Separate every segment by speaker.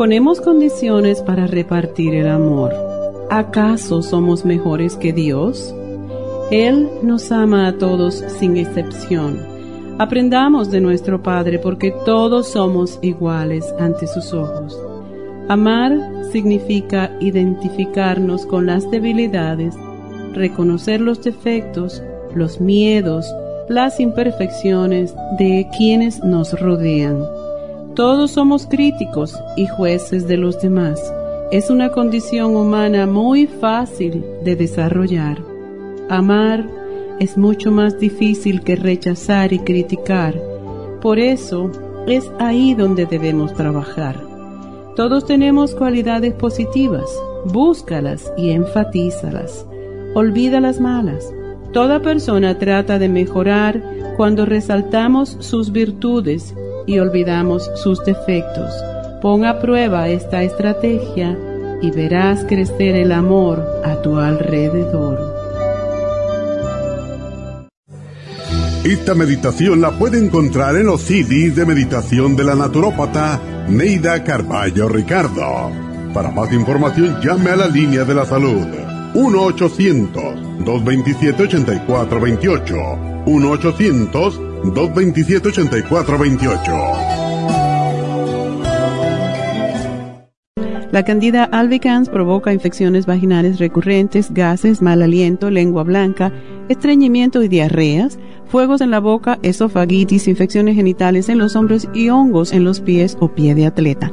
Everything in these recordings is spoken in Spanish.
Speaker 1: Ponemos condiciones para repartir el amor. ¿Acaso somos mejores que Dios? Él nos ama a todos sin excepción. Aprendamos de nuestro Padre porque todos somos iguales ante sus ojos. Amar significa identificarnos con las debilidades, reconocer los defectos, los miedos, las imperfecciones de quienes nos rodean todos somos críticos y jueces de los demás. Es una condición humana muy fácil de desarrollar. Amar es mucho más difícil que rechazar y criticar. Por eso es ahí donde debemos trabajar. Todos tenemos cualidades positivas. Búscalas y enfatízalas. Olvida las malas. Toda persona trata de mejorar cuando resaltamos sus virtudes y olvidamos sus defectos. Pon a prueba esta estrategia y verás crecer el amor a tu alrededor.
Speaker 2: Esta meditación la puede encontrar en los CDs de meditación de la naturópata Neida Carballo Ricardo. Para más información llame a la línea de la salud 1-800-227-8428. 1-800 227-8428.
Speaker 1: La candida albicans provoca infecciones vaginales recurrentes, gases, mal aliento, lengua blanca, estreñimiento y diarreas, fuegos en la boca, esofagitis, infecciones genitales en los hombros y hongos en los pies o pie de atleta.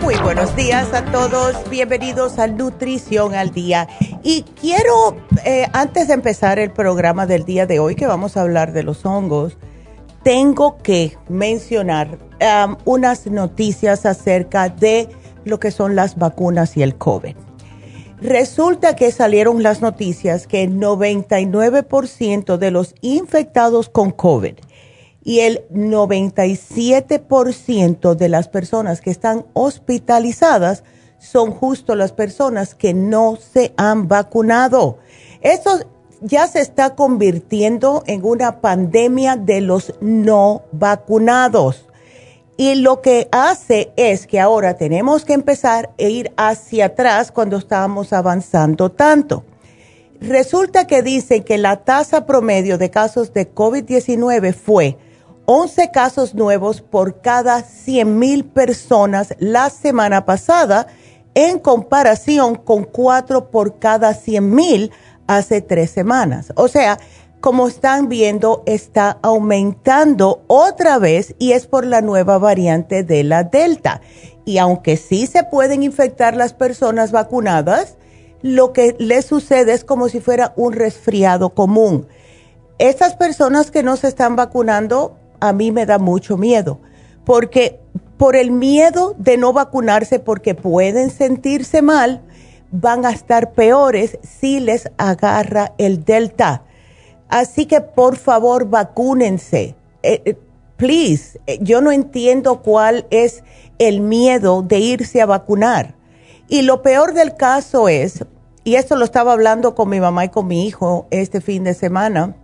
Speaker 3: Muy buenos días a todos, bienvenidos a Nutrición al Día. Y quiero, eh, antes de empezar el programa del día de hoy, que vamos a hablar de los hongos, tengo que mencionar um, unas noticias acerca de lo que son las vacunas y el COVID. Resulta que salieron las noticias que el 99% de los infectados con COVID y el 97% de las personas que están hospitalizadas son justo las personas que no se han vacunado. Esto ya se está convirtiendo en una pandemia de los no vacunados. Y lo que hace es que ahora tenemos que empezar a ir hacia atrás cuando estábamos avanzando tanto. Resulta que dicen que la tasa promedio de casos de COVID-19 fue 11 casos nuevos por cada 100 mil personas la semana pasada, en comparación con 4 por cada 100 mil hace tres semanas. O sea, como están viendo, está aumentando otra vez y es por la nueva variante de la Delta. Y aunque sí se pueden infectar las personas vacunadas, lo que les sucede es como si fuera un resfriado común. Estas personas que no se están vacunando, a mí me da mucho miedo, porque por el miedo de no vacunarse, porque pueden sentirse mal, van a estar peores si les agarra el Delta Así que por favor vacúnense. Eh, eh, please, eh, yo no entiendo cuál es el miedo de irse a vacunar. Y lo peor del caso es, y esto lo estaba hablando con mi mamá y con mi hijo este fin de semana,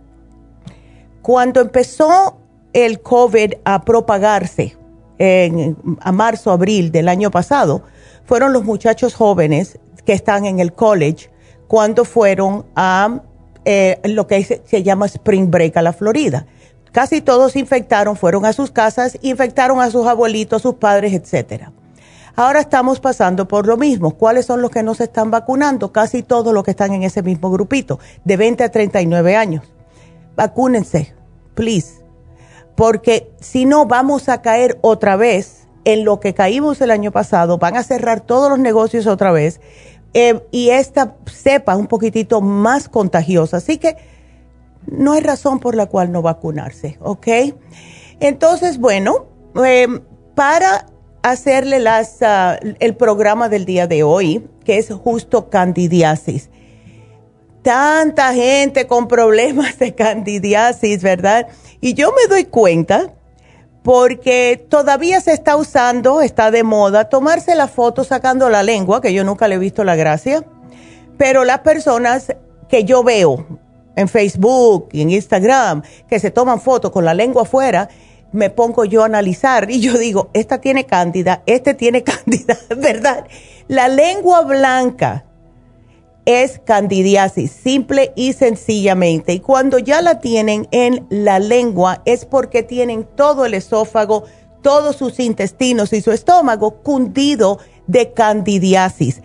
Speaker 3: cuando empezó el COVID a propagarse en, a marzo, abril del año pasado, fueron los muchachos jóvenes que están en el college cuando fueron a eh, lo que se, llama Spring Break a la Florida. Casi todos se infectaron, fueron a sus casas, infectaron a sus abuelitos, a sus padres, etcétera. Ahora estamos pasando por lo mismo. ¿Cuáles son los que no se están vacunando? Casi todos los que están en ese mismo grupito, de 20 a 39 años. Vacúnense, please. Porque si no, vamos a caer otra vez en lo que caímos el año pasado. Van a cerrar todos los negocios otra vez. Eh, y esta cepa un poquitito más contagiosa. Así que no hay razón por la cual no vacunarse, ¿ok? Entonces, bueno, eh, para hacerle las, ah, el programa del día de hoy, que es justo candidiasis. Tanta gente con problemas de candidiasis, ¿verdad? Y yo me doy cuenta porque todavía se está usando, está de moda, tomarse la foto sacando la lengua, que yo nunca le he visto la gracia, pero las personas que yo veo en Facebook y en Instagram que se toman fotos con la lengua afuera, me pongo yo a analizar y yo digo, esta tiene cándida, este tiene cándida, ¿verdad? La lengua blanca es candidiasis, simple y sencillamente. Y cuando ya la tienen en la lengua es porque tienen todo el esófago, todos sus intestinos y su estómago cundido de candidiasis.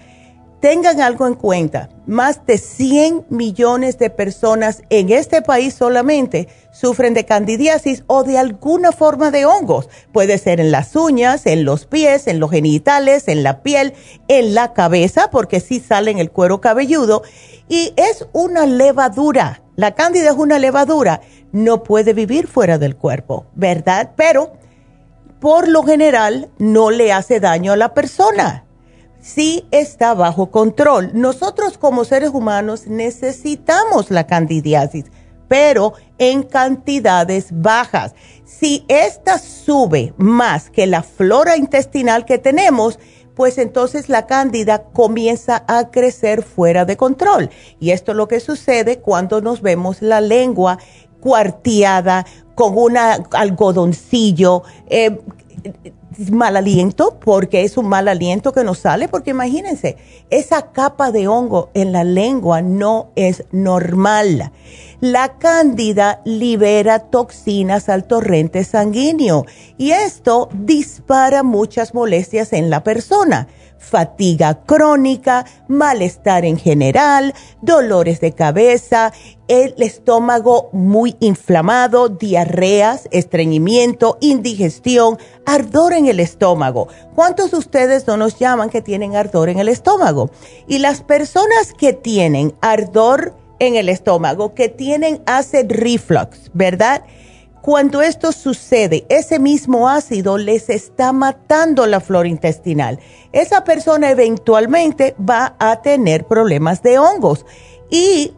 Speaker 3: Tengan algo en cuenta, más de 100 millones de personas en este país solamente sufren de candidiasis o de alguna forma de hongos. Puede ser en las uñas, en los pies, en los genitales, en la piel, en la cabeza, porque sí sale en el cuero cabelludo. Y es una levadura. La cándida es una levadura. No puede vivir fuera del cuerpo, ¿verdad? Pero por lo general no le hace daño a la persona sí está bajo control. Nosotros como seres humanos necesitamos la candidiasis, pero en cantidades bajas. Si esta sube más que la flora intestinal que tenemos, pues entonces la cándida comienza a crecer fuera de control. Y esto es lo que sucede cuando nos vemos la lengua cuarteada con un algodoncillo. Eh, mal aliento, porque es un mal aliento que nos sale, porque imagínense, esa capa de hongo en la lengua no es normal. La cándida libera toxinas al torrente sanguíneo y esto dispara muchas molestias en la persona fatiga crónica, malestar en general, dolores de cabeza, el estómago muy inflamado, diarreas, estreñimiento, indigestión, ardor en el estómago. ¿Cuántos de ustedes no nos llaman que tienen ardor en el estómago? Y las personas que tienen ardor en el estómago, que tienen acid reflux, ¿verdad? Cuando esto sucede, ese mismo ácido les está matando la flora intestinal. Esa persona eventualmente va a tener problemas de hongos. Y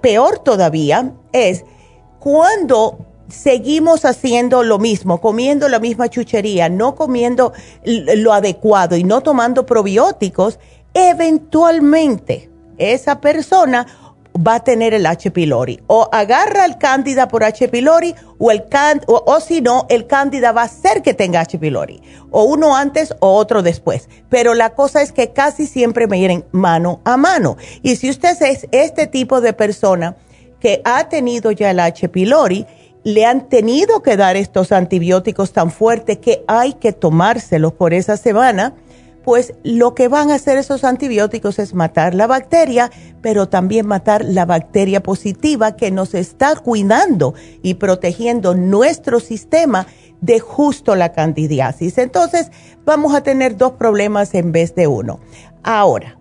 Speaker 3: peor todavía es cuando seguimos haciendo lo mismo, comiendo la misma chuchería, no comiendo lo adecuado y no tomando probióticos, eventualmente esa persona va a tener el H. pylori. O agarra el cándida por H. pylori o, el o, si no, el cándida va a hacer que tenga H. pylori. O uno antes o otro después. Pero la cosa es que casi siempre me vienen mano a mano. Y si usted es este tipo de persona que ha tenido ya el H. pylori, le han tenido que dar estos antibióticos tan fuertes que hay que tomárselos por esa semana pues lo que van a hacer esos antibióticos es matar la bacteria, pero también matar la bacteria positiva que nos está cuidando y protegiendo nuestro sistema de justo la candidiasis. Entonces, vamos a tener dos problemas en vez de uno. Ahora,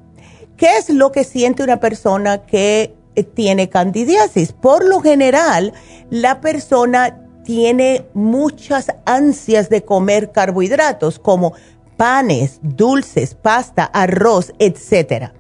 Speaker 3: ¿qué es lo que siente una persona que eh, tiene candidiasis? Por lo general, la persona tiene muchas ansias de comer carbohidratos como panes, dulces, pasta, arroz, etc.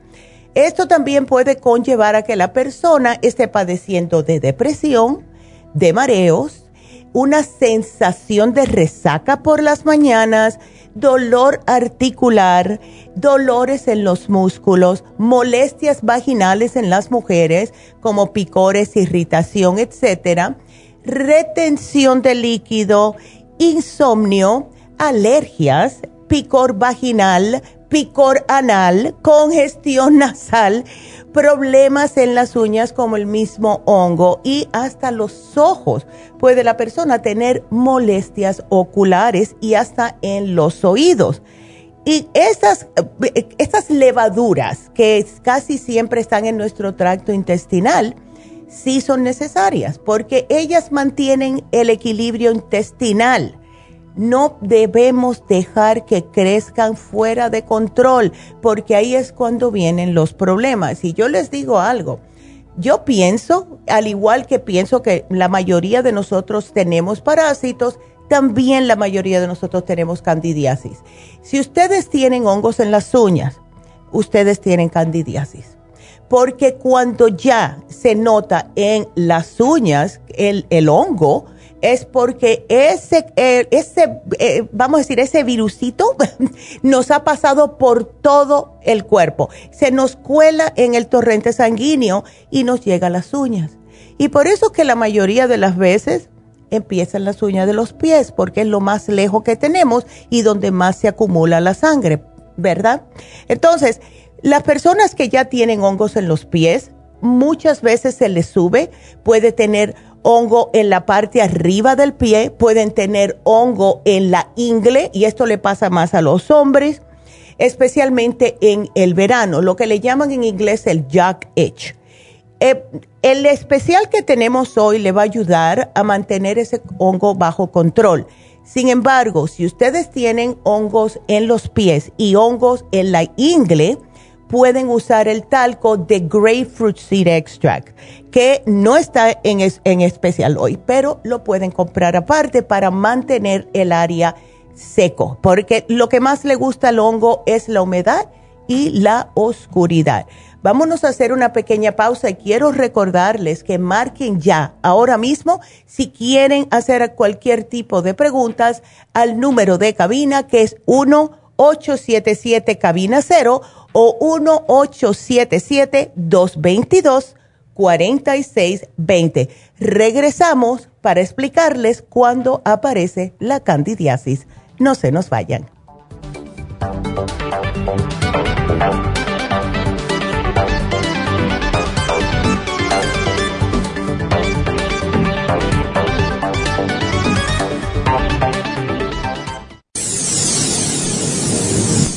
Speaker 3: Esto también puede conllevar a que la persona esté padeciendo de depresión, de mareos, una sensación de resaca por las mañanas, dolor articular, dolores en los músculos, molestias vaginales en las mujeres como picores, irritación, etc., retención de líquido, insomnio, alergias, picor vaginal, picor anal, congestión nasal, problemas en las uñas como el mismo hongo y hasta los ojos. Puede la persona tener molestias oculares y hasta en los oídos. Y estas, estas levaduras que casi siempre están en nuestro tracto intestinal, sí son necesarias porque ellas mantienen el equilibrio intestinal no debemos dejar que crezcan fuera de control, porque ahí es cuando vienen los problemas. Y yo les digo algo, yo pienso, al igual que pienso que la mayoría de nosotros tenemos parásitos, también la mayoría de nosotros tenemos candidiasis. Si ustedes tienen hongos en las uñas, ustedes tienen candidiasis. Porque cuando ya se nota en las uñas el, el hongo, es porque ese, ese eh, vamos a decir, ese virusito nos ha pasado por todo el cuerpo. Se nos cuela en el torrente sanguíneo y nos llega a las uñas. Y por eso que la mayoría de las veces empiezan las uñas de los pies, porque es lo más lejos que tenemos y donde más se acumula la sangre, ¿verdad? Entonces, las personas que ya tienen hongos en los pies, muchas veces se les sube, puede tener hongo en la parte arriba del pie, pueden tener hongo en la ingle y esto le pasa más a los hombres, especialmente en el verano, lo que le llaman en inglés el jack itch. Eh, el especial que tenemos hoy le va a ayudar a mantener ese hongo bajo control. Sin embargo, si ustedes tienen hongos en los pies y hongos en la ingle, pueden usar el talco de Grapefruit Seed Extract, que no está en, en especial hoy, pero lo pueden comprar aparte para mantener el área seco, porque lo que más le gusta al hongo es la humedad y la oscuridad. Vámonos a hacer una pequeña pausa y quiero recordarles que marquen ya, ahora mismo, si quieren hacer cualquier tipo de preguntas al número de cabina que es 1-877 cabina 0 o 1-877-222-4620. Regresamos para explicarles cuándo aparece la candidiasis. No se nos vayan.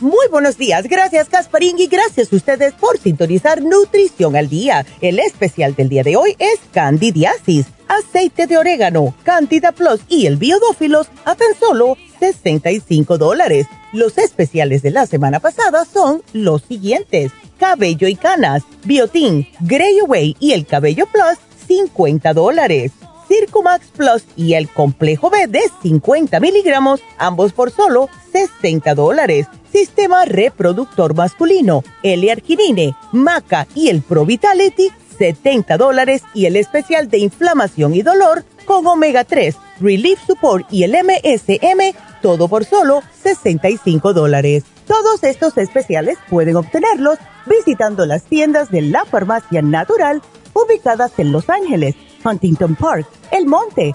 Speaker 3: Muy buenos días, gracias Casparín y gracias a ustedes por sintonizar Nutrición al Día. El especial del día de hoy es Candidiasis, aceite de orégano, Candida Plus y el biodófilos a tan solo 65 dólares. Los especiales de la semana pasada son los siguientes. Cabello y canas, Biotin, Grey Away y el Cabello Plus, 50 dólares. Circumax Plus y el complejo B de 50 miligramos, ambos por solo 60 dólares. Sistema reproductor masculino, L-Arginine, Maca y el Pro Vitality, 70 dólares. Y el especial de inflamación y dolor con Omega 3, Relief Support y el MSM, todo por solo 65 dólares. Todos estos especiales pueden obtenerlos visitando las tiendas de la farmacia natural ubicadas en Los Ángeles, Huntington Park, El Monte,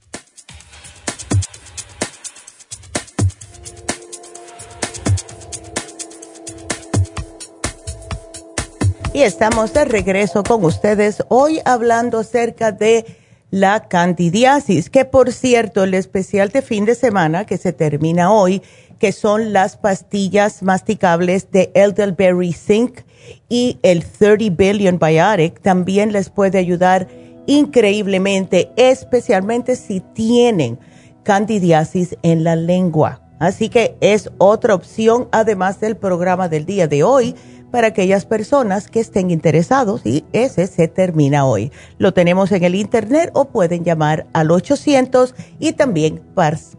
Speaker 3: Y estamos de regreso con ustedes hoy hablando acerca de la candidiasis, que por cierto, el especial de fin de semana que se termina hoy, que son las pastillas masticables de Elderberry Zinc y el 30 Billion Biotic, también les puede ayudar increíblemente, especialmente si tienen candidiasis en la lengua. Así que es otra opción, además del programa del día de hoy para aquellas personas que estén interesados y ese se termina hoy. Lo tenemos en el internet o pueden llamar al 800 y también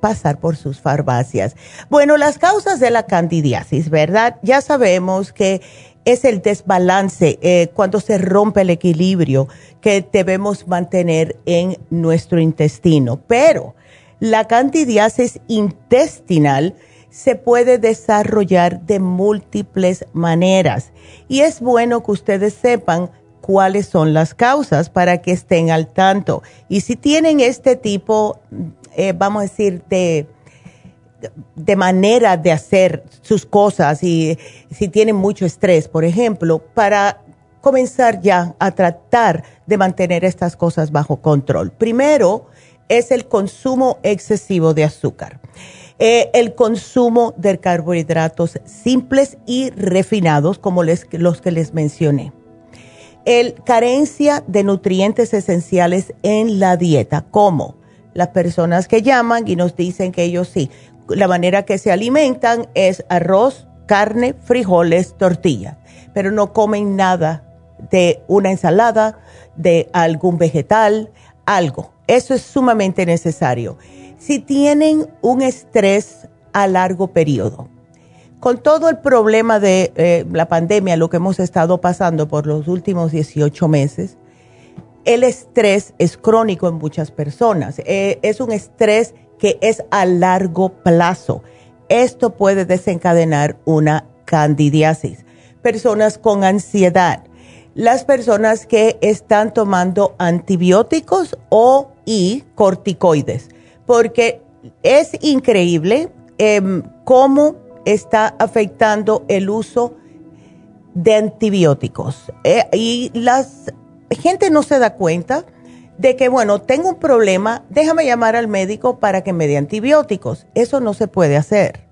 Speaker 3: pasar por sus farmacias. Bueno, las causas de la candidiasis, ¿verdad? Ya sabemos que es el desbalance eh, cuando se rompe el equilibrio que debemos mantener en nuestro intestino, pero la candidiasis intestinal se puede desarrollar de múltiples maneras y es bueno que ustedes sepan cuáles son las causas para que estén al tanto. Y si tienen este tipo, eh, vamos a decir, de, de manera de hacer sus cosas y si tienen mucho estrés, por ejemplo, para comenzar ya a tratar de mantener estas cosas bajo control. Primero es el consumo excesivo de azúcar. Eh, el consumo de carbohidratos simples y refinados, como los que les mencioné. El carencia de nutrientes esenciales en la dieta, como las personas que llaman y nos dicen que ellos sí, la manera que se alimentan es arroz, carne, frijoles, tortilla, pero no comen nada de una ensalada, de algún vegetal, algo. Eso es sumamente necesario si tienen un estrés a largo periodo. Con todo el problema de eh, la pandemia, lo que hemos estado pasando por los últimos 18 meses, el estrés es crónico en muchas personas. Eh, es un estrés que es a largo plazo. Esto puede desencadenar una candidiasis. Personas con ansiedad, las personas que están tomando antibióticos o y corticoides porque es increíble em, cómo está afectando el uso de antibióticos. Eh, y la gente no se da cuenta de que, bueno, tengo un problema, déjame llamar al médico para que me dé antibióticos. Eso no se puede hacer,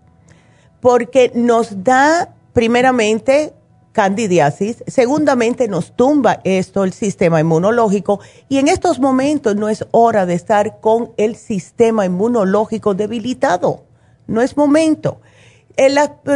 Speaker 3: porque nos da primeramente candidiasis. Segundamente nos tumba esto el sistema inmunológico y en estos momentos no es hora de estar con el sistema inmunológico debilitado. No es momento.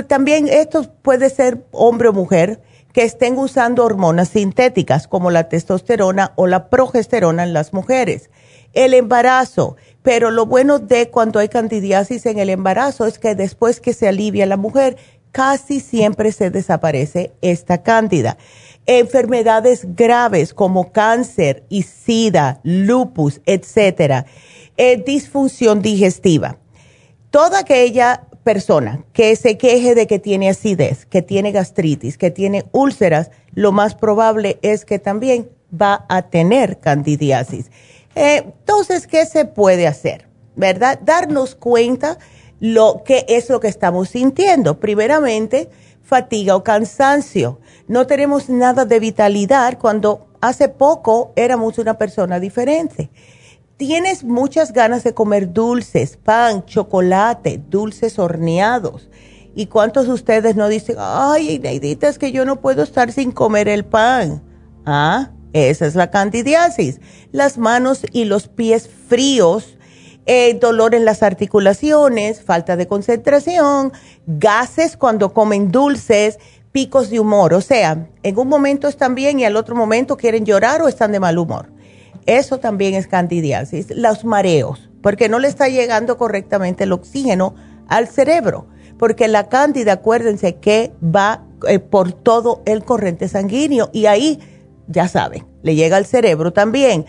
Speaker 3: también esto puede ser hombre o mujer que estén usando hormonas sintéticas como la testosterona o la progesterona en las mujeres. El embarazo, pero lo bueno de cuando hay candidiasis en el embarazo es que después que se alivia la mujer, casi siempre se desaparece esta cándida. Enfermedades graves como cáncer y sida, lupus, etcétera. Disfunción digestiva. Toda aquella persona que se queje de que tiene acidez, que tiene gastritis, que tiene úlceras, lo más probable es que también va a tener candidiasis. Eh, entonces, ¿qué se puede hacer? ¿Verdad? Darnos cuenta lo que es lo que estamos sintiendo. Primeramente, fatiga o cansancio. No tenemos nada de vitalidad cuando hace poco éramos una persona diferente. Tienes muchas ganas de comer dulces, pan, chocolate, dulces horneados. ¿Y cuántos de ustedes no dicen, ay, Neidita, es que yo no puedo estar sin comer el pan? Ah, esa es la candidiasis. Las manos y los pies fríos eh, dolor en las articulaciones, falta de concentración, gases cuando comen dulces, picos de humor. O sea, en un momento están bien y al otro momento quieren llorar o están de mal humor. Eso también es candidiasis. Los mareos, porque no le está llegando correctamente el oxígeno al cerebro. Porque la cándida, acuérdense que va eh, por todo el corriente sanguíneo y ahí, ya saben, le llega al cerebro también.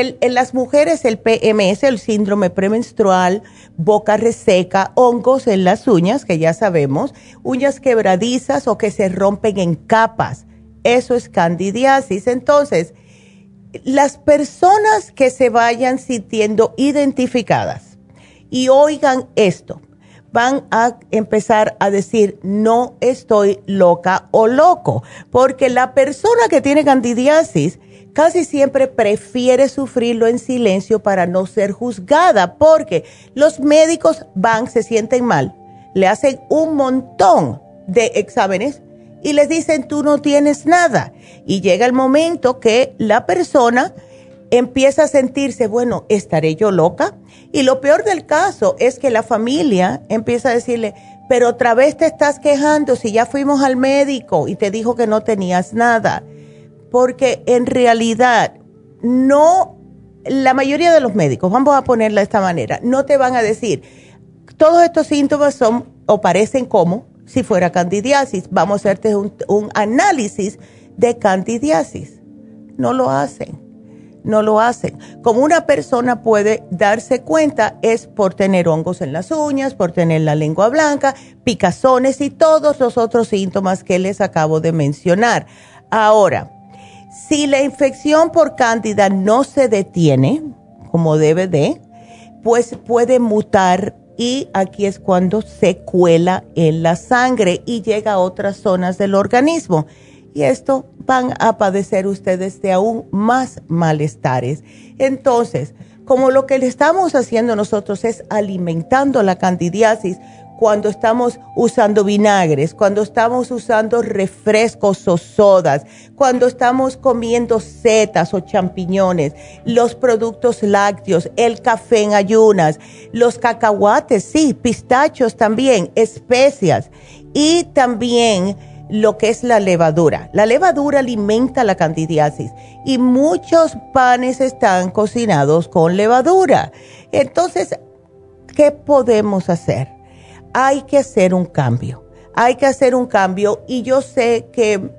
Speaker 3: En las mujeres el PMS, el síndrome premenstrual, boca reseca, hongos en las uñas, que ya sabemos, uñas quebradizas o que se rompen en capas. Eso es candidiasis. Entonces, las personas que se vayan sintiendo identificadas y oigan esto, van a empezar a decir, no estoy loca o loco, porque la persona que tiene candidiasis casi siempre prefiere sufrirlo en silencio para no ser juzgada, porque los médicos van, se sienten mal, le hacen un montón de exámenes y les dicen tú no tienes nada. Y llega el momento que la persona empieza a sentirse, bueno, ¿estaré yo loca? Y lo peor del caso es que la familia empieza a decirle, pero otra vez te estás quejando si ya fuimos al médico y te dijo que no tenías nada. Porque en realidad no, la mayoría de los médicos, vamos a ponerla de esta manera, no te van a decir, todos estos síntomas son o parecen como si fuera candidiasis. Vamos a hacerte un, un análisis de candidiasis. No lo hacen, no lo hacen. Como una persona puede darse cuenta es por tener hongos en las uñas, por tener la lengua blanca, picazones y todos los otros síntomas que les acabo de mencionar. Ahora, si la infección por cándida no se detiene, como debe de, pues puede mutar y aquí es cuando se cuela en la sangre y llega a otras zonas del organismo. Y esto van a padecer ustedes de aún más malestares. Entonces, como lo que le estamos haciendo nosotros es alimentando la candidiasis, cuando estamos usando vinagres, cuando estamos usando refrescos o sodas, cuando estamos comiendo setas o champiñones, los productos lácteos, el café en ayunas, los cacahuates, sí, pistachos también, especias y también lo que es la levadura. La levadura alimenta la candidiasis y muchos panes están cocinados con levadura. Entonces, ¿qué podemos hacer? Hay que hacer un cambio. Hay que hacer un cambio y yo sé que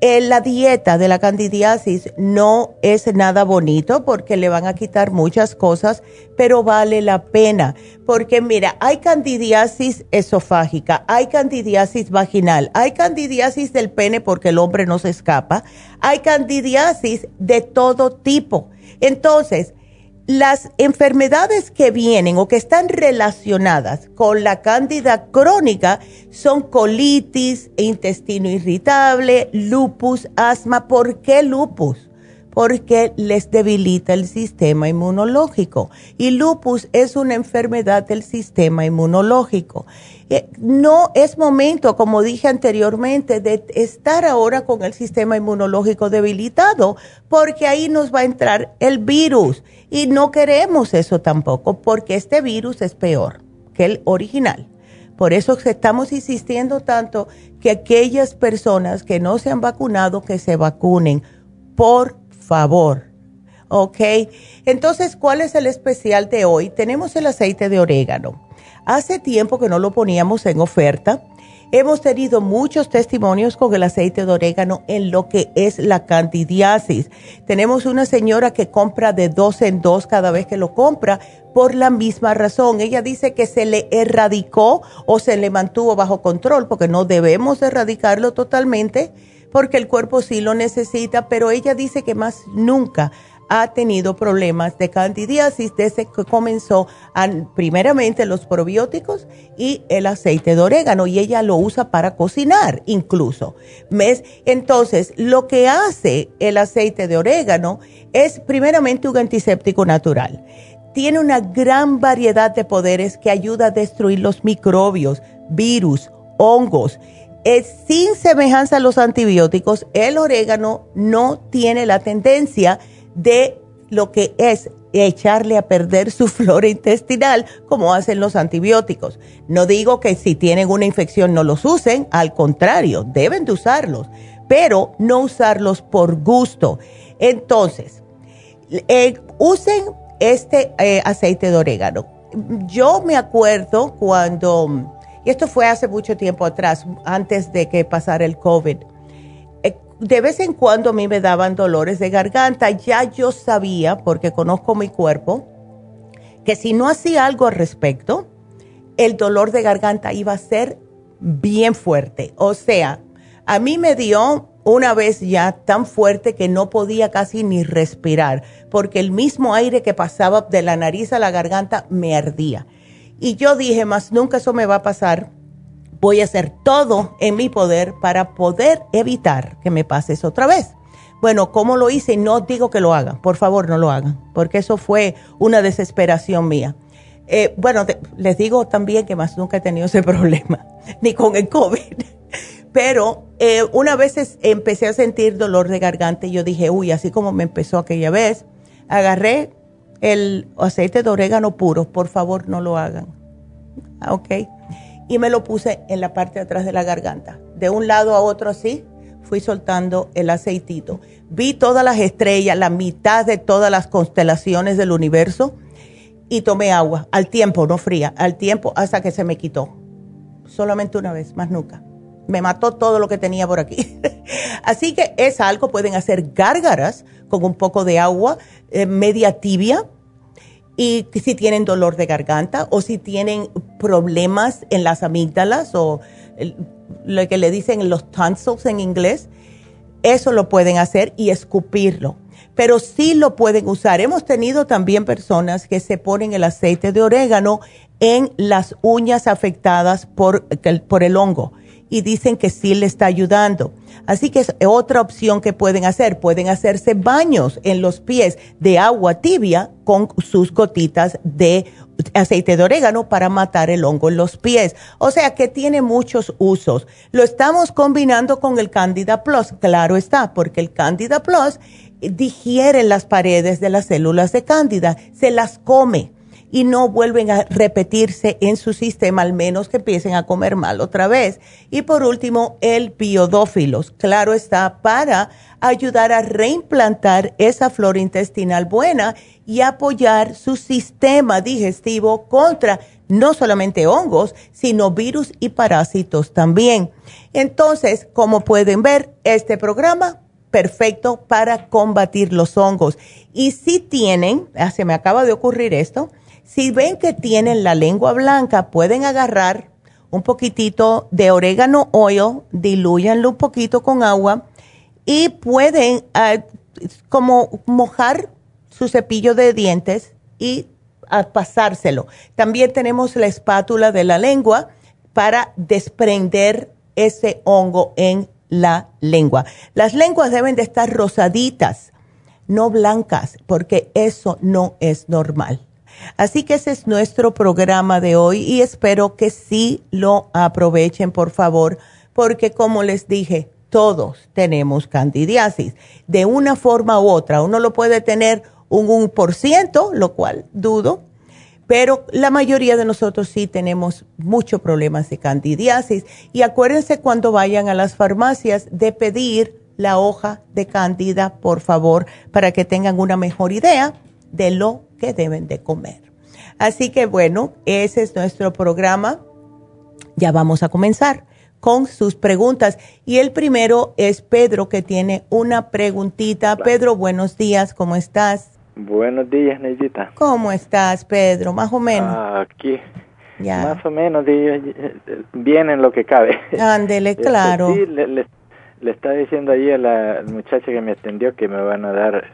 Speaker 3: eh, la dieta de la candidiasis no es nada bonito porque le van a quitar muchas cosas, pero vale la pena. Porque mira, hay candidiasis esofágica, hay candidiasis vaginal, hay candidiasis del pene porque el hombre no se escapa, hay candidiasis de todo tipo. Entonces, las enfermedades que vienen o que están relacionadas con la cándida crónica son colitis, intestino irritable, lupus, asma. ¿Por qué lupus? Porque les debilita el sistema inmunológico. Y lupus es una enfermedad del sistema inmunológico. Eh, no es momento, como dije anteriormente, de estar ahora con el sistema inmunológico debilitado, porque ahí nos va a entrar el virus y no queremos eso tampoco, porque este virus es peor que el original. Por eso estamos insistiendo tanto que aquellas personas que no se han vacunado, que se vacunen, por favor. ¿Ok? Entonces, ¿cuál es el especial de hoy? Tenemos el aceite de orégano. Hace tiempo que no lo poníamos en oferta. Hemos tenido muchos testimonios con el aceite de orégano en lo que es la candidiasis. Tenemos una señora que compra de dos en dos cada vez que lo compra por la misma razón. Ella dice que se le erradicó o se le mantuvo bajo control porque no debemos erradicarlo totalmente porque el cuerpo sí lo necesita, pero ella dice que más nunca ha tenido problemas de candidiasis desde que comenzó primeramente los probióticos y el aceite de orégano y ella lo usa para cocinar incluso. Entonces, lo que hace el aceite de orégano es primeramente un antiséptico natural. Tiene una gran variedad de poderes que ayuda a destruir los microbios, virus, hongos. Es, sin semejanza a los antibióticos, el orégano no tiene la tendencia de lo que es echarle a perder su flora intestinal como hacen los antibióticos. No digo que si tienen una infección no los usen, al contrario, deben de usarlos, pero no usarlos por gusto. Entonces, eh, usen este eh, aceite de orégano. Yo me acuerdo cuando, y esto fue hace mucho tiempo atrás, antes de que pasara el COVID, de vez en cuando a mí me daban dolores de garganta. Ya yo sabía, porque conozco mi cuerpo, que si no hacía algo al respecto, el dolor de garganta iba a ser bien fuerte. O sea, a mí me dio una vez ya tan fuerte que no podía casi ni respirar, porque el mismo aire que pasaba de la nariz a la garganta me ardía. Y yo dije, más nunca eso me va a pasar. Voy a hacer todo en mi poder para poder evitar que me pase eso otra vez. Bueno, ¿cómo lo hice? No digo que lo hagan, por favor no lo hagan, porque eso fue una desesperación mía. Eh, bueno, les digo también que más nunca he tenido ese problema, ni con el COVID. Pero eh, una vez empecé a sentir dolor de garganta y yo dije, uy, así como me empezó aquella vez, agarré el aceite de orégano puro, por favor no lo hagan. Ok. Y me lo puse en la parte de atrás de la garganta. De un lado a otro así, fui soltando el aceitito. Vi todas las estrellas, la mitad de todas las constelaciones del universo y tomé agua al tiempo, no fría, al tiempo hasta que se me quitó. Solamente una vez, más nunca me mató todo lo que tenía por aquí. Así que es algo, pueden hacer gárgaras con un poco de agua eh, media tibia y si tienen dolor de garganta o si tienen problemas en las amígdalas o lo que le dicen los tonsils en inglés, eso lo pueden hacer y escupirlo. Pero sí lo pueden usar. Hemos tenido también personas que se ponen el aceite de orégano en las uñas afectadas por, por el hongo y dicen que sí le está ayudando. Así que es otra opción que pueden hacer. Pueden hacerse baños en los pies de agua tibia con sus gotitas de aceite de orégano para matar el hongo en los pies. O sea que tiene muchos usos. Lo estamos combinando con el Candida Plus, claro está, porque el Candida Plus digiere las paredes de las células de Candida, se las come y no vuelven a repetirse en su sistema, al menos que empiecen a comer mal otra vez. Y por último, el biodófilos. Claro está, para ayudar a reimplantar esa flora intestinal buena y apoyar su sistema digestivo contra no solamente hongos, sino virus y parásitos también. Entonces, como pueden ver, este programa perfecto para combatir los hongos. Y si tienen, ah, se me acaba de ocurrir esto, si ven que tienen la lengua blanca, pueden agarrar un poquitito de orégano oil, diluyanlo un poquito con agua y pueden ah, como mojar su cepillo de dientes y pasárselo. También tenemos la espátula de la lengua para desprender ese hongo en la lengua. Las lenguas deben de estar rosaditas, no blancas, porque eso no es normal. Así que ese es nuestro programa de hoy y espero que sí lo aprovechen, por favor, porque como les dije, todos tenemos candidiasis. De una forma u otra, uno lo puede tener un 1%, lo cual dudo, pero la mayoría de nosotros sí tenemos muchos problemas de candidiasis. Y acuérdense cuando vayan a las farmacias de pedir la hoja de candida, por favor, para que tengan una mejor idea de lo que deben de comer. Así que bueno, ese es nuestro programa. Ya vamos a comenzar con sus preguntas. Y el primero es Pedro, que tiene una preguntita. Pedro, buenos días, ¿cómo estás?
Speaker 4: Buenos días, Neidita.
Speaker 3: ¿Cómo estás, Pedro? Más o menos.
Speaker 4: Aquí. Ya. Más o menos, bien en lo que cabe.
Speaker 3: Ándele, este, claro.
Speaker 4: Sí, le, le, le está diciendo ahí a la muchacha que me atendió que me van a dar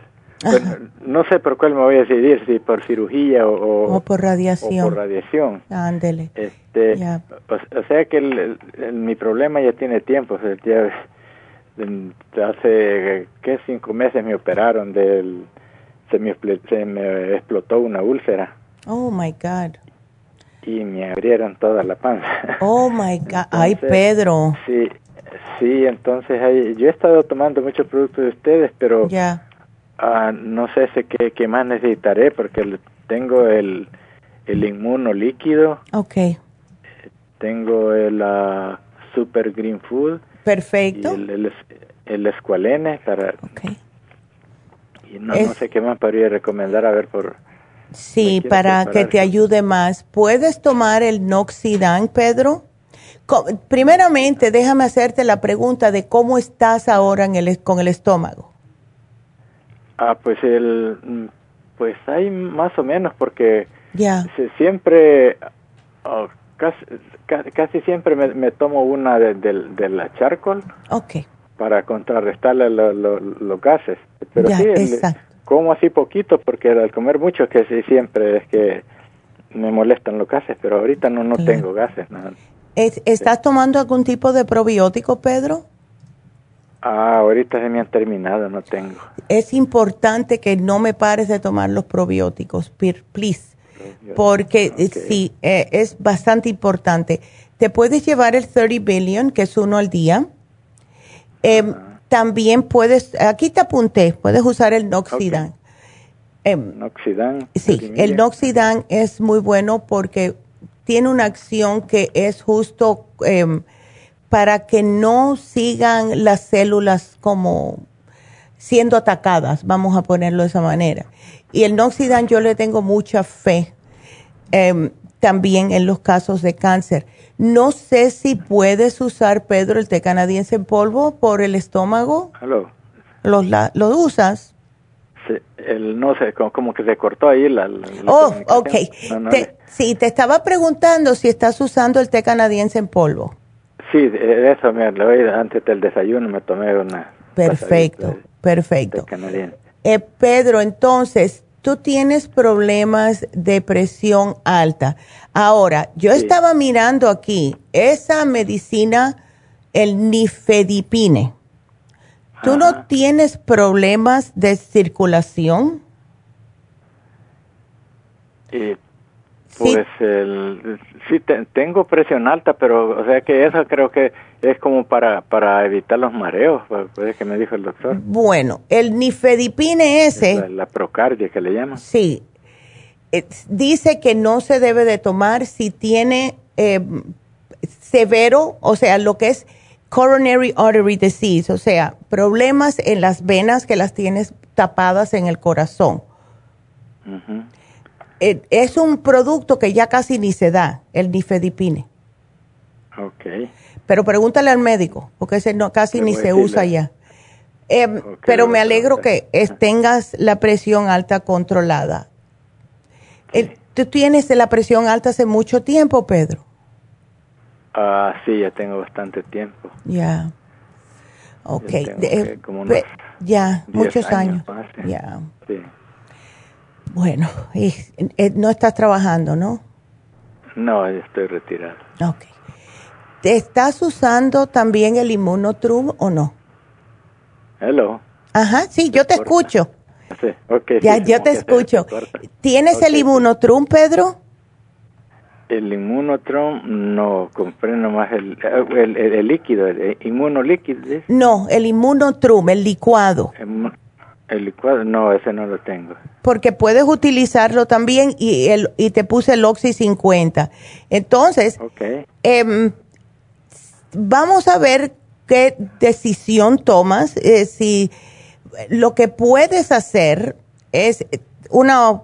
Speaker 4: no sé por cuál me voy a decidir, si por cirugía o,
Speaker 3: por radiación.
Speaker 4: O por radiación.
Speaker 3: Ándele.
Speaker 4: Este, o, sea que mi problema ya tiene tiempo. O sea, hace, ¿qué? Cinco meses me operaron del... Se me, se me explotó una úlcera.
Speaker 3: Oh, my God.
Speaker 4: Y me abrieron toda la panza.
Speaker 3: Oh, my God. Ay, Pedro.
Speaker 4: Sí, sí, entonces yo he estado tomando muchos productos de ustedes, pero...
Speaker 3: Ya
Speaker 4: Ah, no sé sé qué, qué, más necesitaré porque tengo el, el inmuno líquido.
Speaker 3: Ok.
Speaker 4: Tengo el uh, Super Green Food.
Speaker 3: Perfecto.
Speaker 4: Y el, el, escualene para... Okay. Y no, no sé qué más podría recomendar, a ver por...
Speaker 3: Sí, para que te ayude más. ¿Puedes tomar el Noxidan, Pedro? Primeramente, déjame hacerte la pregunta de cómo estás ahora en el, con el estómago.
Speaker 4: Ah, pues el, mm, pues hay más o menos porque se- siempre, oh, casi, ca- casi siempre me, me tomo una de, la charcoal
Speaker 3: Ok.
Speaker 4: para contrarrestarle lo- lo- los gases. Pero sí, el- como así poquito porque al comer mucho que sí siempre es que me molestan los gases, pero ahorita no, no
Speaker 3: Claro.
Speaker 4: tengo gases.
Speaker 3: Es- ¿Estás tomando algún tipo de probiótico, Pedro?
Speaker 4: Ah, ahorita se me han terminado, no tengo.
Speaker 3: Es importante que no me pares de tomar los probióticos, please. Porque eh, sí, eh, es bastante importante. Te puedes llevar el 30 billion, que es uno al día. Em, También puedes, aquí te apunté, puedes usar el Noxidan. Em,
Speaker 4: Noxidan.
Speaker 3: Sí, el Noxidan es muy bueno porque tiene una acción que es justo em, para que no sigan las células como siendo atacadas, vamos a ponerlo de esa manera. Y el Noxidan yo le tengo mucha fe em, también en los casos de cáncer. No sé si puedes usar, Pedro, el té canadiense en polvo por el estómago.
Speaker 4: Aló.
Speaker 3: ¿Los, la- ¿Lo usas?
Speaker 4: Sí, el, no sé, como, como que se cortó ahí la...
Speaker 3: Oh, ok.
Speaker 4: comunicación. No, no
Speaker 3: Te-
Speaker 4: le-
Speaker 3: sí, te estaba preguntando si estás usando el té canadiense en polvo.
Speaker 4: Sí, de- eso me lo oí antes del desayuno, me tomé una...
Speaker 3: Perfecto, perfecto. Eh, Pedro, entonces, tú tienes problemas de presión alta. Ahora, yo
Speaker 4: Sí.
Speaker 3: estaba mirando aquí, esa medicina, el nifedipine. ¿Tú no tienes problemas de circulación? Sí.
Speaker 4: Pues el, sí te- tengo presión alta, pero o sea que eso creo que es como para para evitar los mareos, pues, pues, que me dijo el doctor.
Speaker 3: Bueno, el nifedipine ese...
Speaker 4: La, la procardia que le llaman.
Speaker 3: Sí. Eh, dice que no se debe de tomar si tiene eh, severo, o sea, lo que es coronary artery disease, o sea, problemas en las venas que las tienes tapadas en el corazón.
Speaker 4: Ujú.
Speaker 3: Eh, es un producto que ya casi ni se da, el nifedipine.
Speaker 4: Ok.
Speaker 3: Pero pregúntale al médico, porque ese no, casi ni se usa ya. Eh,
Speaker 4: Ok,
Speaker 3: pero me alegro que es- tengas la presión alta controlada. Eh, ¿Tú tienes la presión alta hace mucho tiempo, Pedro?
Speaker 4: Ah, sí, ya tengo bastante tiempo.
Speaker 3: Ya. Ok. eh,
Speaker 4: unos
Speaker 3: ya,
Speaker 4: 10
Speaker 3: muchos años. Ya.
Speaker 4: Sí.
Speaker 3: Bueno, y, eh, no estás trabajando, ¿no?
Speaker 4: No, estoy retirado.
Speaker 3: Ok. ¿Te estás usando también el inmunotrum o no?
Speaker 4: Hello.
Speaker 3: Ajá, sí, yo te
Speaker 4: corta.
Speaker 3: escucho.
Speaker 4: Sí, ok.
Speaker 3: Ya,
Speaker 4: sí,
Speaker 3: yo te escucho. ¿Tienes el inmunotrum, Pedro?
Speaker 4: El inmunotron no compré nomás el, el, el- el líquido, el inmunolíquido.
Speaker 3: No, el inmunotrum, el licuado.
Speaker 4: Inmu- El licuado, no, ese no lo tengo.
Speaker 3: porque puedes utilizarlo también y, el, y te puse el Oxy 50. Entonces,
Speaker 4: Ok.
Speaker 3: em, vamos a ver qué decisión tomas. eh, si lo que puedes hacer es una,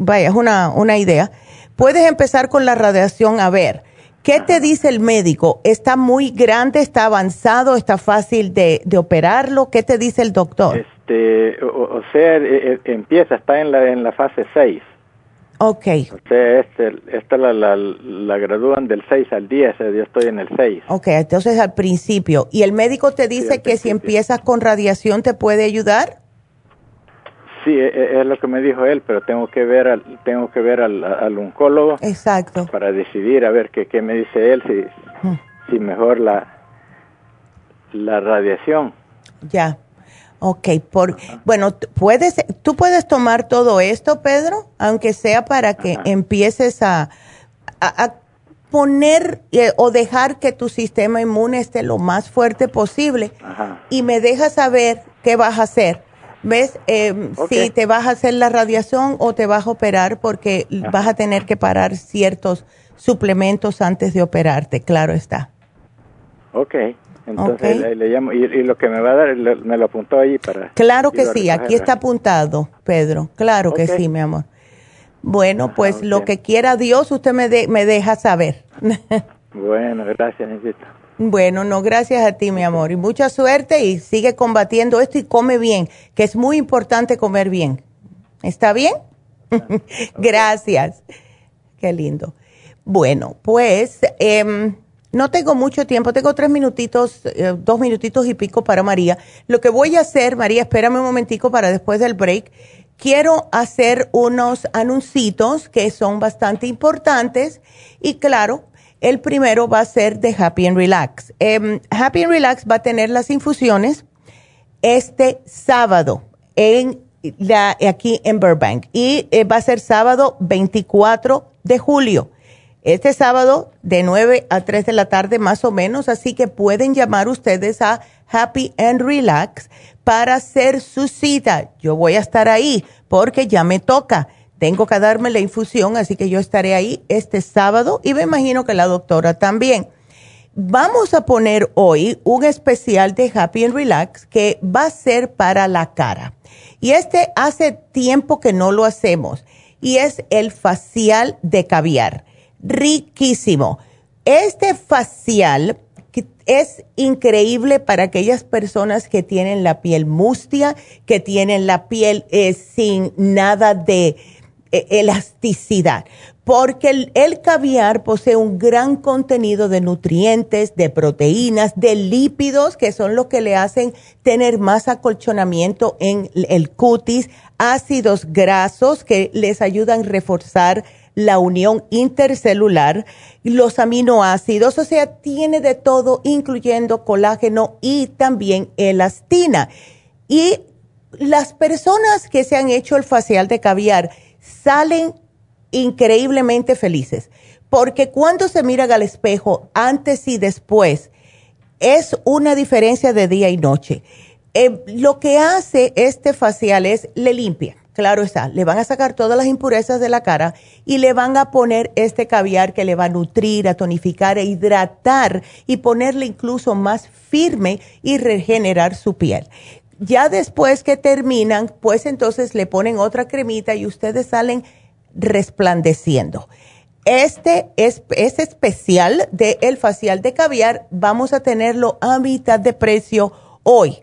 Speaker 3: vaya, es una, una idea. Puedes empezar con la radiación a ver. ¿Qué te dice el médico? ¿Está muy grande? ¿Está avanzado? ¿Está fácil de, de operarlo? ¿Qué te dice el doctor?
Speaker 4: Este, o, o sea, eh, eh, empieza, está en la, en la fase 6.
Speaker 3: ok.
Speaker 4: O sea, este, esta la, la, la gradúan del 6 al 10, o sea, yo estoy en el 6.
Speaker 3: Ok, entonces al principio. ¿Y el médico te dice que si empiezas con radiación te puede ayudar?
Speaker 4: Sí, e- e- es lo que me dijo él, pero tengo que ver al, tengo que ver al, al oncólogo
Speaker 3: Exacto.
Speaker 4: para decidir a ver qué, qué me dice él, si,
Speaker 3: Mm,
Speaker 4: si mejor la, la radiación.
Speaker 3: Ya. Ok, por, bueno, puedes, tú puedes tomar todo esto, Pedro, aunque sea para que
Speaker 4: Ajá.
Speaker 3: empieces a, a- a poner eh, o dejar que tu sistema inmune esté lo más fuerte posible
Speaker 4: Ajá.
Speaker 3: y me dejas saber qué vas a hacer. ¿Ves? Eh. Si te vas a hacer la radiación o te vas a operar porque
Speaker 4: Ajá.
Speaker 3: vas a tener que parar ciertos suplementos antes de operarte, claro está.
Speaker 4: Ok, entonces. Le, le llamo y, y lo que me va a dar le- me lo apuntó allí para.
Speaker 3: Claro que sí, aquí está apuntado, Pedro. Claro que sí, mi amor. Bueno, pues lo que quiera Dios, usted me, de- me deja saber.
Speaker 4: Bueno, gracias, necesito.
Speaker 3: Bueno, no, gracias a ti, mi amor. Y mucha suerte y sigue combatiendo esto y come bien, que es muy importante comer bien. ¿Está bien? gracias. Qué lindo. Bueno, pues em, no tengo mucho tiempo, tengo tres minutitos, eh, dos minutitos y pico para María. Lo que voy a hacer, María, espérame un momentico para después del break. Quiero hacer unos anuncios que son bastante importantes y claro, el primero va a ser de Happy and Relax. Em, Happy and Relax va a tener las infusiones este sábado en la, aquí en Burbank y eh, va a ser sábado 24 de julio. Este sábado de 9 a 3 de la tarde más o menos, así que pueden llamar ustedes a Happy and Relax para hacer su cita. Yo voy a estar ahí porque ya me toca. Tengo que darme la infusión, así que yo estaré ahí este sábado y me imagino que la doctora también. Vamos a poner hoy un especial de Happy and Relax que va a ser para la cara. Y este hace tiempo que no lo hacemos. Y es el facial de caviar. Riquísimo. Este facial es increíble para aquellas personas que tienen la piel mustia, que tienen la piel eh, sin nada de e, elasticidad, porque el, caviar posee un gran contenido de nutrientes, de proteínas, de lípidos, que son los que le hacen tener más acolchonamiento en el cutis, ácidos grasos que les ayudan a reforzar la unión intercelular, los aminoácidos, o sea, tiene de todo, incluyendo colágeno y también elastina. Y las personas que se han hecho el facial de caviar, salen increíblemente felices, porque cuando se miran al espejo antes y después, es una diferencia de día y noche. Eh, lo que hace este facial es, le limpia, claro está, le van a sacar todas las impurezas de la cara y le van a poner este caviar que le va a nutrir, a tonificar, a hidratar y ponerle incluso más firme y regenerar su piel. Ya después que terminan, pues entonces le ponen otra cremita y ustedes salen resplandeciendo. Este es, especial de el facial de caviar. Vamos a tenerlo a mitad de precio hoy.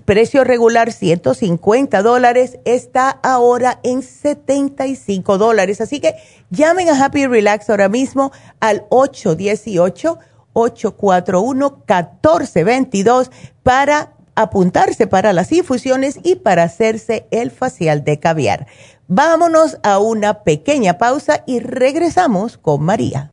Speaker 3: Precio regular 150 dólares está ahora en 75 dólares. Así que llamen a Happy Relax ahora mismo al 818 841 1422 para apuntarse para las infusiones y para hacerse el facial de caviar. Vámonos a una pequeña pausa y regresamos con María.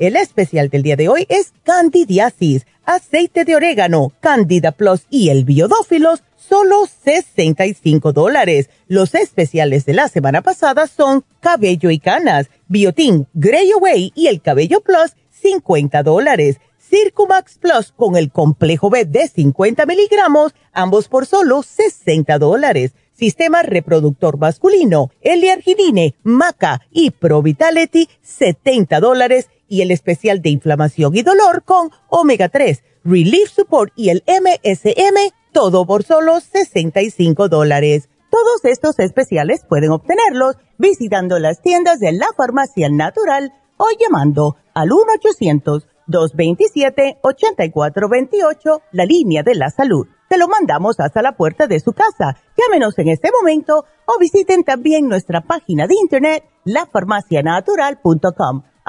Speaker 3: El especial del día de hoy es candidiasis, aceite de orégano, candida plus y el biodófilos, solo 65 dólares. Los especiales de la semana pasada son cabello y canas, biotín, Grey Away y el cabello plus, 50 dólares. Circumax Plus con el complejo B de 50 miligramos, ambos por solo 60 dólares. sistema reproductor masculino, L-arginine, Maca y Pro Vitality, 70 dólares y el especial de inflamación y dolor con omega 3, Relief Support y el MSM, todo por solo 65 dólares. Todos estos especiales pueden obtenerlos visitando las tiendas de la farmacia natural o llamando al 1-800-227-8428, la línea de la salud te lo mandamos hasta la puerta de su casa. Llámenos en este momento o visiten también nuestra página de internet lafarmacianatural.com.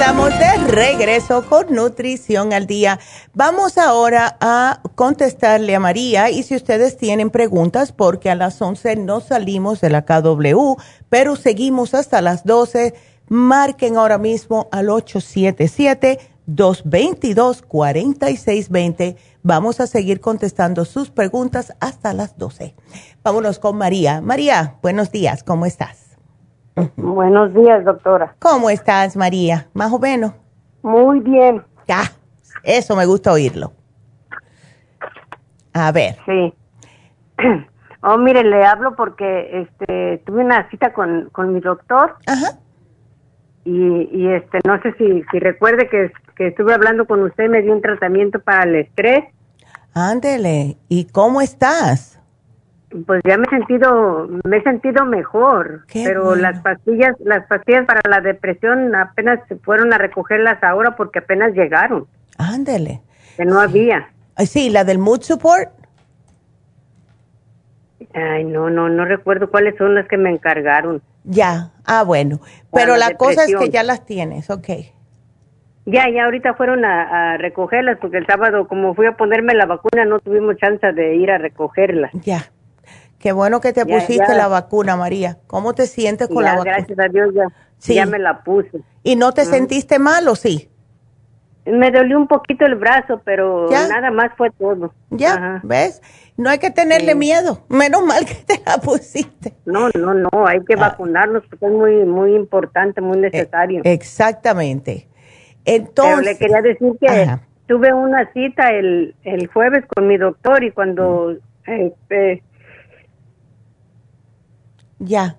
Speaker 3: Estamos de regreso con Nutrición al Día. Vamos ahora a contestarle a María y si ustedes tienen preguntas, porque a las 11 no salimos de la KW, pero seguimos hasta las 12, marquen ahora mismo al 877-222-4620. Vamos a seguir contestando sus preguntas hasta las 12. Vámonos con María. María, buenos días, ¿cómo estás?
Speaker 5: Buenos días, doctora.
Speaker 3: ¿Cómo estás, María? Más o menos.
Speaker 5: Muy bien.
Speaker 3: Ya, eso me gusta oírlo. A ver.
Speaker 5: Sí. Oh, mire, le hablo porque este tuve una cita con, con mi doctor.
Speaker 3: Ajá.
Speaker 5: Y, y este no sé si, si recuerde que, que estuve hablando con usted, me dio un tratamiento para el estrés.
Speaker 3: Ándele. ¿Y cómo estás?
Speaker 5: Pues ya me he sentido, me he sentido mejor, pero las pastillas, las pastillas para la depresión apenas fueron a recogerlas ahora porque apenas llegaron.
Speaker 3: Ándele.
Speaker 5: Que no había.
Speaker 3: Sí, la del mood support.
Speaker 5: Ay, no, no, no recuerdo cuáles son las que me encargaron.
Speaker 3: Ya, ah, bueno. Pero la, cosa es que ya las tienes, ok.
Speaker 5: Ya, ya ahorita fueron a, a, recogerlas porque el sábado, como fui a ponerme la vacuna, no tuvimos chance de ir a recogerlas.
Speaker 3: Ya. Qué bueno que te pusiste la vacuna, María. ¿Cómo te sientes con la vacuna?
Speaker 5: Gracias a Dios ya, ya me la puse.
Speaker 3: ¿Y no te sentiste mal o sí?
Speaker 5: Me dolió un poquito el brazo, pero nada más fue todo.
Speaker 3: Ya, ¿ves? No hay que tenerle miedo. Menos mal que te la pusiste.
Speaker 5: No, no, no, hay que ah. vacunarnos porque es muy muy importante, muy necesario.
Speaker 3: exactamente. Entonces, pero
Speaker 5: le quería decir que tuve una cita el, el jueves con mi doctor y cuando este,
Speaker 3: ya.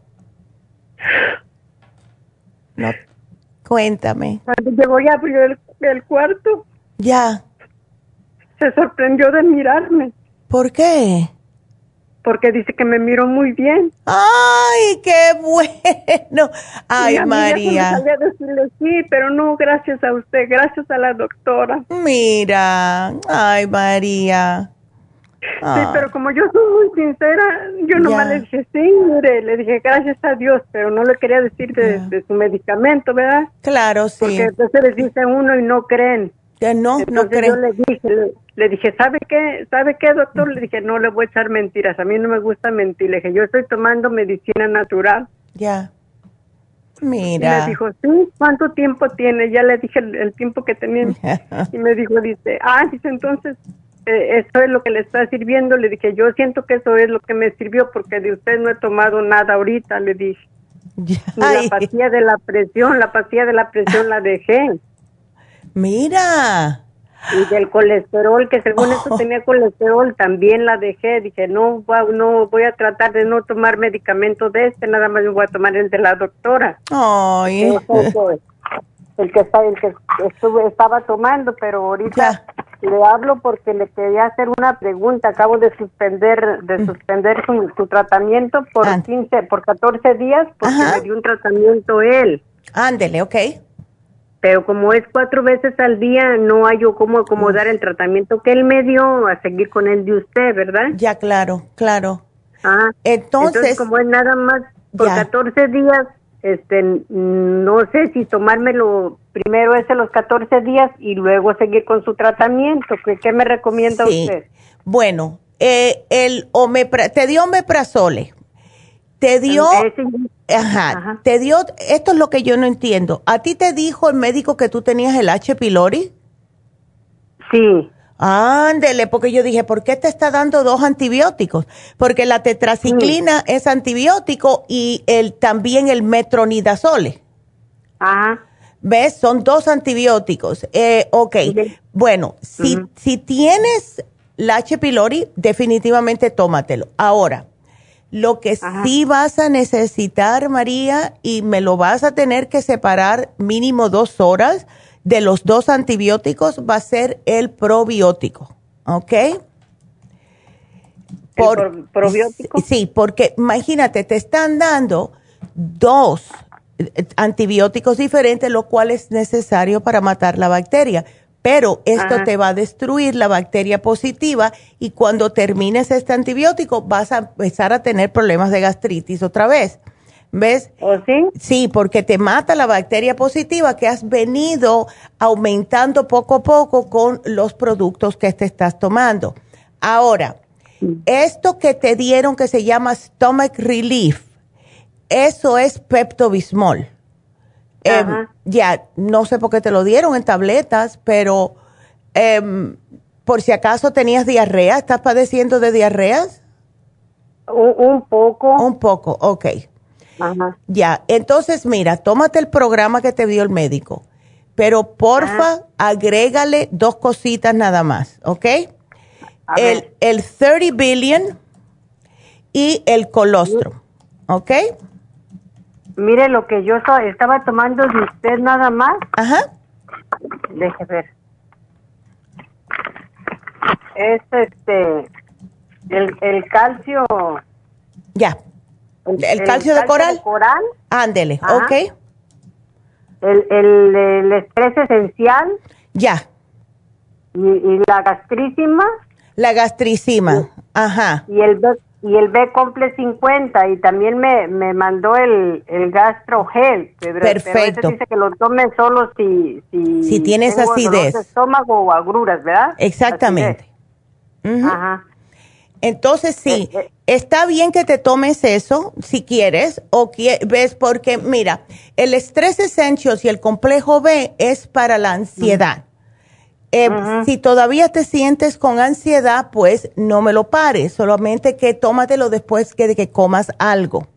Speaker 3: No, cuéntame.
Speaker 5: Cuando llegó ya abrió el, el cuarto.
Speaker 3: Ya.
Speaker 5: Se sorprendió de mirarme.
Speaker 3: ¿Por qué?
Speaker 5: Porque dice que me miro muy bien.
Speaker 3: ¡Ay, qué bueno! ¡Ay, a María!
Speaker 5: Mí decirle sí, pero no gracias a usted, gracias a la doctora.
Speaker 3: Mira, ay, María.
Speaker 5: Sí, ah. pero como yo soy muy sincera, yo nomás le dije, sí, mire, le dije gracias a Dios, pero no le quería decir de, su medicamento, ¿verdad?
Speaker 3: Claro, sí.
Speaker 5: Porque entonces les dice uno y no creen.
Speaker 3: Que no, no creen.
Speaker 5: Yo le dije, le, dije, ¿sabe qué? ¿Sabe qué, doctor? Le dije, no le voy a echar mentiras, a mí no me gusta mentir. Le dije, yo estoy tomando medicina natural.
Speaker 3: Ya. Mira.
Speaker 5: Y me dijo, sí, ¿cuánto tiempo tiene? Ya le dije el, el tiempo que tenía. y me dijo, dice, ah, dice, entonces eh, eso es lo que le está sirviendo. Le dije, yo siento que eso es lo que me sirvió porque de usted no he tomado nada ahorita, le dije. la pastilla de la presión, la pastilla de la presión la dejé.
Speaker 3: Mira.
Speaker 5: Y del colesterol, que según eso oh. tenía colesterol, también la dejé. Dije, no, no voy a tratar de no tomar medicamento de este, nada más me voy a tomar el de la doctora.
Speaker 3: Ay.
Speaker 5: El que, está, el que estuve, estaba tomando, pero ahorita le hablo porque le quería hacer una pregunta. Acabo de suspender de mm. suspender su, tratamiento por 15, ah. por 14 días porque me dio un tratamiento él.
Speaker 3: Ándele, ok.
Speaker 5: Pero como es cuatro veces al día, no hay yo cómo acomodar el tratamiento que él me dio a seguir con el de usted, ¿verdad?
Speaker 3: Ya, claro, claro.
Speaker 5: Ah, entonces, como es nada más por 14 días, este, no sé si tomármelo primero ese los 14 días y luego seguir con su tratamiento. ¿Qué, me recomienda usted?
Speaker 3: Bueno, eh, el omepra te dio omeprazole. Te dio,
Speaker 5: Ese-
Speaker 3: ajá,
Speaker 5: Ajá.
Speaker 3: te dio, esto es lo que yo no entiendo. ¿A ti te dijo el médico que tú tenías el H. pylori?
Speaker 5: Sí.
Speaker 3: Ándele, porque yo dije, ¿por qué te está dando dos antibióticos? Porque la tetraciclina es antibiótico y el, también el metronidazole.
Speaker 5: Ajá.
Speaker 3: ¿Ves? Son dos antibióticos. Eh, ok.
Speaker 5: Sí.
Speaker 3: Bueno, si, si tienes la H. pylori, definitivamente tómatelo. Ahora, lo que
Speaker 5: Ajá.
Speaker 3: sí vas a necesitar, María, y me lo vas a tener que separar mínimo dos horas de los dos antibióticos, va a ser el probiótico. ¿Ok?
Speaker 5: pro- probiótico?
Speaker 3: Sí, porque imagínate, te están dando dos eh, antibióticos diferentes, lo cual es necesario para matar la bacteria. Pero esto
Speaker 5: Ajá.
Speaker 3: te va a destruir la bacteria positiva y cuando termines este antibiótico vas a empezar a tener problemas de gastritis otra vez. ¿Ves?
Speaker 5: ¿O sí?
Speaker 3: Sí, porque te mata la bacteria positiva que has venido aumentando poco a poco con los productos que te estás tomando. Ahora, esto que te dieron que se llama Stomach Relief, eso es Pepto-Bismol. Em, ya, no sé por qué te lo dieron en tabletas, pero em, por si acaso tenías diarrea, ¿estás padeciendo de diarreas?
Speaker 5: Un, un poco.
Speaker 3: Un poco, ok.
Speaker 5: Ajá.
Speaker 3: Ya, entonces mira, tómate el programa que te dio el médico, pero porfa, agrégale dos cositas nada más, ¿ok? El, el 30 billion y el colostrum, ¿ok?
Speaker 5: Mire lo que yo estaba tomando de usted nada más.
Speaker 3: Ajá,
Speaker 5: Deje ver. Es este. El, el calcio.
Speaker 3: ya. ¿El calcio de coral?
Speaker 5: coral,
Speaker 3: Ándele,
Speaker 5: Ajá.
Speaker 3: ¿ok?
Speaker 5: el, el, el estrés esencial
Speaker 3: Ya.
Speaker 5: y, y la gastrísima
Speaker 3: La gastricima, ajá.
Speaker 5: y el B, y el B complex 50 y también me, me mandó el, el gastro gel. Pero, pero
Speaker 3: Perfecto.
Speaker 5: dice que lo tome solo si si,
Speaker 3: Si tienes
Speaker 5: tengo
Speaker 3: acidez.
Speaker 5: de estómago o agruras, ¿verdad?
Speaker 3: Exactamente.
Speaker 5: Acidez.
Speaker 3: Ujú.
Speaker 5: Ajá.
Speaker 3: Entonces sí,
Speaker 5: Eh, eh.
Speaker 3: está bien que te tomes eso si quieres o qui- ves porque mira, el estrés essentials y el complejo B es para la ansiedad. Eh, Si todavía te sientes con ansiedad, pues no me lo pares, solamente que tómatelo después que de que comas algo.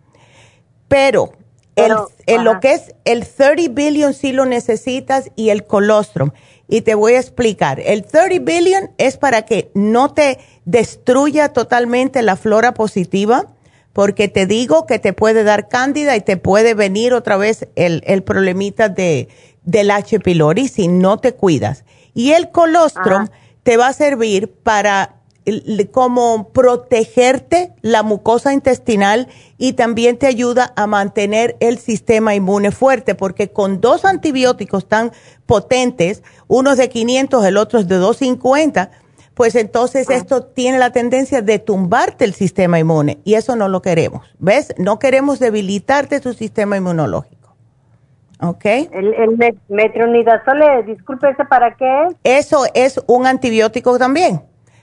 Speaker 3: Pero,
Speaker 5: Pero,
Speaker 3: el, el- lo que es el 30 billion sí lo necesitas y el colostrum. Y te voy a explicar. El 30 billion es para que no te destruya totalmente la flora positiva, porque te digo que te puede dar cándida y te puede venir otra vez el, el problemita de, del H. pylori si no te cuidas. Y el colostrum
Speaker 5: Ajá.
Speaker 3: te va a servir para como protegerte la mucosa intestinal y también te ayuda a mantener el sistema inmune fuerte, porque con dos antibióticos tan potentes, uno es de 500, el otro es de 250, pues entonces esto tiene la tendencia de tumbarte el sistema inmune y eso no lo queremos. ¿Ves? No queremos debilitarte tu sistema inmunológico. ¿Ok?
Speaker 5: El, el met- metronidazole, disculpe, ¿ese para qué es?
Speaker 3: Eso es un antibiótico también.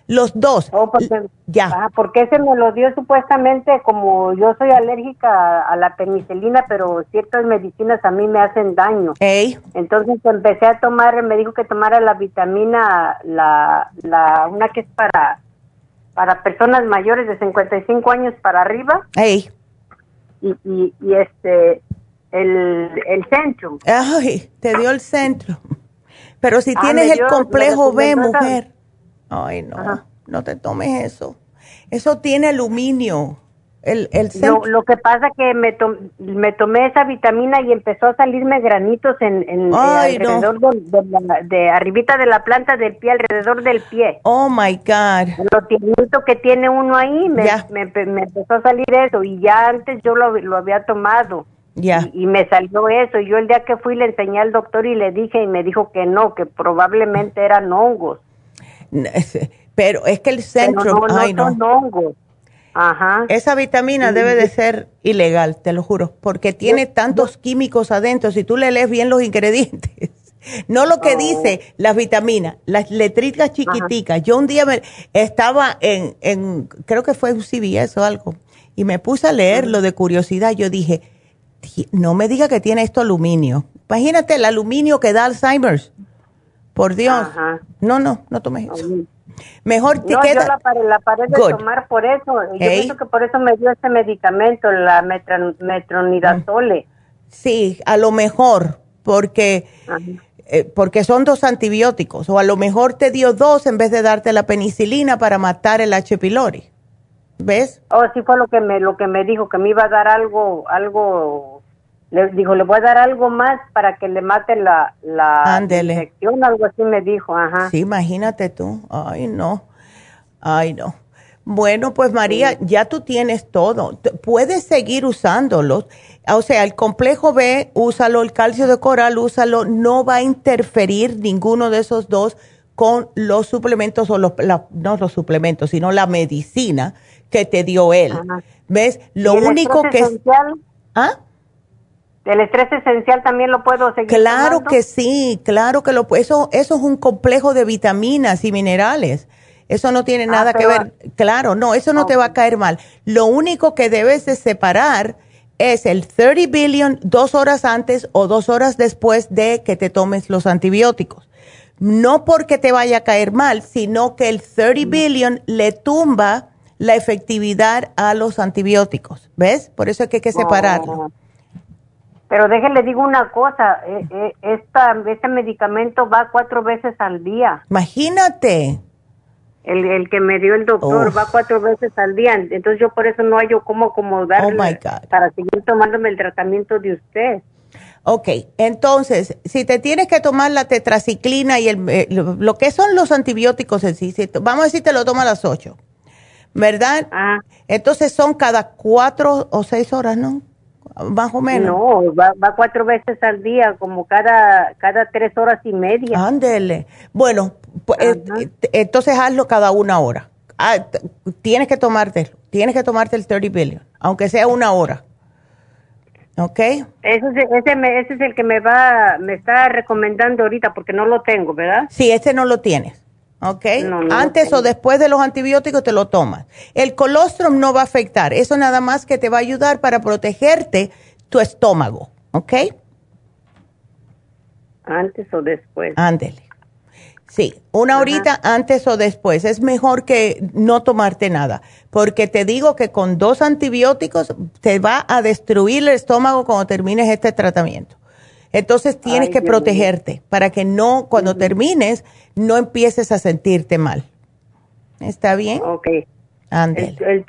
Speaker 3: Los dos.
Speaker 5: Oh, porque,
Speaker 3: ya.
Speaker 5: Ah, porque ese me lo dio supuestamente como yo soy alérgica a la penicilina, pero ciertas medicinas a mí me hacen daño.
Speaker 3: Ey,
Speaker 5: Entonces empecé a tomar, me dijo que tomara la vitamina, la, la una que es para para personas mayores de 55 años para arriba
Speaker 3: ey.
Speaker 5: y, y, y este el, el Centrum.
Speaker 3: Ay, te dio el centro. Pero si
Speaker 5: Ah,
Speaker 3: tienes el complejo B, mujer. Ay, no,
Speaker 5: Ajá.
Speaker 3: no te tomes eso. Eso tiene aluminio. El, el
Speaker 5: Lo, lo que pasa que me, to- me tomé esa vitamina y empezó a salirme granitos en, en- eh,
Speaker 3: Ay,
Speaker 5: alrededor de, de la- de arribita de la planta del pie, alrededor del pie.
Speaker 3: Oh my God.
Speaker 5: Lo tiernito que tiene uno ahí, me, me, empe- me empezó a salir eso y ya antes yo lo, lo había tomado.
Speaker 3: Ya.
Speaker 5: Y, y me salió eso. Y yo el día que fui le enseñé al doctor y le dije y me dijo que no, que probablemente eran hongos.
Speaker 3: Pero es que el centro.
Speaker 5: no,
Speaker 3: ay, no.
Speaker 5: son hongos. Ajá.
Speaker 3: Esa vitamina debe de ser ilegal, te lo juro, porque tiene tantos químicos adentro. Si tú le lees bien los ingredientes, no lo que
Speaker 5: Oh.
Speaker 3: dice las vitaminas, las letritas chiquiticas. Yo un día me, estaba en, en, creo que fue un CVS o algo, y me puse a leerlo de curiosidad. Yo dije, no me diga que tiene esto aluminio. Imagínate el aluminio que da Alzheimer's. Por Dios. No, no, no tomes eso. Mejor te
Speaker 5: no,
Speaker 3: queda.
Speaker 5: Yo la paré, la paré de tomar por eso. Yo pienso que por eso me dio este medicamento, la metronidazole.
Speaker 3: Sí, a lo mejor, porque, eh, porque son dos antibióticos. O a lo mejor te dio dos en vez de darte la penicilina para matar el H. pylori. ¿Ves?
Speaker 5: Oh, sí fue lo que me lo que me dijo que me iba a dar algo algo le dijo, le voy a dar algo más para que le mate la, la infección, algo así me dijo, ajá.
Speaker 3: Sí, imagínate tú. Ay, no. Ay, no. Bueno, pues María, ya tú tienes todo. Puedes seguir usándolo. O sea, el complejo B, úsalo, el calcio de coral, úsalo. No va a interferir ninguno de esos dos con los suplementos o los, no los suplementos, sino la medicina que te dio él. ¿Ves? Lo único que... es ¿Ah?
Speaker 5: ¿El estrés esencial también lo puedo seguir
Speaker 3: Claro que sí, claro que lo eso eso es un complejo de vitaminas y minerales. Eso no tiene ah, nada que ver, claro, no, eso no te va a caer mal. Lo único que debes de separar es el 30 billion dos horas antes o dos horas después de que te tomes los antibióticos. No porque te vaya a caer mal, sino que el 30 mm. billion le tumba la efectividad a los antibióticos. ¿Ves? Por eso es que hay que separarlo.
Speaker 5: Pero déjenle digo una cosa, eh, eh, esta, este medicamento va cuatro veces al día.
Speaker 3: Imagínate.
Speaker 5: El, el que me dio el doctor va cuatro veces al día, entonces yo por eso no hallo cómo acomodarle oh para seguir tomándome el tratamiento de usted.
Speaker 3: Ok, entonces, si te tienes que tomar la tetraciclina y el, eh, lo, que son los antibióticos en sí, vamos a decir te lo toma a las ocho, ¿verdad? Ah. Entonces son cada cuatro o seis horas, ¿no? Más o menos.
Speaker 5: No, va, cuatro veces al día, como cada, cada tres horas y media.
Speaker 3: Ándele. Bueno, pues, eh, entonces hazlo cada una hora. Ah, tienes que tomarte, tienes que tomarte el 30 billion, aunque sea una hora. ¿Ok?
Speaker 5: Ese es, ese, ese es el que me va, me está recomendando ahorita porque no lo tengo, ¿verdad?
Speaker 3: Sí, ese no lo tienes. ¿Ok? Antes o después de los antibióticos te lo tomas. El colostrum no va a afectar, eso nada más que te va a ayudar para protegerte tu estómago, ¿ok?
Speaker 5: Antes o después.
Speaker 3: Ándele. Sí, una horita antes o después. Es mejor que no tomarte nada, porque te digo que con dos antibióticos te va a destruir el estómago cuando termines este tratamiento. Entonces tienes que protegerte para que no, cuando termines, no empieces a sentirte mal. ¿Está bien?
Speaker 5: Ok. El, el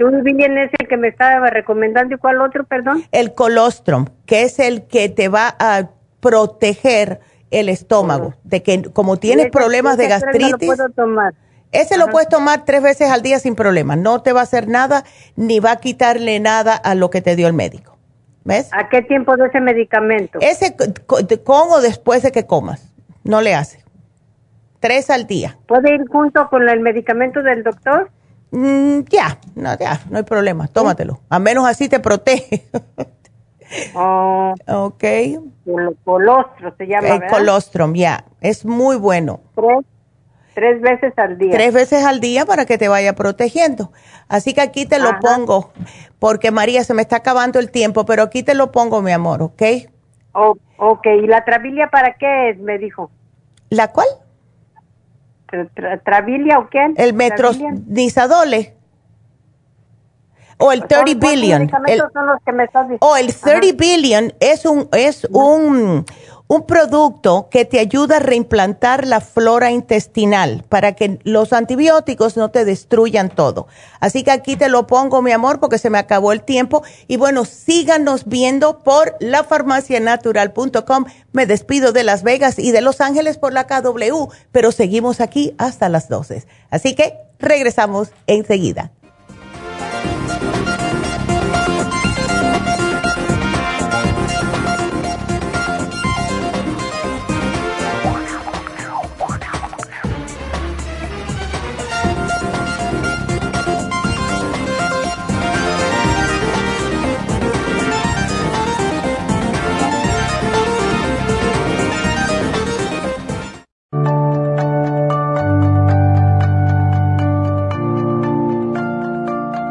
Speaker 5: es el que me estaba recomendando. ¿Y cuál otro, perdón?
Speaker 3: El colostrum, que es el que te va a proteger el estómago. De que como tienes problemas de gastritis. Lo puedo tomar. Ese lo puedes tomar tres veces al día sin problema. No te va a hacer nada ni va a quitarle nada a lo que te dio el médico. ¿Ves?
Speaker 5: ¿A qué tiempo de ese medicamento?
Speaker 3: Ese con o después de que comas. No le hace. Tres al día.
Speaker 5: ¿Puede ir junto con el medicamento del doctor?
Speaker 3: Mm, ya, no, ya, no hay problema. Tómatelo. A menos así te protege.
Speaker 5: oh,
Speaker 3: ok.
Speaker 5: El colostrum se llama.
Speaker 3: El colostrum, ya. Es muy bueno.
Speaker 5: Tres, tres veces al día.
Speaker 3: Tres veces al día para que te vaya protegiendo. Así que aquí te lo pongo porque María se me está acabando el tiempo, pero aquí te lo pongo, mi amor, ¿ok?
Speaker 5: Oh, ok, ¿y la trabilia para qué es? Me dijo.
Speaker 3: ¿La cuál?
Speaker 5: ¿Trabilia o qué?
Speaker 3: El metronidazole. O el 30 billion. El,
Speaker 5: son los que me estás diciendo.
Speaker 3: O el 30 billion es un, es un, un producto que te ayuda a reimplantar la flora intestinal para que los antibióticos no te destruyan todo. Así que aquí te lo pongo, mi amor, porque se me acabó el tiempo. Y bueno, síganos viendo por lafarmacianatural.com. Me despido de Las Vegas y de Los Ángeles por la KW, pero seguimos aquí hasta las 12. Así que regresamos enseguida.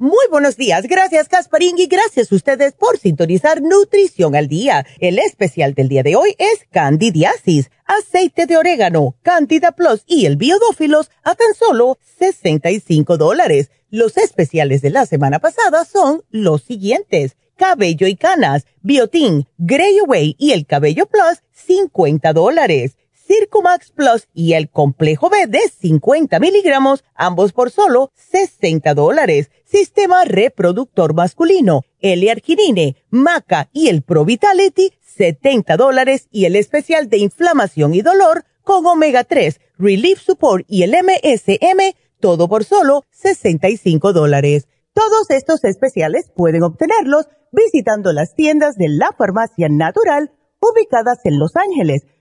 Speaker 3: Muy buenos días, gracias Casparín y gracias a ustedes por sintonizar Nutrición al Día. El especial del día de hoy es Candidiasis, aceite de orégano, Candida Plus y el biodófilos a tan solo 65 dólares. Los especiales de la semana pasada son los siguientes. Cabello y canas, biotín, Grey Away y el cabello plus, 50 dólares. Circumax Plus y el complejo B de 50 miligramos, ambos por solo 60 dólares. Sistema reproductor masculino, L-arginine, Maca y el Pro Vitality, 70 dólares y el especial de inflamación y dolor con omega 3, Relief Support y el MSM, todo por solo 65 dólares. Todos estos especiales pueden obtenerlos visitando las tiendas de la farmacia natural ubicadas en Los Ángeles,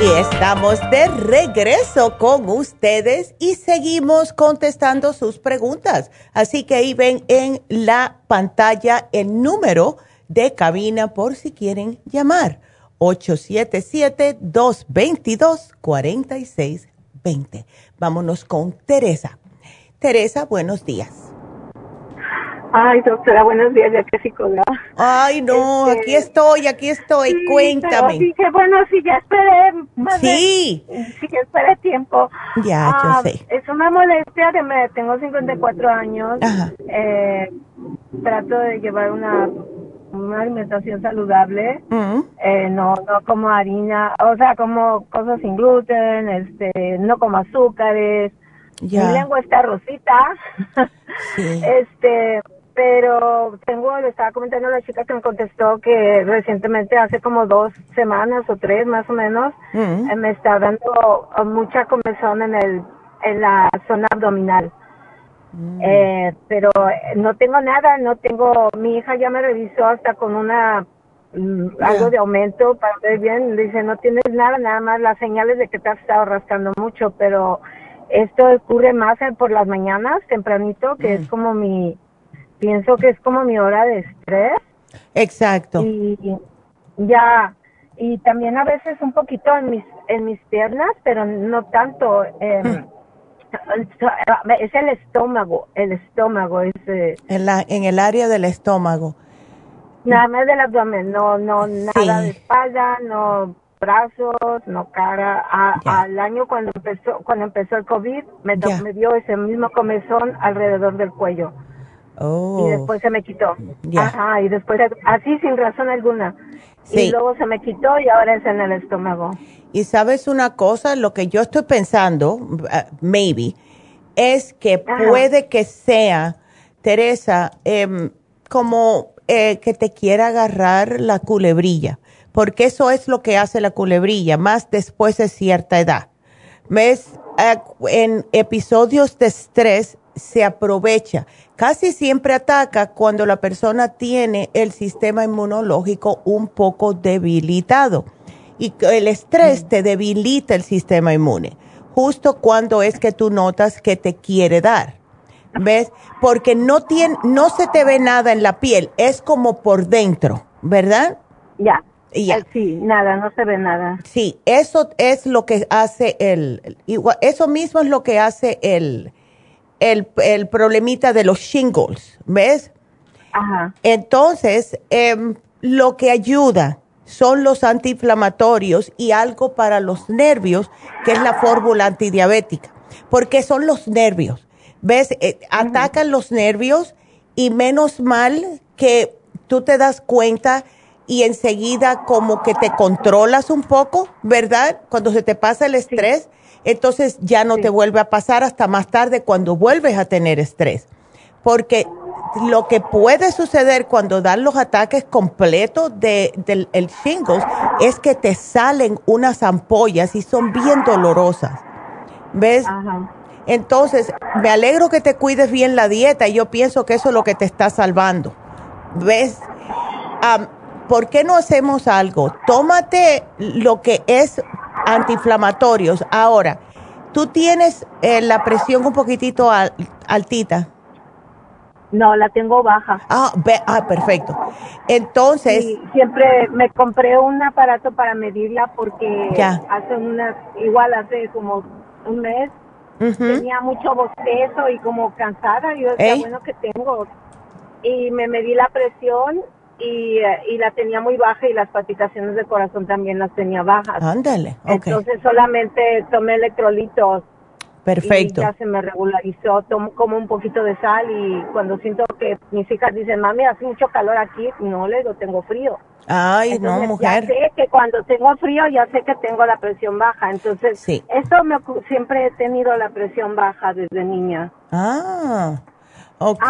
Speaker 3: Y estamos de regreso con ustedes y seguimos contestando sus preguntas. Así que ahí ven en la pantalla el número de cabina por si quieren llamar. 877-222-4620. Vámonos con Teresa. Teresa, buenos días.
Speaker 6: Ay, doctora, buenos días, ya que psicóloga.
Speaker 3: Ay, no,
Speaker 6: Este,
Speaker 3: aquí estoy, aquí estoy,
Speaker 6: Sí,
Speaker 3: cuéntame.
Speaker 6: pero dije, bueno, si ya esperé más de-
Speaker 3: Sí.
Speaker 6: si ya esperé tiempo.
Speaker 3: Ya, yo
Speaker 6: Ah,
Speaker 3: sé.
Speaker 6: Es una molestia que me tengo 54 años.
Speaker 3: Ajá.
Speaker 6: Eh, trato de llevar una, una alimentación saludable.
Speaker 3: Mm,
Speaker 6: Eh, no, no como harina, o sea, como cosas sin gluten, este, no como azúcares. Mi
Speaker 3: ya,
Speaker 6: lengua está rosita.
Speaker 3: sí.
Speaker 6: Este, pero tengo, le estaba comentando a la chica que me contestó que recientemente, hace como dos semanas o tres más o menos,
Speaker 3: Mm,
Speaker 6: eh, me está dando eh, mucha comezón en el, en la zona abdominal.
Speaker 3: mm.
Speaker 6: Eh, pero eh, no tengo nada, no tengo, mi hija ya me revisó hasta con una, mm, algo de aumento para ver bien, dice, no tienes nada, nada más las señales de que te has estado rascando mucho, pero esto ocurre más por las mañanas, tempranito, que es como mi, pienso que es como mi hora de estrés
Speaker 3: Exacto.
Speaker 6: y ya y también a veces un poquito en mis en mis piernas, pero no tanto. Eh, es el estómago, el estómago es eh,
Speaker 3: en la en el área del estómago.
Speaker 6: Nada más del abdomen, no no nada de espalda, no brazos, no cara. al año cuando empezó cuando empezó el COVID me, me dio ese mismo comezón alrededor del cuello.
Speaker 3: Oh.
Speaker 6: Y después se me quitó. Ajá, y después así sin razón alguna. Y luego se me quitó y ahora es en el estómago.
Speaker 3: Y sabes una cosa, lo que yo estoy pensando, uh, maybe, es que puede que sea, Teresa, em, como eh, que te quiera agarrar la culebrilla, porque eso es lo que hace la culebrilla, más después de cierta edad. ¿Ves? Eh, en episodios de estrés se aprovecha. Casi siempre ataca cuando la persona tiene el sistema inmunológico un poco debilitado. Y el estrés mm. te debilita el sistema inmune, justo cuando es que tú notas que te quiere dar. ¿Ves? Porque no, tiene, no se te ve nada en la piel, es como por dentro, ¿verdad?
Speaker 6: Ya. Ya. Eh, sí, nada, no se ve nada.
Speaker 3: Sí, eso es lo que hace el, eso mismo es lo que hace el, el, el problemita de los shingles, ¿ves?
Speaker 6: Ajá.
Speaker 3: Entonces, em, lo que ayuda son los antiinflamatorios y algo para los nervios, que es la fórmula antidiabética, porque son los nervios, ¿ves? Eh, atacan los nervios y menos mal que tú te das cuenta y enseguida como que te controlas un poco, ¿verdad? Cuando se te pasa el estrés entonces ya no te vuelve a pasar hasta más tarde cuando vuelves a tener estrés. Porque lo que puede suceder cuando dan los ataques completos de, del el shingles es que te salen unas ampollas y son bien dolorosas. ¿Ves? Entonces, me alegro que te cuides bien la dieta y yo pienso que eso es lo que te está salvando. ¿Ves? ¿Por qué no hacemos algo? Tómate lo que es antiinflamatorios. Ahora, ¿tú tienes eh, la presión un poquitito altita?
Speaker 6: No, la tengo baja.
Speaker 3: Ah, ah perfecto. Entonces...
Speaker 6: siempre me compré un aparato para medirla porque hace una, igual hace como un mes, tenía mucho bostezo y como cansada. Yo decía, bueno, que tengo. Y me medí la presión y, y, la tenía muy baja y las palpitaciones de corazón también las tenía bajas.
Speaker 3: Ándale,
Speaker 6: Entonces solamente tomé electrolitos.
Speaker 3: Perfecto.
Speaker 6: Y ya se me regularizó, tomo como un poquito de sal y cuando siento que mis hijas dicen, mami, hace mucho calor aquí, no le digo, tengo frío.
Speaker 3: Ay, no, mujer.
Speaker 6: Ya sé que cuando tengo frío ya sé que tengo la presión baja. Entonces, sí. esto me, siempre he tenido la presión baja desde niña.
Speaker 3: Ah, ok.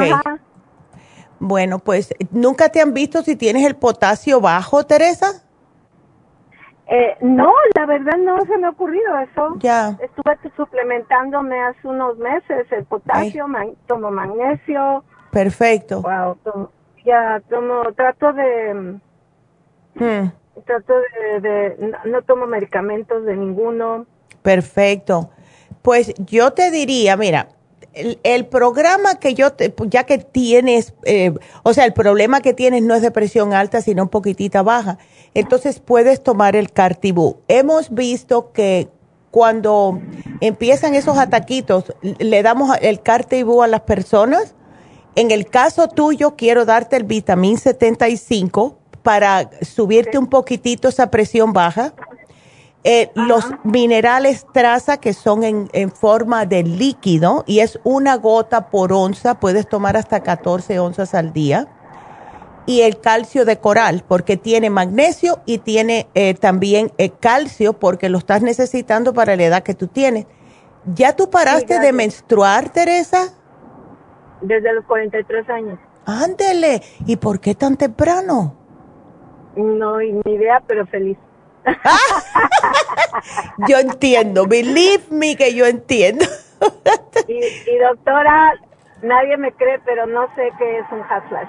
Speaker 3: Bueno, pues, ¿nunca te han visto si tienes el potasio bajo, Teresa?
Speaker 6: Eh, no, la verdad no se me ha ocurrido eso.
Speaker 3: Ya.
Speaker 6: Estuve suplementándome hace unos meses el potasio, tomo magnesio.
Speaker 3: Perfecto.
Speaker 6: Wow, ya tomo, trato de... Hmm. Trato de, de, no tomo medicamentos de ninguno.
Speaker 3: Perfecto. Pues yo te diría, mira, el, programa que yo, te, ya que tienes, eh, o sea, el problema que tienes no es de presión alta, sino un poquitita baja, entonces puedes tomar el Cartibú. Hemos visto que cuando empiezan esos ataquitos, le damos el Cartibú a las personas. En el caso tuyo, quiero darte el vitamín 75 para subirte un poquitito esa presión baja eh, los minerales traza que son en, en, forma de líquido y es una gota por onza, puedes tomar hasta 14 onzas al día. Y el calcio de coral, porque tiene magnesio y tiene eh, también eh, calcio, porque lo estás necesitando para la edad que tú tienes. ¿Ya tú paraste de menstruar, Teresa?
Speaker 6: Desde los 43 años.
Speaker 3: Ándele. ¿Y por qué tan temprano?
Speaker 6: No, ni idea, pero feliz.
Speaker 3: yo entiendo, believe me que yo entiendo.
Speaker 6: y, doctora, nadie me cree, pero no sé qué es un hot flash.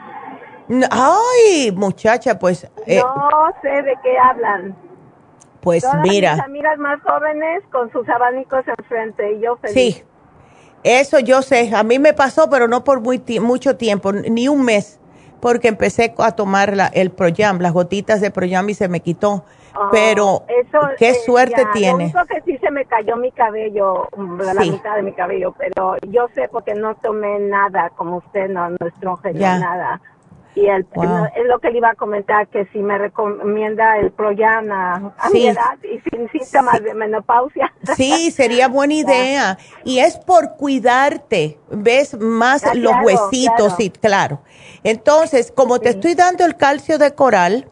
Speaker 3: Ay, muchacha, pues...
Speaker 6: Eh, no sé de qué hablan.
Speaker 3: Pues mira.
Speaker 6: Mis amigas más jóvenes con sus abanicos enfrente y yo feliz. Sí,
Speaker 3: eso yo sé. A mí me pasó, pero no por muy mucho tiempo, ni un mes, porque empecé a tomar la, el Proyam, las gotitas de Proyam y se me quitó Oh, pero qué eh, suerte tiene.
Speaker 6: Lo que sí se me cayó mi cabello, la mitad de mi cabello, pero yo sé porque no tomé nada, como usted no, no estrógeno, nada. Y el, es lo que le iba a comentar, que si me recomienda el Proyan a, mi edad y sin síntomas de menopausia.
Speaker 3: Sí, sería buena idea. Y es por cuidarte, ves más los huesitos, sí, claro. Entonces, como te estoy dando el calcio de coral,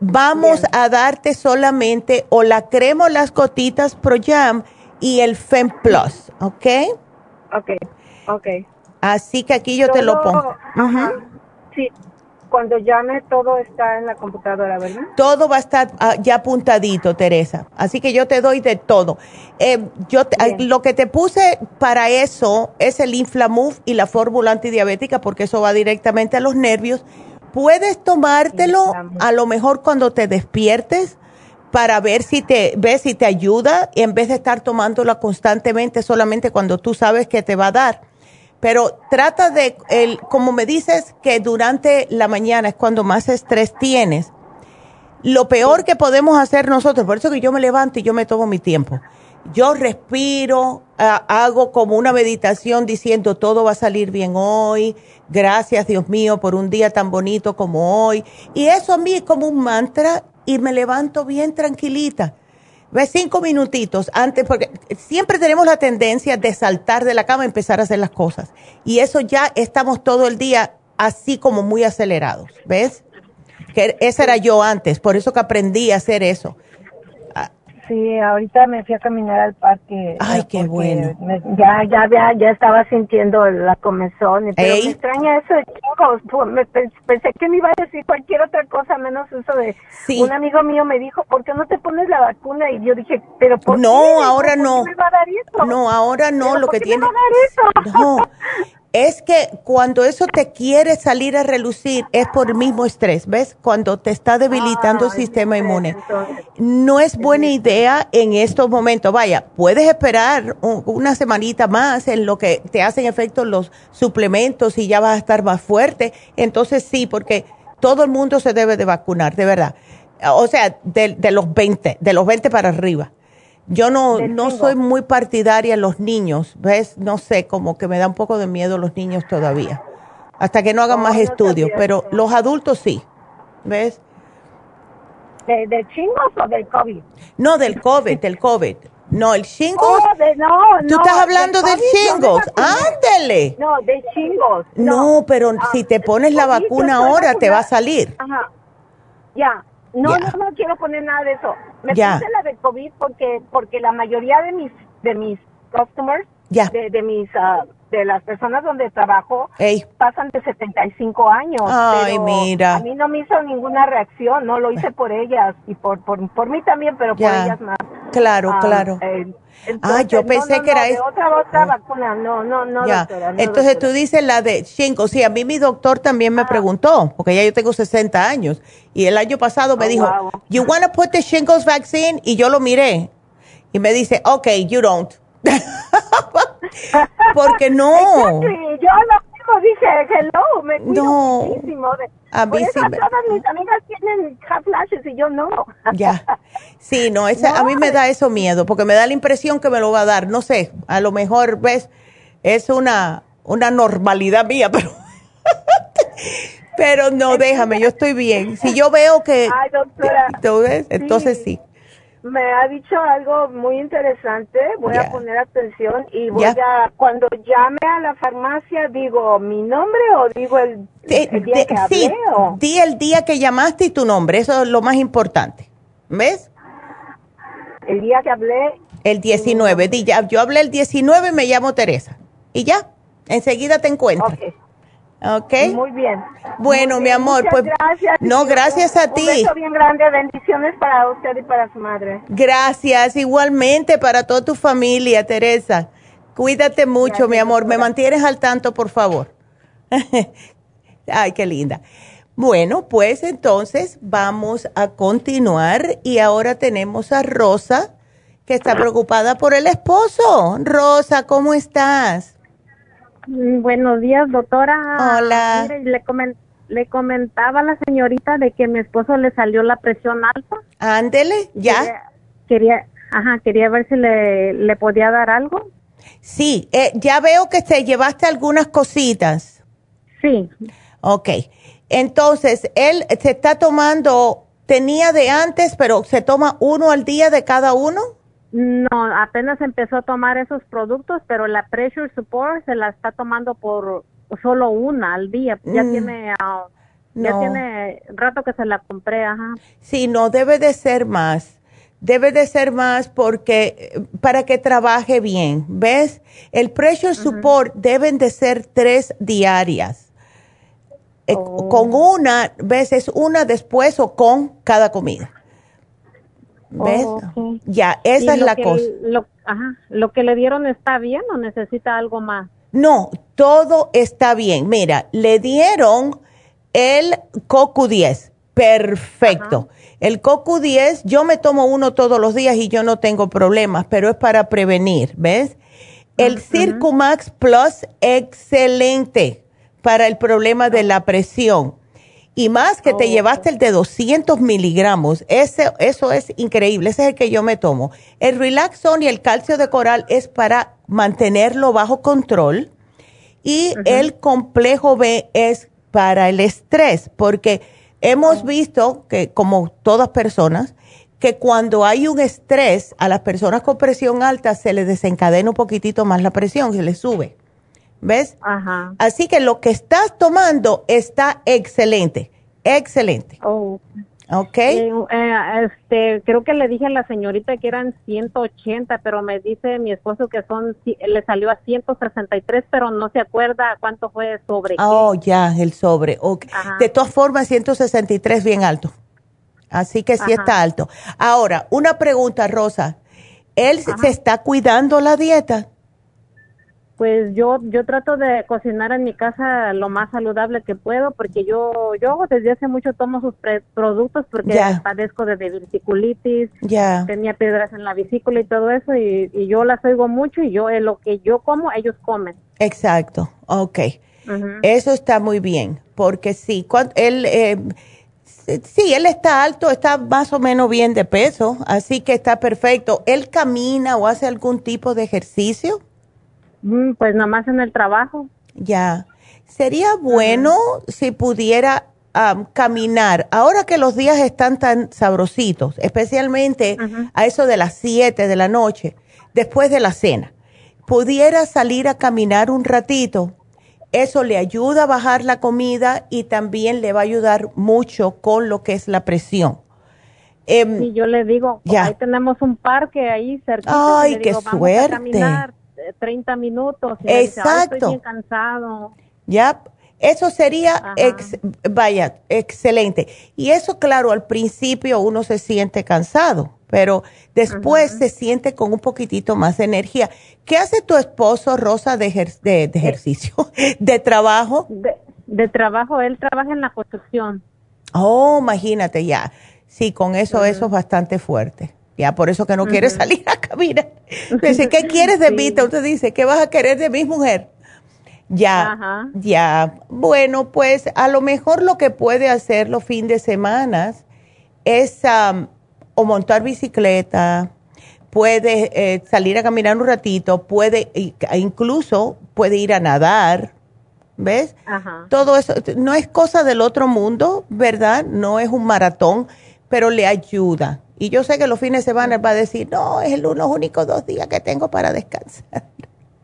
Speaker 3: vamos a darte solamente o la crema o las gotitas ProYam y el Fem Plus, ¿ok?
Speaker 6: Ok, ok.
Speaker 3: Así que aquí yo te lo pongo.
Speaker 6: Sí, cuando llame todo está en la computadora, ¿verdad?
Speaker 3: Todo va a estar ah, ya apuntadito, Teresa. Así que yo te doy de todo. Eh, yo lo que te puse para eso es el Inflamuf y la fórmula antidiabética porque eso va directamente a los nervios puedes tomártelo a lo mejor cuando te despiertes para ver si te ves si te ayuda en vez de estar tomándola constantemente solamente cuando tú sabes que te va a dar. Pero trata de el como me dices que durante la mañana es cuando más estrés tienes. Lo peor que podemos hacer nosotros, por eso que yo me levanto y yo me tomo mi tiempo yo respiro, hago como una meditación diciendo todo va a salir bien hoy, gracias Dios mío por un día tan bonito como hoy. Y eso a mí es como un mantra y me levanto bien tranquilita. Ve cinco minutitos antes, porque siempre tenemos la tendencia de saltar de la cama y empezar a hacer las cosas. Y eso ya estamos todo el día así como muy acelerados, ¿ves? Que esa era yo antes, por eso que aprendí a hacer eso
Speaker 6: Sí, ahorita me fui a caminar al parque.
Speaker 3: Ay, qué bueno.
Speaker 6: ya, ya, ya, ya estaba sintiendo la comezón. Pero me extraña eso de chicos. Me, pensé que me iba a decir cualquier otra cosa menos eso de. Sí. Un amigo mío me dijo, ¿por qué no te pones la vacuna? Y yo dije, ¿pero por
Speaker 3: no, qué? ahora no. me va a dar eso? No, ahora no. lo que tiene. Me va a dar eso? No. es que cuando eso te quiere salir a relucir es por el mismo estrés, ¿ves? Cuando te está debilitando el sistema inmune. No es buena idea en estos momentos. Vaya, puedes esperar una semanita más en lo que te hacen efecto los suplementos y ya vas a estar más fuerte. Entonces sí, porque todo el mundo se debe de vacunar, de verdad. O sea, de, de los 20, de los 20 para arriba. Yo no, no soy muy partidaria en los niños, ¿ves? No sé, como que me da un poco de miedo los niños todavía, hasta que no hagan más estudios, pero los adultos sí, ¿ves?
Speaker 6: ¿De, ¿De, chingos o del COVID?
Speaker 3: No, del COVID, del COVID. No, el shingles.
Speaker 6: Oh, no,
Speaker 3: Tú estás hablando del shingles. Ándele.
Speaker 6: No, de chingos.
Speaker 3: No, pero ah, si te pones la vacuna ahora, te va a salir.
Speaker 6: Ajá. Ya. No, no, no quiero poner nada de eso. Me puse la de COVID porque porque la mayoría de mis de mis customers, de, de, mis uh, de las personas donde trabajo pasan de 75 años.
Speaker 3: Ay, mira.
Speaker 6: A mí no me hizo ninguna reacción, no lo hice por ellas y por por, por mí también, pero por ellas más.
Speaker 3: Claro, ah, claro. Eh, ah, yo pensé que era
Speaker 6: eso. Otra, otra ah. vacuna, no, no, no, doctora,
Speaker 3: Entonces tú dices la de Shinko. Sí, a mí mi doctor también me preguntó, porque ya yo tengo 60 años, y el año pasado me oh, dijo, you want to put the shingles vaccine? Y yo lo miré, y me dice, okay, you don't. porque no.
Speaker 6: Yo lo dije, hello, me cuido no. muchísimo. De, a mí sí todas mis amigas tienen flashes y yo no.
Speaker 3: ya. Sí, no, esa, a mí me da eso miedo, porque me da la impresión que me lo va a dar. No sé, a lo mejor, ves, es una, una normalidad mía, pero... pero no, déjame, yo estoy bien. Si yo veo que...
Speaker 6: Ay, doctora.
Speaker 3: Entonces sí
Speaker 6: me ha dicho algo muy interesante, voy a poner atención y voy a, cuando llame a la farmacia, digo mi nombre o digo el, día que hablé. Sí,
Speaker 3: di el día que llamaste y tu nombre, eso es lo más importante. ¿Ves?
Speaker 6: El día que hablé.
Speaker 3: El 19, di ya, yo hablé el 19 y me llamo Teresa. Y ya, enseguida te encuentro. ¿Ok?
Speaker 6: Muy bien.
Speaker 3: Bueno, mi amor, pues.
Speaker 6: Gracias.
Speaker 3: No, gracias a ti. Un
Speaker 6: beso bien grande, bendiciones para usted y para su madre.
Speaker 3: Gracias, igualmente para toda tu familia, Teresa. Cuídate mucho, mi amor. Me mantienes al tanto, por favor. Ay, qué linda. Bueno, pues entonces vamos a continuar y ahora tenemos a Rosa, que está preocupada por el esposo. Rosa, ¿cómo estás?
Speaker 7: Mm, buenos días, doctora.
Speaker 3: Hola.
Speaker 7: le, le comentaba a la señorita de que mi esposo le salió la presión alta.
Speaker 3: Ándele, ya.
Speaker 7: Quería, ajá, quería ver si le, le podía dar algo.
Speaker 3: Sí, eh, ya veo que te llevaste algunas cositas.
Speaker 7: Sí.
Speaker 3: Ok, entonces él se está tomando, tenía de antes, pero se toma uno al día de cada uno.
Speaker 7: No, apenas empezó a tomar esos productos, pero la pressure support se la está tomando por solo una al día. Ya mm. tiene ah, ya tiene rato que se la compré, ajá.
Speaker 3: Sí, no debe de ser más. Debe de ser más porque para que trabaje bien, ¿ves? El pressure support deben de ser tres diarias. Eh, oh. Con una, ¿ves? Es una después o con cada comida. ¿Ves? Ya, esa es la cosa.
Speaker 7: Lo, ajá, ¿Lo que le dieron está bien o necesita algo más?
Speaker 3: No, todo está bien. Mira, le dieron el CoQ10. Perfecto. El CoQ10, yo me tomo uno todos los días y yo no tengo problemas, pero es para prevenir, ¿ves? El Circumax Plus, excelente para el problema de la presión. Y más que te oh, llevaste el de 200 miligramos, ese, eso es increíble, ese es el que yo me tomo. El Relaxon y el calcio de coral es para mantenerlo bajo control y el complejo B es para el estrés, porque hemos visto que como todas personas, que cuando hay un estrés a las personas con presión alta se les desencadena un poquitito más la presión, se les sube. ¿Ves? Ajá. Así que lo que estás tomando está excelente, excelente.
Speaker 7: Oh. Ok. Eh, eh, este, creo que le dije a la señorita que eran 180, pero me dice mi esposo que son, le salió a 163, pero no se acuerda cuánto fue el sobre.
Speaker 3: Oh, ya, el sobre. Okay. De todas formas, 163 bien alto. Así que sí está alto. Ahora, una pregunta, Rosa. ¿Él se está cuidando la dieta?
Speaker 7: Pues yo yo trato de cocinar en mi casa lo más saludable que puedo porque yo yo desde hace mucho tomo sus productos porque padezco de diverticulitis, tenía piedras en la vesícula y todo eso y, yo las oigo mucho y yo lo que yo como ellos comen.
Speaker 3: Exacto, ok. Eso está muy bien porque sí, cuando él eh, sí, él está alto, está más o menos bien de peso, así que está perfecto. ¿Él camina o hace algún tipo de ejercicio?
Speaker 7: Mm, pues nomás en el trabajo.
Speaker 3: Ya. Sería bueno si pudiera caminar. Ahora que los días están tan sabrositos, especialmente a eso de las 7 de la noche, después de la cena, pudiera salir a caminar un ratito. Eso le ayuda a bajar la comida y también le va a ayudar mucho con lo que es la presión.
Speaker 7: Eh, y yo le digo, ya. ahí tenemos un parque ahí cerca.
Speaker 3: Ay, qué suerte.
Speaker 7: 30 minutos.
Speaker 3: Exacto.
Speaker 7: estoy bien cansado.
Speaker 3: Ya, eso sería, vaya, excelente. Y eso, claro, al principio uno se siente cansado, pero después se siente con un poquitito más de energía. ¿Qué hace tu esposo, Rosa, de, de, ejercicio, de trabajo?
Speaker 7: De, trabajo, él trabaja en la construcción.
Speaker 3: Oh, imagínate ya. Sí, con eso, eso es bastante fuerte. Ya por eso que no quiere salir a caminar. Dice, ¿qué quieres de mí? Usted dice, ¿qué vas a querer de mi mujer? Ya, ya. Bueno, pues a lo mejor lo que puede hacer los fines de semana es o montar bicicleta, puede eh, salir a caminar un ratito, puede incluso puede ir a nadar, ¿ves? Todo eso no es cosa del otro mundo, ¿verdad? No es un maratón, pero le ayuda. Y yo sé que los fines de semana va a decir, no, es los únicos dos días que tengo para descansar.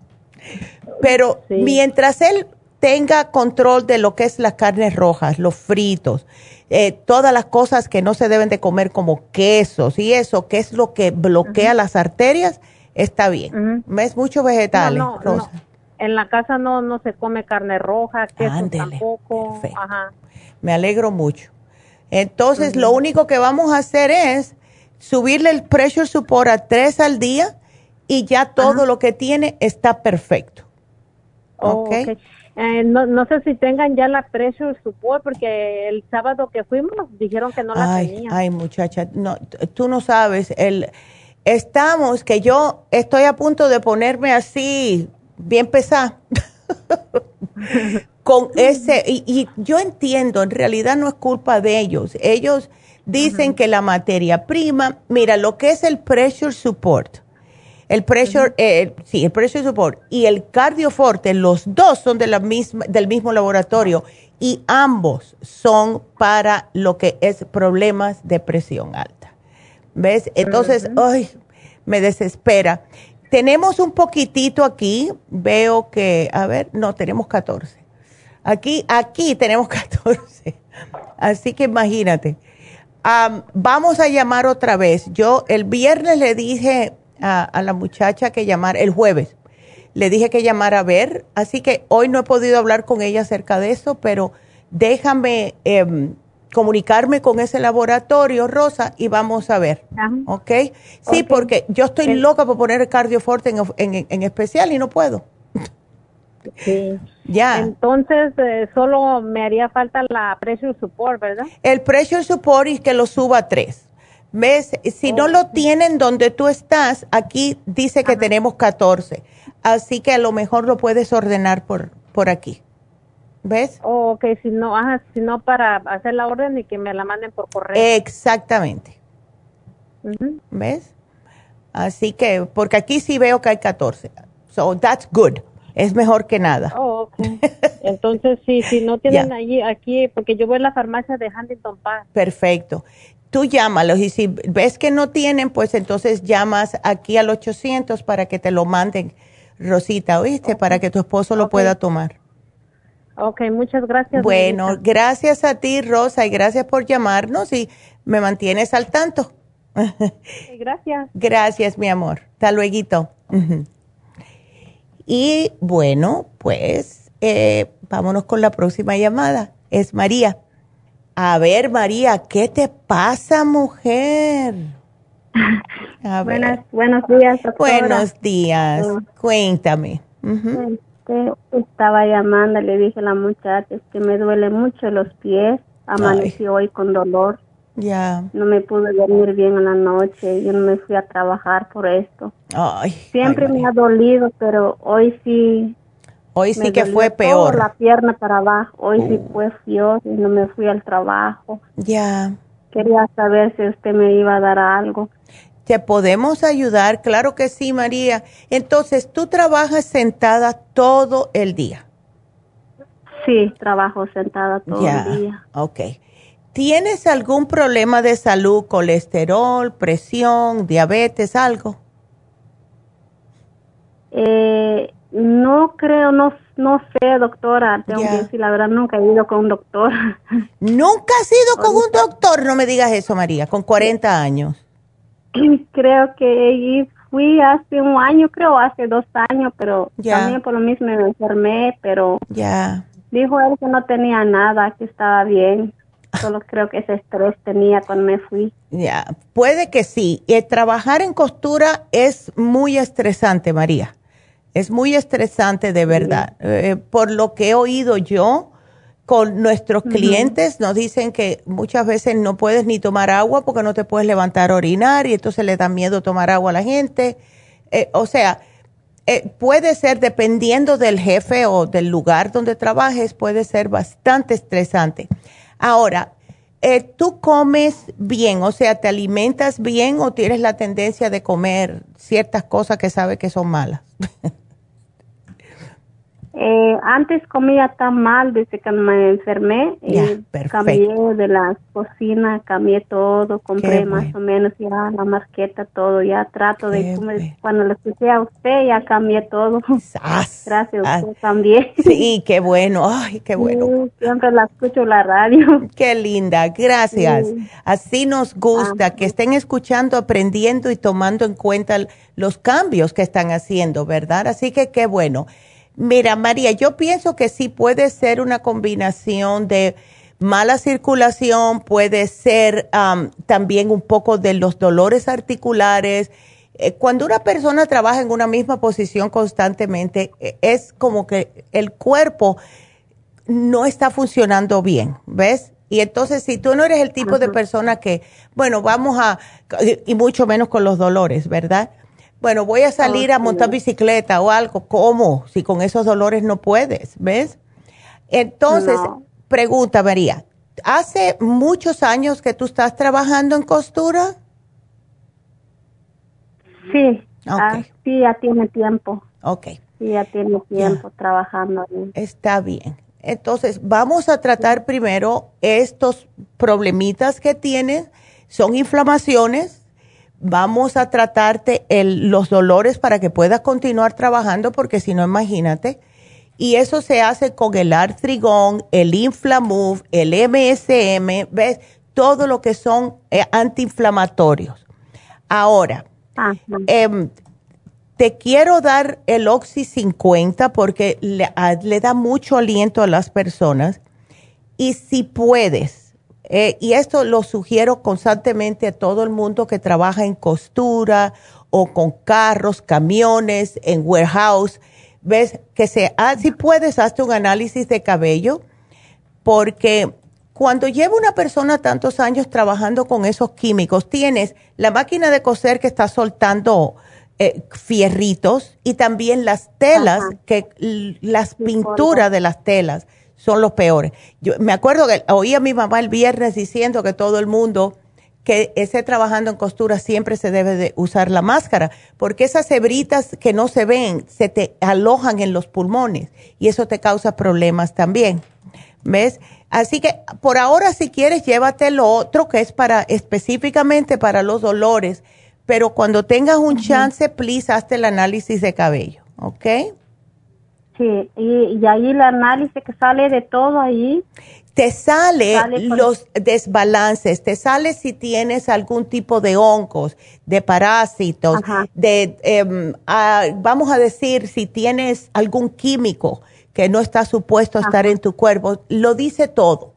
Speaker 3: Pero mientras él tenga control de lo que es las carnes rojas, los fritos, eh, todas las cosas que no se deben de comer como quesos y eso, que es lo que bloquea las arterias, está bien. ¿Ves? Muchos vegetales, no, Rosa.
Speaker 7: En la casa no, no se come carne roja, queso tampoco.
Speaker 3: Me alegro mucho. Entonces, lo único que vamos a hacer es subirle el pressure support a tres al día y ya todo lo que tiene está perfecto.
Speaker 7: Oh, okay. Eh, no, no, sé si tengan ya la pressure support porque el sábado que fuimos dijeron que no la tenían.
Speaker 3: Ay, muchacha, no, tú no sabes, el, estamos, que yo estoy a punto de ponerme así, bien pesada. con ese, y, yo entiendo, en realidad no es culpa de ellos. Ellos dicen que la materia prima, mira, lo que es el pressure support, el pressure, eh, sí, el pressure support y el cardioforte, los dos son de la misma, del mismo laboratorio y ambos son para lo que es problemas de presión alta. ¿Ves? Entonces, ay, me desespera. Tenemos un poquitito aquí, veo que, a ver, no, tenemos 14. Aquí, aquí tenemos 14. Así que imagínate. Vamos a llamar otra vez. Yo el viernes le dije a, la muchacha que llamar, el jueves, le dije que llamara a ver, así que hoy no he podido hablar con ella acerca de eso, pero déjame em, comunicarme con ese laboratorio, Rosa, y vamos a ver. ¿Ok? Sí, porque yo estoy loca por poner el cardioforte en, en, especial y no puedo.
Speaker 7: Sí. Ya. Entonces, eh, solo me haría falta la pressure support, ¿verdad?
Speaker 3: El pressure support y que lo suba a tres. ¿Ves? Si no lo tienen donde tú estás, aquí dice que tenemos 14. Así que a lo mejor lo puedes ordenar por, por aquí. ¿Ves?
Speaker 7: Oh, ok, si no, ajá, si no para hacer la orden y que me la manden por correo.
Speaker 3: Exactamente. ¿Ves? Así que, porque aquí sí veo que hay 14. So, that's good. Es mejor que nada.
Speaker 7: Oh, okay. Entonces, sí, si no tienen allí, aquí, porque yo voy a la farmacia de Huntington Park.
Speaker 3: Perfecto tú llámalos y si ves que no tienen, pues entonces llamas aquí al 800 para que te lo manden, Rosita, ¿oíste? Para que tu esposo lo pueda tomar.
Speaker 7: Ok, muchas gracias.
Speaker 3: Bueno, gracias a ti, Rosa, y gracias por llamarnos y me mantienes al tanto.
Speaker 7: gracias.
Speaker 3: Gracias, mi amor. Hasta luego. Y bueno, pues eh, vámonos con la próxima llamada. Es María. A ver, María, ¿qué te pasa, mujer?
Speaker 8: Buenas, buenos días,
Speaker 3: Buenos días, cuéntame.
Speaker 8: Este, estaba llamando, le dije a la muchacha que me duele mucho los pies, amanecí hoy con dolor.
Speaker 3: Ya.
Speaker 8: No me pude dormir bien en la noche, yo no me fui a trabajar por esto.
Speaker 3: Ay,
Speaker 8: Siempre me ha dolido, pero hoy sí
Speaker 3: Hoy sí que fue peor.
Speaker 8: la pierna para abajo. Hoy sí uh. fue feo y no me fui al trabajo.
Speaker 3: Ya.
Speaker 8: Quería saber si usted me iba a dar algo.
Speaker 3: ¿Te podemos ayudar? Claro que sí, María. Entonces, ¿tú trabajas sentada todo el día?
Speaker 8: Sí, trabajo sentada todo el día.
Speaker 3: Ok. ¿Tienes algún problema de salud, colesterol, presión, diabetes, algo?
Speaker 8: Eh, no creo, no, no sé, doctora. Tengo que decir, la verdad, nunca he ido con un doctor.
Speaker 3: ¿Nunca has ido con un doctor? No me digas eso, María, con 40 años.
Speaker 8: Creo que fui hace un año, creo, hace dos años, pero también por lo mismo me enfermé, pero
Speaker 3: ya.
Speaker 8: dijo él que no tenía nada, que estaba bien. Solo creo que ese estrés tenía cuando me fui.
Speaker 3: Ya, puede que sí. Y trabajar en costura es muy estresante, María. Es muy estresante de verdad. Eh, por lo que he oído yo con nuestros clientes, nos dicen que muchas veces no puedes ni tomar agua porque no te puedes levantar a orinar y entonces le da miedo tomar agua a la gente. Eh, o sea, eh, puede ser, dependiendo del jefe o del lugar donde trabajes, puede ser bastante estresante. Ahora, ¿tú comes bien? O sea, ¿te alimentas bien o tienes la tendencia de comer ciertas cosas que sabes que son malas?
Speaker 8: Eh, antes comía tan mal desde que me enfermé. Eh, cambié de la cocina, cambié todo, compré más o menos ya la marqueta, todo. Ya trato de comer. Cuando lo escuché a usted, ya cambié todo. Gracias, a usted también.
Speaker 3: Sí, qué bueno. Ay, qué bueno.
Speaker 8: siempre la escucho la radio.
Speaker 3: Qué linda. Gracias. Así nos gusta ah. que estén escuchando, aprendiendo y tomando en cuenta los cambios que están haciendo, ¿verdad? Así que qué bueno. Mira, María, yo pienso que sí puede ser una combinación de mala circulación, puede ser también un poco de los dolores articulares. Eh, cuando una persona trabaja en una misma posición constantemente, e, es como que el cuerpo no está funcionando bien, ¿ves? Y entonces, si tú no eres el tipo de persona que, bueno, vamos a, y mucho menos con los dolores, ¿verdad? Bueno, voy a salir a montar bicicleta o algo, ¿cómo? Si con esos dolores no puedes, ¿ves? Entonces, pregunta María, ¿hace muchos años que tú estás trabajando en costura?
Speaker 8: Sí, ah, sí, ya tiene tiempo.
Speaker 3: Ok.
Speaker 8: Sí, ya tiene tiempo trabajando
Speaker 3: Está bien. Entonces, vamos a tratar primero estos problemitas que tienes. Son inflamaciones. Vamos a tratarte el, los dolores para que puedas continuar trabajando, porque si no, imagínate. Y eso se hace con el artrigón, el inflamove, el MSM, ¿ves? Todo lo que son eh, antiinflamatorios. Ahora, eh, te quiero dar el Oxy 50 porque le, da mucho aliento a las personas. Y si puedes, eh, y esto lo sugiero constantemente a todo el mundo que trabaja en costura o con carros, camiones, en warehouse, ves que se, ah, si puedes, hazte un análisis de cabello, porque cuando lleva una persona tantos años trabajando con esos químicos, tienes la máquina de coser que está soltando eh, fierritos y también las telas, que las pinturas de las telas son los peores. Yo me acuerdo que oí a mi mamá el viernes diciendo que todo el mundo que esté trabajando en costura siempre se debe de usar la máscara, porque esas hebritas que no se ven se te alojan en los pulmones y eso te causa problemas también. ¿Ves? Así que por ahora si quieres llévate lo otro que es para específicamente para los dolores pero cuando tengas un chance, please, hazte el análisis de cabello, ¿ok?
Speaker 8: Sí, y, ahí el análisis que sale de todo ahí.
Speaker 3: Te sale, los desbalances, te sale si tienes algún tipo de hongos, de parásitos, de, em, vamos a decir, si tienes algún químico que no está supuesto a estar en tu cuerpo, lo dice todo.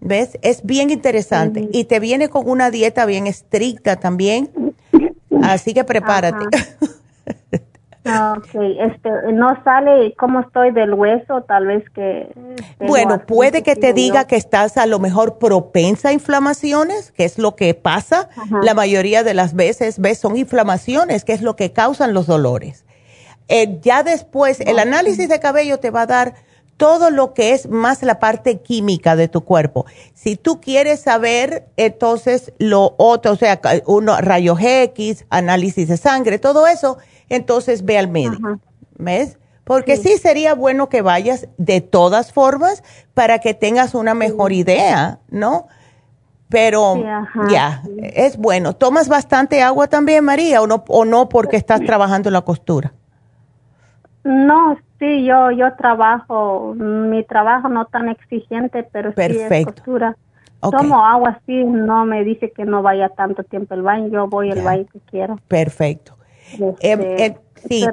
Speaker 3: ¿Ves? Es bien interesante. Y te viene con una dieta bien estricta también Así que prepárate.
Speaker 8: Ah, ok, este, no sale cómo estoy del hueso, tal vez que...
Speaker 3: Bueno, puede que te diga que estás a lo mejor propensa a inflamaciones, que es lo que pasa. La mayoría de las veces, ves, son inflamaciones, que es lo que causan los dolores. Eh, ya después, el análisis de cabello te va a dar todo lo que es más la parte química de tu cuerpo. Si tú quieres saber, entonces lo otro, o sea, uno, rayos X, análisis de sangre, todo eso, entonces ve al médico. ¿Ves? Porque sí. sería bueno que vayas de todas formas para que tengas una mejor idea, ¿no? Pero ya, es bueno. ¿Tomas bastante agua también, María, o no, o no porque estás trabajando en la costura?
Speaker 8: No, Sí, yo, yo trabajo, mi trabajo no tan exigente, pero sí es costura. Tomo agua, sí, no me dice que no vaya tanto tiempo al baño, yo voy al baño que quiero.
Speaker 3: Perfecto. Em, este, em, sí.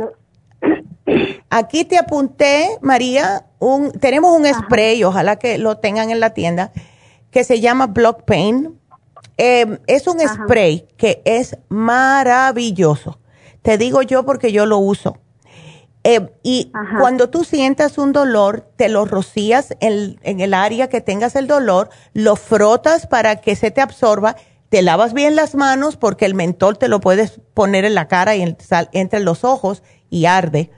Speaker 3: Aquí te apunté, María, un, tenemos un spray, ojalá que lo tengan en la tienda, que se llama Block Pain. Em, es un spray que es maravilloso. Te digo yo porque yo lo uso eh, y cuando tú sientas un dolor, te lo rocías en, el área que tengas el dolor, lo frotas para que se te absorba, te lavas bien las manos porque el mentol te lo puedes poner en la cara y entre los ojos y arde.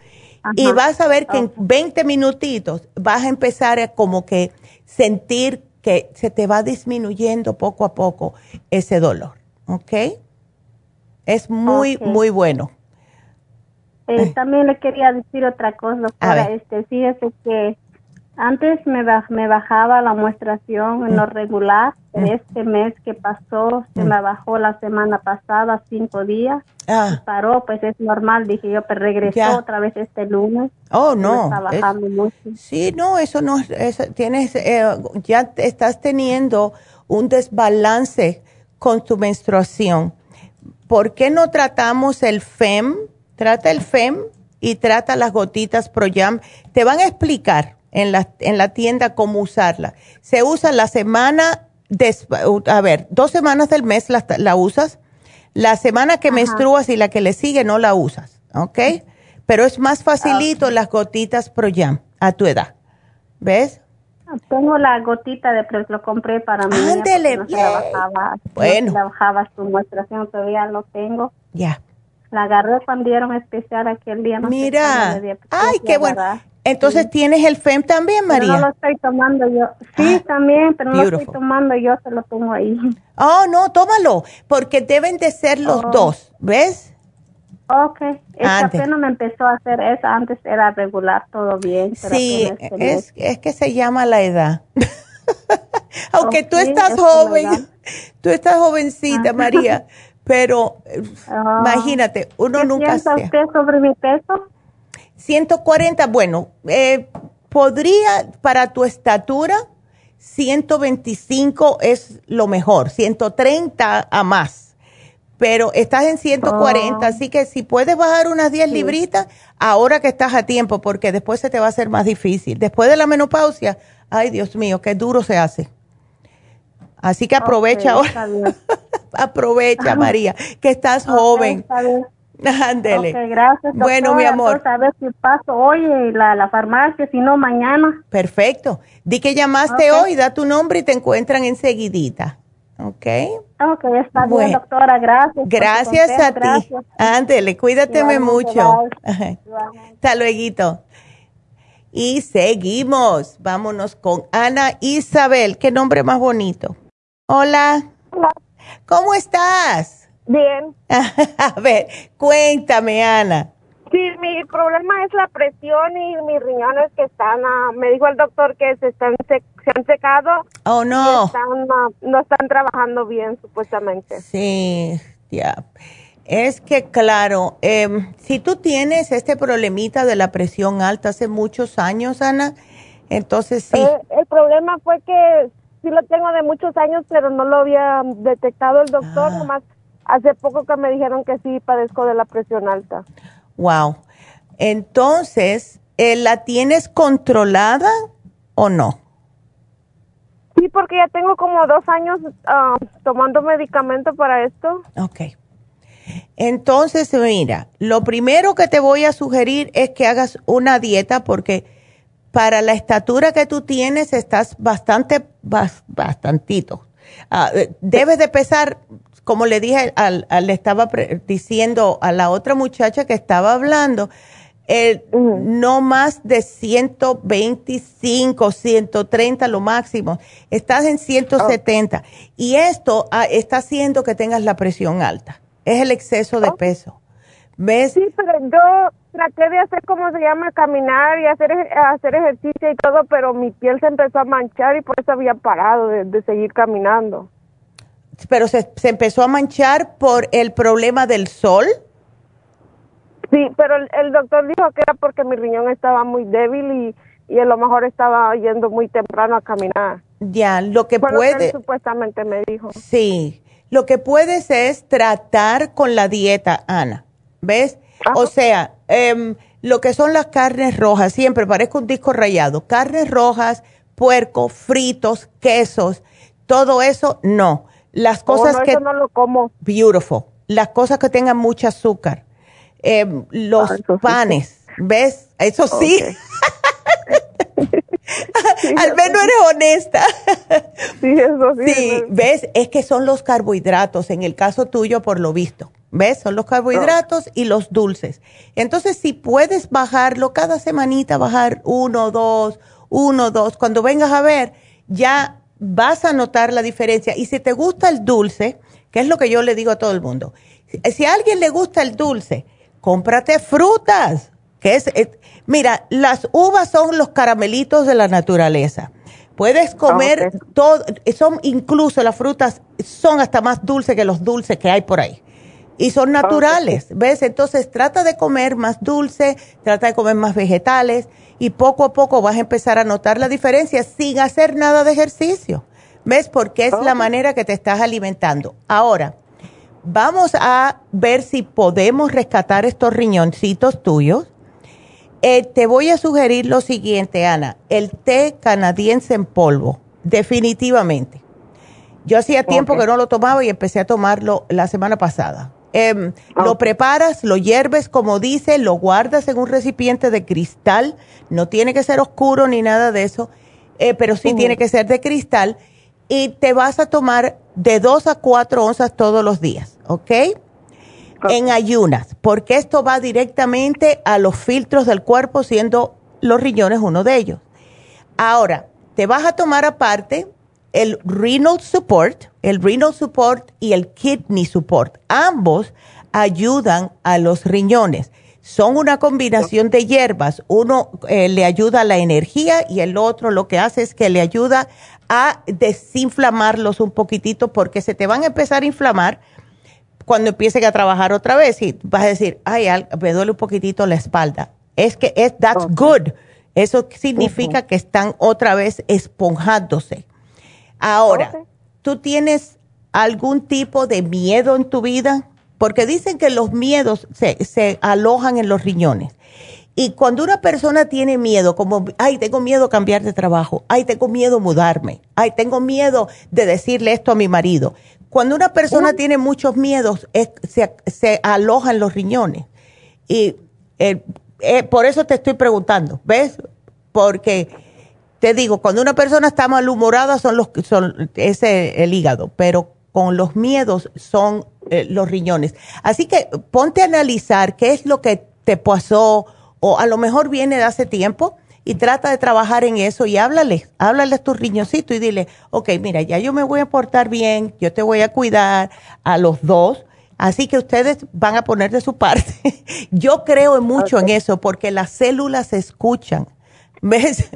Speaker 3: Y vas a ver que en 20 minutitos vas a empezar a como que sentir que se te va disminuyendo poco a poco ese dolor. ¿Ok? Es muy, muy bueno.
Speaker 8: Eh, también le quería decir otra cosa, doctora. Este, fíjese que antes me, me bajaba la muestración en lo mm. regular. Mm. Este mes que pasó se mm. me bajó la semana pasada cinco días. Ah. Paró, pues es normal. Dije yo, pero regresó otra vez este lunes.
Speaker 3: Oh, no. Sí, no, eso no es. tienes, eh, ya estás teniendo un desbalance con tu menstruación. ¿Por qué no tratamos el FEM? Trata el FEM y trata las gotitas ProYam. Te van a explicar en la, en la tienda cómo usarla. Se usa la semana, a ver, dos semanas del mes la, la usas. La semana que menstruas y la que le sigue no la usas, ¿ok? Pero es más facilito las gotitas ProYam a tu edad. ¿Ves?
Speaker 8: Tengo la gotita de lo compré para mí.
Speaker 3: Ándele,
Speaker 8: no bajaba, bueno. No bajaba su muestración, todavía lo tengo.
Speaker 3: Ya.
Speaker 8: La agarré cuando dieron especial aquel día.
Speaker 3: Mira, ay, qué bueno. Entonces, ¿tienes el FEM también, María?
Speaker 8: no lo estoy tomando yo. Sí, ah, también, pero no lo estoy tomando yo, se lo tomo ahí.
Speaker 3: Oh, no, tómalo, porque deben de ser los oh. dos, ¿ves?
Speaker 8: Ok, esta apenas me empezó a hacer eso, antes era regular, todo bien.
Speaker 3: sí, es, es, que se llama la edad. Aunque tú estás joven, tú estás jovencita, María, pero ah. imagínate, uno nunca
Speaker 8: sabe. usted sobre mi peso?
Speaker 3: 140, bueno, eh, podría para tu estatura, 125 es lo mejor, 130 a más, pero estás en 140, así que si puedes bajar unas 10 libritas, ahora que estás a tiempo, porque después se te va a hacer más difícil. Después de la menopausia, ay Dios mío, qué duro se hace. Así que aprovecha ahora. aprovecha, María, que estás joven. Ándele.
Speaker 8: gracias.
Speaker 3: bueno, mi amor.
Speaker 8: A ver si paso hoy en la, farmacia, si no mañana.
Speaker 3: Perfecto. Di que llamaste hoy, da tu nombre y te encuentran enseguidita. ¿Ok?
Speaker 8: Ok, está bien, doctora. Gracias.
Speaker 3: Gracias a ti. Ándele, cuídateme mucho. Hasta luego. Y seguimos. Vámonos con Ana Isabel. Qué nombre más bonito. Hola. Hola. ¿Cómo estás?
Speaker 9: Bien.
Speaker 3: A ver, cuéntame, Ana.
Speaker 9: Sí, mi problema es la presión y mis riñones que están, ah, me dijo el doctor que se están se, han secado.
Speaker 3: Oh, no.
Speaker 9: Ah, no están trabajando bien, supuestamente.
Speaker 3: Sí, ya. Es que, claro, em, si tú tienes este problemita de la presión alta hace muchos años, Ana, entonces sí.
Speaker 9: Eh, el problema fue que sí lo tengo de muchos años, pero no lo había detectado el doctor, ah. nomás hace poco que me dijeron que sí padezco de la presión alta.
Speaker 3: Wow. Entonces, eh, ¿la tienes controlada o no?
Speaker 9: Sí, porque ya tengo como dos años ah, tomando medicamento para esto.
Speaker 3: Ok. Entonces, mira, lo primero que te voy a sugerir es que hagas una dieta porque para la estatura que tú tienes estás bastante, bastantito. Eh, debes de pesar, como le dije, al, le estaba diciendo a la otra muchacha que estaba hablando, no más de 125, 130 lo máximo. Estás en 170. Y esto ah, está haciendo que tengas la presión alta. Es el exceso de peso. ¿Ves?
Speaker 9: Sí, pero yo traté de hacer como se llama caminar y hacer hacer ejercicio y todo, pero mi piel se empezó a manchar y por eso había parado de, seguir caminando.
Speaker 3: Pero se, se, empezó a manchar por el problema del sol.
Speaker 9: Sí, pero el, doctor dijo que era porque mi riñón estaba muy débil y, y a lo mejor estaba yendo muy temprano a caminar.
Speaker 3: Ya, lo que puede.
Speaker 9: supuestamente me dijo.
Speaker 3: Sí, lo que puedes es tratar con la dieta, Ana. ¿Ves? O sea, em, lo que son las carnes rojas, siempre parezco un disco rayado. Carnes rojas, puerco, fritos, quesos, todo eso, no. Las oh, cosas que...
Speaker 9: no lo como.
Speaker 3: Beautiful. Las cosas que tengan mucho azúcar. Em, los ah, panes, ¿ves? Eso sí. Al menos eres honesta.
Speaker 9: sí, eso sí.
Speaker 3: Sí, ¿ves? Es que son los carbohidratos, en el caso tuyo, por lo visto. ¿Ves? Son los carbohidratos y los dulces. Entonces, si puedes bajarlo cada semanita, bajar uno, dos, uno, dos, cuando vengas a ver, ya vas a notar la diferencia. Y si te gusta el dulce, que es lo que yo le digo a todo el mundo, si a alguien le gusta el dulce, cómprate frutas, que es, mira, las uvas son los caramelitos de la naturaleza. Puedes comer todo, son incluso las frutas son hasta más dulces que los dulces que hay por ahí y son naturales, ¿ves? Entonces trata de comer más dulce, trata de comer más vegetales y poco a poco vas a empezar a notar la diferencia sin hacer nada de ejercicio, ¿ves? Porque es la manera que te estás alimentando. Ahora, vamos a ver si podemos rescatar estos riñoncitos tuyos. Eh, te voy a sugerir lo siguiente, Ana, el té canadiense en polvo, definitivamente. Yo hacía tiempo que no lo tomaba y empecé a tomarlo la semana pasada. Em, lo preparas, lo hierves, como dice, lo guardas en un recipiente de cristal. No tiene que ser oscuro ni nada de eso, eh, pero sí tiene que ser de cristal. Y te vas a tomar de 2 a 4 onzas todos los días, ¿ok? En ayunas, porque esto va directamente a los filtros del cuerpo, siendo los riñones uno de ellos. Ahora, te vas a tomar aparte el renal support, el renal support y el kidney support. Ambos ayudan a los riñones. Son una combinación de hierbas. Uno eh, le ayuda a la energía y el otro lo que hace es que le ayuda a desinflamarlos un poquitito porque se te van a empezar a inflamar cuando empiecen a trabajar otra vez y vas a decir, ay, me duele un poquitito la espalda. Es que es, that's good. Eso significa que están otra vez esponjándose. Ahora, ¿tú tienes algún tipo de miedo en tu vida? Porque dicen que los miedos se, se alojan en los riñones. Y cuando una persona tiene miedo, como, ay, tengo miedo a cambiar de trabajo, ay, tengo miedo a mudarme, ay, tengo miedo de decirle esto a mi marido. Cuando una persona tiene muchos miedos, se, se alojan los riñones. Y eh, eh, por eso te estoy preguntando, ¿ves? Porque te digo, cuando una persona está malhumorada son los son es el hígado, pero con los miedos son eh, los riñones. Así que ponte a analizar qué es lo que te pasó o a lo mejor viene de hace tiempo y trata de trabajar en eso y háblale, háblale a tu riñoncito y dile, ok, mira, ya yo me voy a portar bien, yo te voy a cuidar a los dos, así que ustedes van a poner de su parte. yo creo mucho en eso porque las células se escuchan, ¿ves?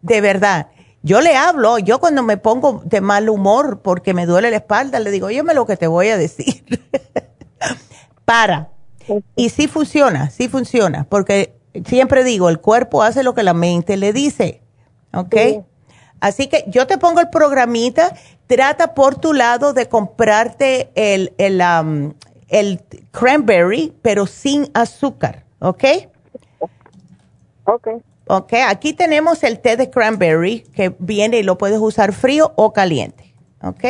Speaker 3: De verdad. Yo le hablo, yo cuando me pongo de mal humor porque me duele la espalda, le digo, óyeme lo que te voy a decir. Para. Y sí funciona, sí funciona, porque siempre digo, el cuerpo hace lo que la mente le dice, ¿ok? Así que yo te pongo el programita, trata por tu lado de comprarte el, el, um, el cranberry, pero sin azúcar, ¿ok?
Speaker 9: Ok.
Speaker 3: Ok, aquí tenemos el té de cranberry que viene y lo puedes usar frío o caliente, ¿ok?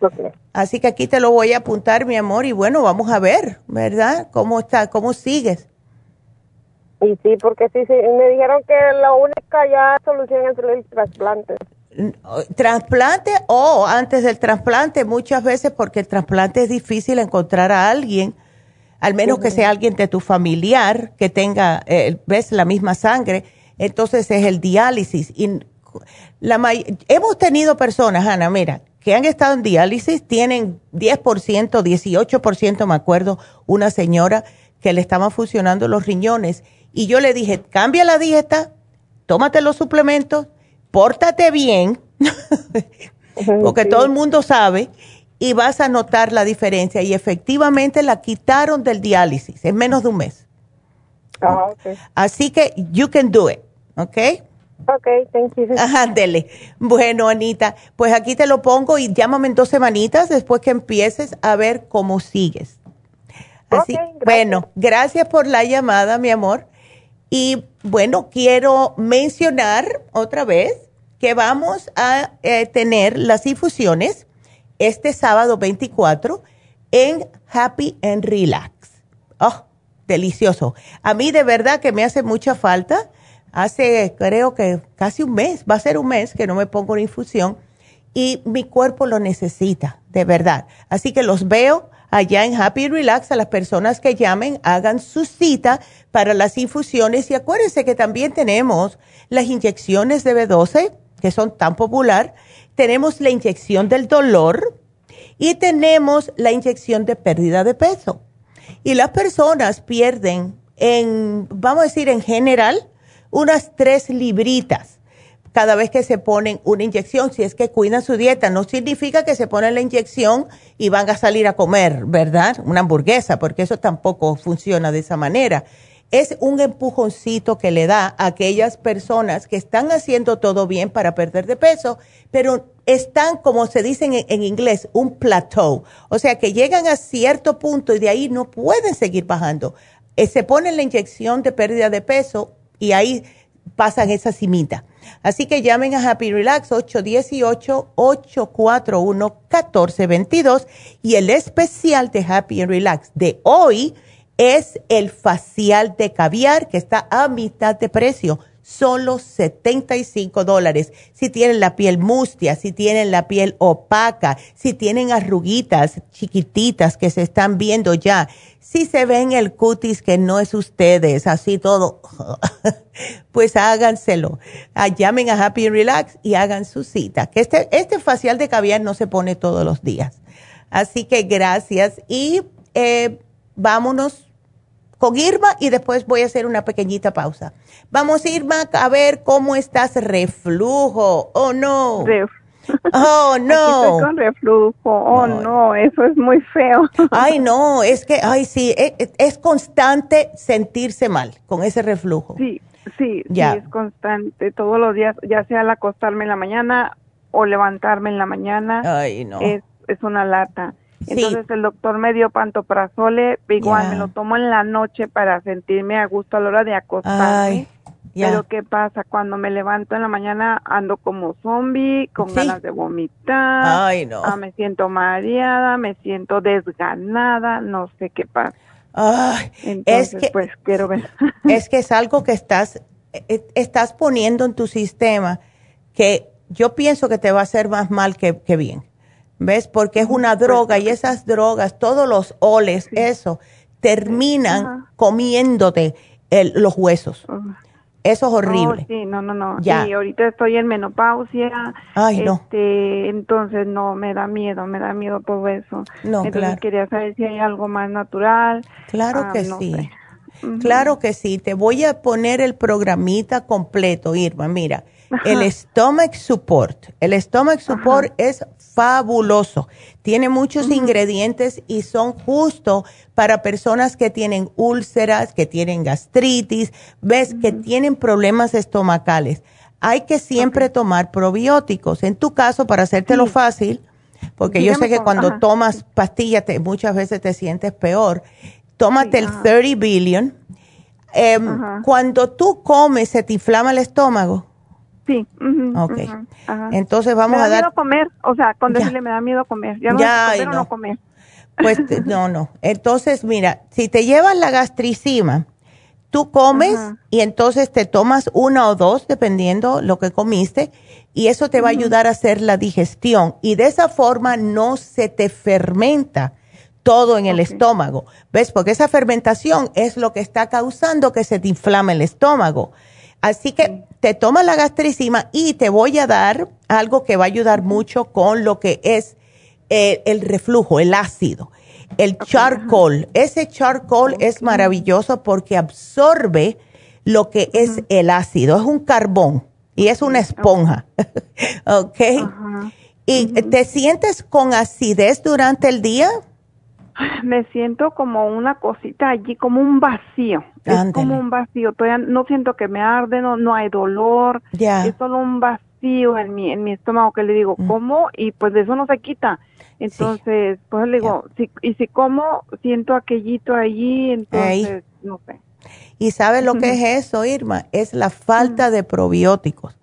Speaker 9: Ok.
Speaker 3: Así que aquí te lo voy a apuntar, mi amor, y bueno, vamos a ver, ¿verdad? ¿Cómo está, cómo sigues?
Speaker 9: Y sí, porque sí, sí, me dijeron que la única ya solución es el trasplante.
Speaker 3: Trasplante o antes del trasplante, muchas veces porque el trasplante es difícil encontrar a alguien, al menos que sea alguien de tu familiar que tenga, eh, ves, la misma sangre, entonces es el diálisis. Y la hemos tenido personas, Ana, mira, que han estado en diálisis, tienen 10%, 18%, me acuerdo, una señora que le estaban funcionando los riñones y yo le dije, cambia la dieta, tómate los suplementos, pórtate bien, porque todo el mundo sabe, y vas a notar la diferencia. Y efectivamente la quitaron del diálisis en menos de un mes.
Speaker 9: Ah,
Speaker 3: Así que you can do it, ¿ok?
Speaker 9: Ok, thank you.
Speaker 3: Ajá, dele. Bueno, Anita, pues aquí te lo pongo y llámame en dos semanitas después que empieces a ver cómo sigues. Así, bueno, gracias por la llamada, mi amor. Y bueno, quiero mencionar otra vez que vamos a eh, tener las infusiones este sábado 24 en Happy and Relax. Oh, delicioso. A mí de verdad que me hace mucha falta. Hace creo que casi un mes, va a ser un mes que no me pongo una infusión y mi cuerpo lo necesita, de verdad. Así que los veo allá en Happy Relax a las personas que llamen, hagan su cita para las infusiones. Y acuérdense que también tenemos las inyecciones de B12 que son tan popular, tenemos la inyección del dolor y tenemos la inyección de pérdida de peso. Y las personas pierden en, vamos a decir en general, unas tres libritas cada vez que se ponen una inyección, si es que cuidan su dieta. No significa que se ponen la inyección y van a salir a comer, ¿verdad? Una hamburguesa, porque eso tampoco funciona de esa manera. Es un empujoncito que le da a aquellas personas que están haciendo todo bien para perder de peso, pero están, como se dice en, inglés, un plateau. O sea, que llegan a cierto punto y de ahí no pueden seguir bajando. Eh, se ponen la inyección de pérdida de peso y ahí pasan esa cimita Así que llamen a Happy Relax 818-841-1422 y el especial de Happy Relax de hoy es el facial de caviar que está a mitad de precio, solo 75 dólares. Si tienen la piel mustia, si tienen la piel opaca, si tienen arruguitas chiquititas que se están viendo ya, si se ven el cutis que no es ustedes, así todo, pues háganselo. Ah, llamen a Happy Relax y hagan su cita. Que este, este facial de caviar no se pone todos los días. Así que gracias y eh, vámonos con Irma y después voy a hacer una pequeñita pausa. Vamos, Irma, a ver cómo estás reflujo. Oh, no. Oh, no.
Speaker 10: estoy con reflujo. Oh, no. eso es muy feo.
Speaker 3: Ay, no, es que, ay, sí, es, e, es constante sentirse mal con ese reflujo.
Speaker 10: Sí, sí, ya. sí, es constante. Todos los días, ya sea al acostarme en la mañana o levantarme en la mañana.
Speaker 3: Ay, no.
Speaker 10: Es, es una lata. Entonces el doctor me dio pantoprazole, igual me lo tomo en la noche para sentirme a gusto a la hora de acostarme. Pero ¿qué pasa? Cuando me levanto en la mañana ando como zombie, con ganas de vomitar.
Speaker 3: Ay, no.
Speaker 10: Ah, me siento mareada, me siento desganada, no sé qué pasa.
Speaker 3: Ay, Entonces, es que,
Speaker 10: pues quiero ver.
Speaker 3: Es que es algo que estás, e, estás poniendo en tu sistema que yo pienso que te va a hacer más mal que, que bien. ¿Ves? Porque es una droga y esas drogas, todos los oles, eso, terminan comiéndote los huesos. Eso es horrible.
Speaker 10: Sí, no, no, no. Ya. Sí, ahorita estoy en menopausia.
Speaker 3: Ay, no.
Speaker 10: Este, entonces no, me da miedo, me da miedo todo eso.
Speaker 3: No,
Speaker 10: entonces quería saber si hay algo más natural.
Speaker 3: Claro ah, que sí. Claro que sí. Te voy a poner el programita completo, Irma. Mira, el Stomach Support. El Stomach Support es fabuloso. Tiene muchos ingredientes y son justo para personas que tienen úlceras, que tienen gastritis, ves, que tienen problemas estomacales. Hay que siempre tomar probióticos. En tu caso, para hacértelo fácil, porque yo sé que cuando tomas pastillas te, muchas veces te sientes peor, tómate el 30 billion. Em, cuando tú comes, ¿se te inflama el estómago?
Speaker 10: Sí.
Speaker 3: ok. Entonces vamos
Speaker 10: a
Speaker 3: dar.
Speaker 10: Me da miedo comer, o sea, con decirle me da miedo comer. Ya no comer no. comer.
Speaker 3: Pues no, no. Entonces, mira, si te llevas la gastricima, tú comes y entonces te tomas una o dos, dependiendo lo que comiste, y eso te va a ayudar a hacer la digestión. Y de esa forma no se te fermenta todo en el estómago. ¿Ves? Porque esa fermentación es lo que está causando que se te inflame el estómago. Así que te tomas la gastricima y te voy a dar algo que va a ayudar mucho con lo que es el, reflujo, el ácido. El charcoal. Ese charcoal es maravilloso porque absorbe lo que es el ácido. Es un carbón y es una esponja. ¿Ok? ¿Y te sientes con acidez durante el día?
Speaker 10: Me siento como una cosita allí, como un vacío. Es como un vacío. Todavía no siento que me arde, no, no hay dolor. Es solo un vacío en mi, en mi estómago que le digo, mm. ¿cómo? Y pues de eso no se quita. Entonces, pues le digo, si, y si como, siento aquellito allí, entonces, no sé.
Speaker 3: ¿Y sabes lo que es eso, Irma? Es la falta de probióticos.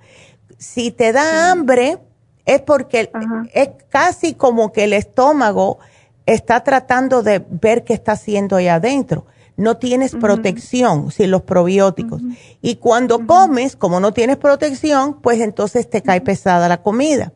Speaker 3: Si te da hambre, es porque es casi como que el estómago está tratando de ver qué está haciendo ahí adentro. No tienes protección sin los probióticos. Y cuando comes, como no tienes protección, pues entonces te cae pesada la comida.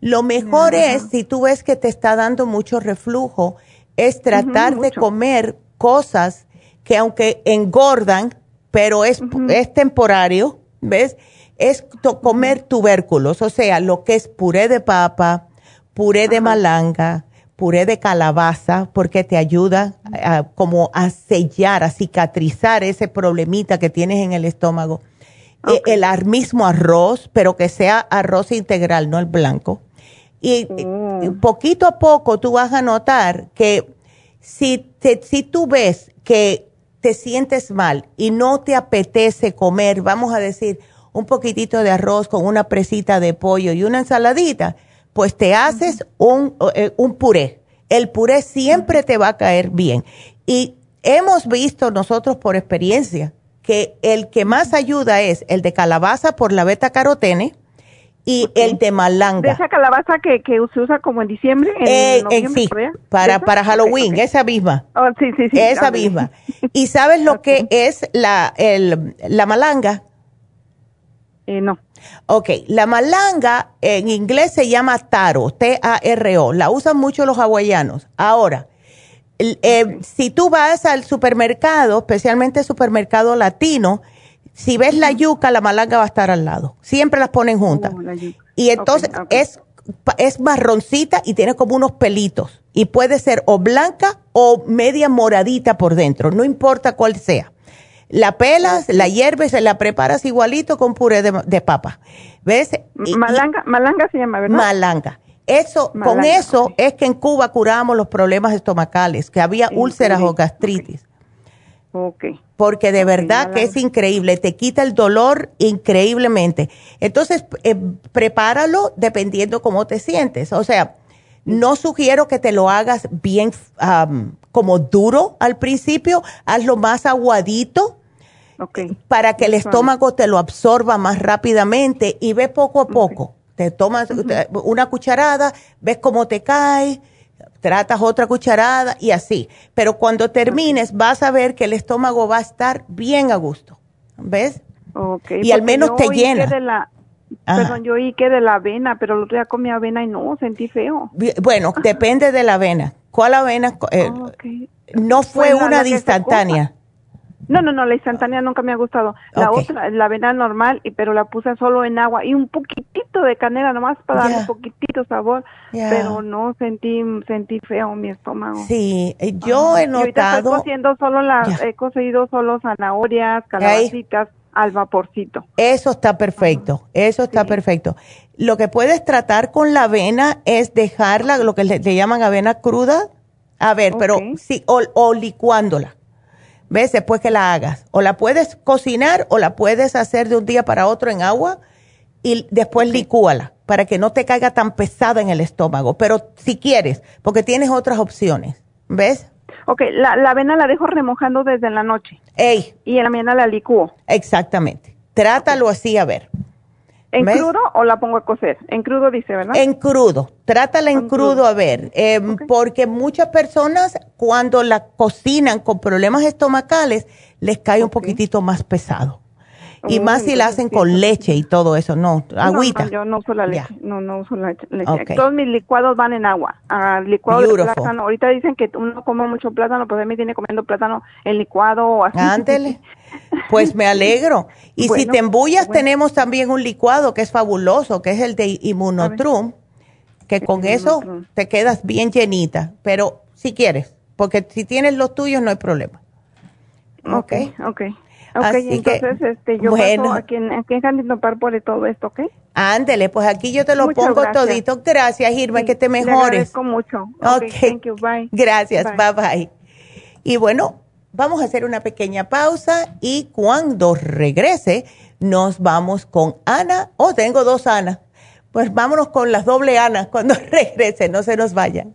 Speaker 3: Lo mejor es, si tú ves que te está dando mucho reflujo, es tratar de comer cosas que aunque engordan, pero es, es temporario, ¿ves? Es comer tubérculos, o sea, lo que es puré de papa, puré de malanga, puré de calabaza porque te ayuda a, como a sellar, a cicatrizar ese problemita que tienes en el estómago. E, el mismo arroz, pero que sea arroz integral, no el blanco. Y mm. poquito a poco tú vas a notar que si, si tú ves que te sientes mal y no te apetece comer, vamos a decir, un poquitito de arroz con una presita de pollo y una ensaladita, pues te haces eh, un, puré. El puré siempre te va a caer bien. Y hemos visto nosotros por experiencia que el que más ayuda es el de calabaza por la beta carotene y el de malanga.
Speaker 10: ¿De esa calabaza que, se usa como en diciembre?
Speaker 3: En, eh, sí, para, para Halloween, esa misma.
Speaker 10: Oh, sí, sí, sí.
Speaker 3: Esa misma. ¿Y sabes lo que es la, el, la malanga?
Speaker 10: Eh, no.
Speaker 3: Ok, la malanga en inglés se llama taro, T-A-R-O. La usan mucho los hawaianos. Ahora, eh, si tú vas al supermercado, especialmente supermercado latino, si ves la yuca, la malanga va a estar al lado. Siempre las ponen juntas. Oh, y entonces es es marroncita y tiene como unos pelitos. Y puede ser o blanca o media moradita por dentro, no importa cuál sea. La pelas, la hierves, la preparas igualito con puré de, papa. ¿Ves?
Speaker 10: malanga, malanga se llama, ¿verdad?
Speaker 3: Malanga. Eso, con eso es que en Cuba curamos los problemas estomacales, que había úlceras o gastritis.
Speaker 10: Okay.
Speaker 3: Porque de verdad que es increíble, te quita el dolor increíblemente. Entonces, eh, prepáralo dependiendo cómo te sientes. O sea, no sugiero que te lo hagas bien como duro al principio, hazlo más aguadito. Para que el estómago te lo absorba más rápidamente y ve poco a poco. Te tomas una cucharada, ves cómo te cae, tratas otra cucharada y así. Pero cuando termines vas a ver que el estómago va a estar bien a gusto. ¿Ves? y al menos te llena.
Speaker 10: Perdón, yo oí que de la avena, pero el otro día comí avena y no, sentí feo.
Speaker 3: Bueno, depende de la avena. ¿Cuál avena? Eh, no fue una instantánea.
Speaker 10: No, no, no, la instantánea nunca me ha gustado. La otra, la avena normal, y pero la puse solo en agua y un poquitito de canela nomás para darle un poquitito sabor, pero no sentí sentí feo mi estómago.
Speaker 3: Sí, eh, yo he notado.
Speaker 10: estoy cociendo solo las, he cocido solo zanahorias, calabacitas al vaporcito.
Speaker 3: Eso está perfecto, eso está perfecto. Lo que puedes tratar con la avena es dejarla, lo que le, llaman avena cruda. A ver, pero sí, o licuándola ¿Ves? Después que la hagas. O la puedes cocinar o la puedes hacer de un día para otro en agua y después licúala para que no te caiga tan pesada en el estómago. Pero si quieres, porque tienes otras opciones. ¿Ves?
Speaker 10: Ok, la, la avena la dejo remojando desde la noche.
Speaker 3: Ey.
Speaker 10: Y en la mañana la licúo.
Speaker 3: Exactamente. Trátalo así a ver.
Speaker 10: ¿En crudo o la pongo a cocer? En crudo dice, ¿verdad?
Speaker 3: En crudo. Trátala en, crudo, a ver. Em, porque muchas personas cuando la cocinan con problemas estomacales les cae un poquitito más pesado. Y más si la hacen con leche y todo eso, no, agüita.
Speaker 10: No, yo no uso la leche, no, no uso la leche. Todos mis licuados van en agua. Ah, licuado de plátano. Ahorita dicen que uno come mucho plátano, pues a mí tiene comiendo plátano en licuado o así.
Speaker 3: Ándele. Pues me alegro. Y si te embullas, tenemos también un licuado que es fabuloso, que es el de Inmunotrum, que con eso te quedas bien llenita, pero si quieres, porque si tienes los tuyos no hay problema.
Speaker 10: Ok, ok. Ok, entonces este, yo bueno, paso aquí en, aquí en Park por todo esto, ¿ok?
Speaker 3: Ándele, pues aquí yo te lo pongo todito. Gracias, Irma, que te mejores. Le
Speaker 10: agradezco mucho. Ok, thank you, bye.
Speaker 3: Gracias, bye bye. Y bueno, Vamos a hacer una pequeña pausa y cuando regrese nos vamos con Ana. Oh, tengo dos Ana. Pues vámonos con las doble Ana cuando regrese, no se nos vayan.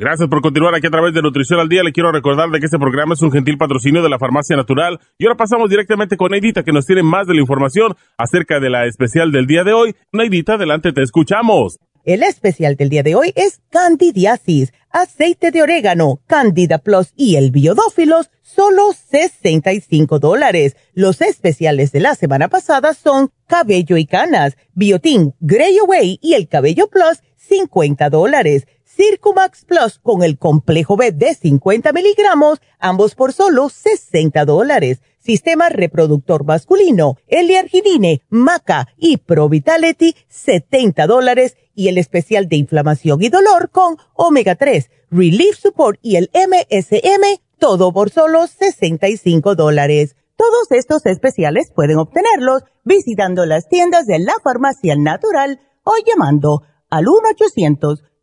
Speaker 11: Gracias por continuar aquí a través de Nutrición al Día. Le quiero recordar de que este programa es un gentil patrocinio de la Farmacia Natural. Y ahora pasamos directamente con Neidita, que nos tiene más de la información acerca de la especial del día de hoy. Neidita, adelante, te escuchamos.
Speaker 3: El especial del día de hoy es candidiasis, aceite de orégano, candida plus y el biodófilos, solo 65 dólares. Los especiales de la semana pasada son cabello y canas, biotin, Grey Away y el cabello plus, 50 dólares. Circumax Plus con el complejo B de 50 miligramos, ambos por solo 60 dólares. Sistema reproductor masculino, L-Arginine, Maca y Pro Vitality, 70 dólares y el especial de inflamación y dolor con omega 3, Relief Support y el MSM, todo por solo 65 dólares. Todos estos especiales pueden obtenerlos visitando las tiendas de la farmacia natural o llamando al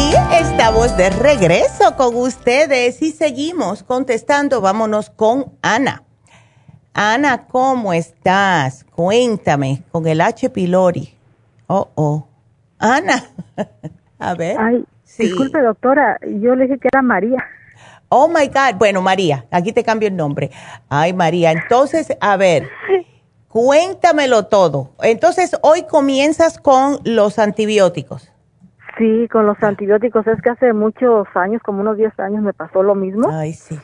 Speaker 3: Y estamos de regreso con ustedes y seguimos contestando. Vámonos con Ana. Ana, ¿cómo estás? Cuéntame con el H. pylori. Oh, oh. Ana, a ver.
Speaker 12: Disculpe, doctora, yo le dije que era María.
Speaker 3: Oh my God. Bueno, María, aquí te cambio el nombre. Ay, María. Entonces, a ver, cuéntamelo todo. Entonces, hoy comienzas con los antibióticos.
Speaker 12: Sí, con los antibióticos. Es que hace muchos años, como unos 10 años, me pasó lo mismo.
Speaker 3: Ay, sí.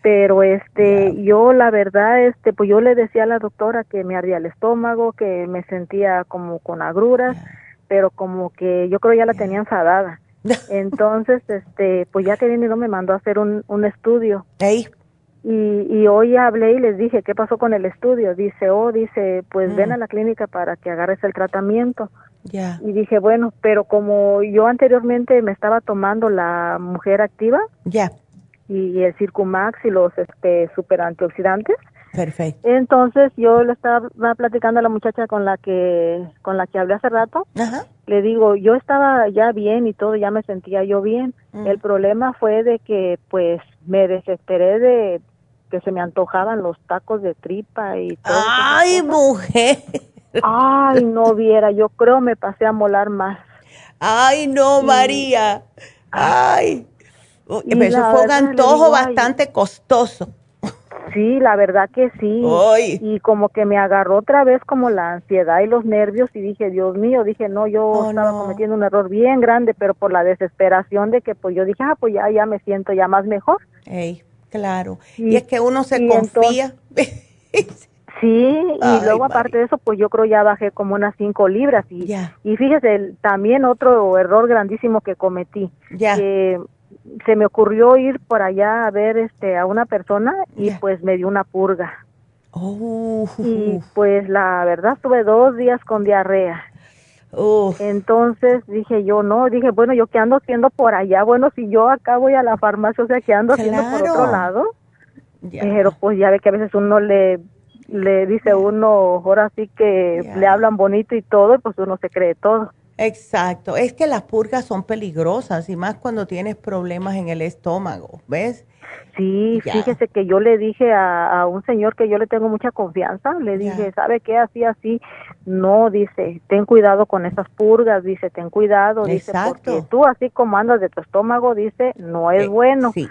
Speaker 12: Pero este, yo la verdad, este, pues yo le decía a la doctora que me ardía el estómago, que me sentía como con agruras, pero como que yo creo ya la tenía enfadada. Entonces, este, pues ya que vino me mandó a hacer un, un estudio.
Speaker 3: Y,
Speaker 12: y hoy hablé y les dije, ¿qué pasó con el estudio? Dice, oh, dice, pues ven mm. a la clínica para que agarres el tratamiento. Y dije, bueno, pero como yo anteriormente me estaba tomando la mujer activa.
Speaker 3: Ya.
Speaker 12: Y el Circumax y los este, super antioxidantes.
Speaker 3: Perfecto.
Speaker 12: Entonces yo le estaba platicando a la muchacha con la que con la que hablé hace rato. Le digo, yo estaba ya bien y todo, ya me sentía yo bien. Mm. El problema fue de que pues me desesperé de que se me antojaban los tacos de tripa y todo.
Speaker 3: Ay, mujer.
Speaker 12: Ay, no viera, yo creo me pasé a molar más.
Speaker 3: Ay, no, María. Ay. Eso fue un antojo bastante costoso.
Speaker 12: Sí, la verdad que sí. Y como que me agarró otra vez como la ansiedad y los nervios y dije, Dios mío, dije, no, yo oh, estaba cometiendo un error bien grande, pero por la desesperación de que pues yo dije, ah, pues ya, ya me siento ya más mejor.
Speaker 3: Ey, claro. Y, es que uno se confía.
Speaker 12: sí, y luego aparte de eso, pues yo creo ya bajé como unas cinco libras. Y, y fíjese, también otro error grandísimo que cometí.
Speaker 3: Ya
Speaker 12: se me ocurrió ir por allá a ver este a una persona y pues me dio una purga.
Speaker 3: Oh.
Speaker 12: Y pues la verdad estuve dos días con diarrea. Entonces dije yo, no, dije, bueno, yo qué ando haciendo por allá, bueno, si yo acá voy a la farmacia, o sea, ¿qué ando haciendo por otro lado? Pero pues ya ve que a veces uno le, le dice uno, ahora sí que le hablan bonito y todo, y pues uno se cree todo.
Speaker 3: Exacto, es que las purgas son peligrosas y más cuando tienes problemas en el estómago, ¿ves?
Speaker 12: Sí, fíjese que yo le dije a, un señor que yo le tengo mucha confianza, le dije, ¿sabe qué? Así, así, no, dice, ten cuidado con esas purgas, dice, ten cuidado, dice, porque tú así como andas de tu estómago, dice, no es eh, bueno.
Speaker 3: Sí,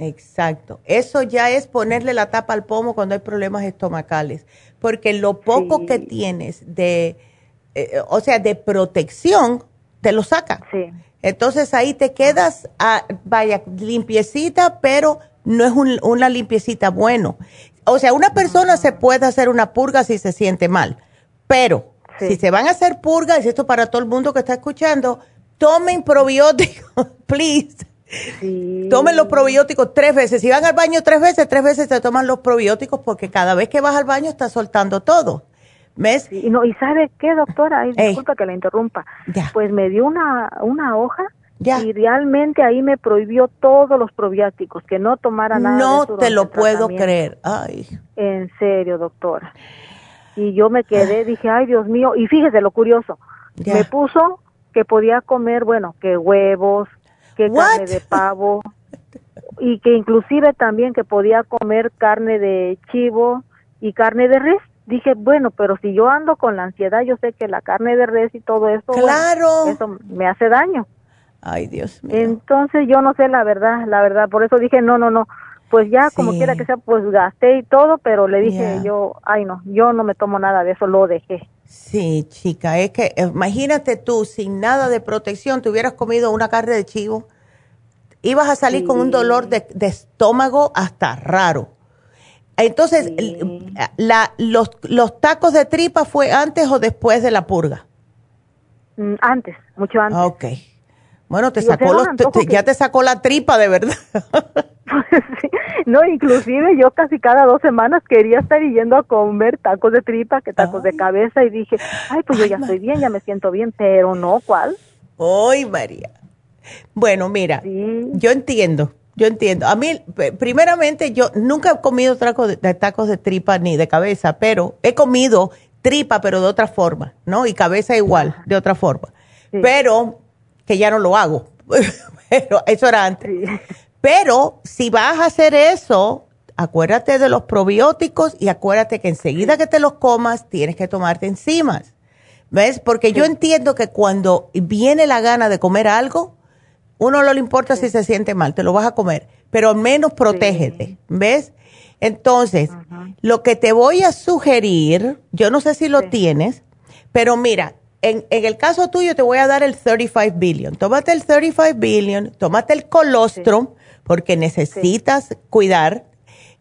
Speaker 3: exacto. Eso ya es ponerle la tapa al pomo cuando hay problemas estomacales, porque lo poco que tienes de eh, o sea, de protección, te lo saca.
Speaker 12: Sí.
Speaker 3: Entonces ahí te quedas, a, vaya, limpiecita, pero no es una limpiecita bueno. O sea, una persona se puede hacer una purga si se siente mal, pero si se van a hacer purgas, y esto para todo el mundo que está escuchando, tomen probióticos, please. Tomen los probióticos tres veces. Si van al baño tres veces, tres veces te toman los probióticos porque cada vez que vas al baño estás soltando todo. ¿Ves?
Speaker 12: y, no, ¿Y sabe qué, doctora? disculpa que la interrumpa. Pues me dio una, una hoja y realmente ahí me prohibió todos los probióticos, que no tomara nada.
Speaker 3: No te lo puedo creer. Ay.
Speaker 12: En serio, doctora. Y yo me quedé, dije, ay, Dios mío. Y fíjese lo curioso. Me puso que podía comer, bueno, que huevos, que carne de pavo y que inclusive también que podía comer carne de chivo y carne de res. Dije, bueno, pero si yo ando con la ansiedad, yo sé que la carne de res y todo eso,
Speaker 3: claro.
Speaker 12: eso me hace daño.
Speaker 3: Ay, Dios mío.
Speaker 12: Entonces yo no sé la verdad, la verdad, por eso dije, no, no, no, pues ya como quiera que sea, pues gasté y todo, pero le dije yo, ay no, yo no me tomo nada de eso, lo dejé.
Speaker 3: Sí, chica, es que imagínate tú, sin nada de protección, te hubieras comido una carne de chivo, ibas a salir con un dolor de, estómago hasta raro. Entonces, la, los, ¿los tacos de tripa fue antes o después de la purga?
Speaker 12: Mm, antes, mucho antes.
Speaker 3: Ok. Bueno, te sacó los, ya te sacó la tripa de verdad.
Speaker 12: No, inclusive yo casi cada dos semanas quería estar yendo a comer tacos de tripa, que tacos de cabeza, y dije, ay, pues yo ya estoy bien, ya me siento bien, pero no, ¿cuál?
Speaker 3: Ay, María. Bueno, mira, yo entiendo, yo entiendo. A mí, primeramente, yo nunca he comido tacos de, tacos de tripa ni de cabeza, pero he comido tripa, pero de otra forma, ¿no? Y cabeza igual, de otra forma. Pero que ya no lo hago. pero eso era antes. Pero si vas a hacer eso, acuérdate de los probióticos y acuérdate que enseguida que te los comas, tienes que tomarte enzimas. ¿Ves? Porque yo entiendo que cuando viene la gana de comer algo, uno no le importa si se siente mal, te lo vas a comer, pero al menos protégete. ¿Ves? Entonces, lo que te voy a sugerir, yo no sé si lo tienes, pero mira, en, el caso tuyo te voy a dar el 35 billion. Tómate el 35 billion, tómate el colostrum, porque necesitas cuidar.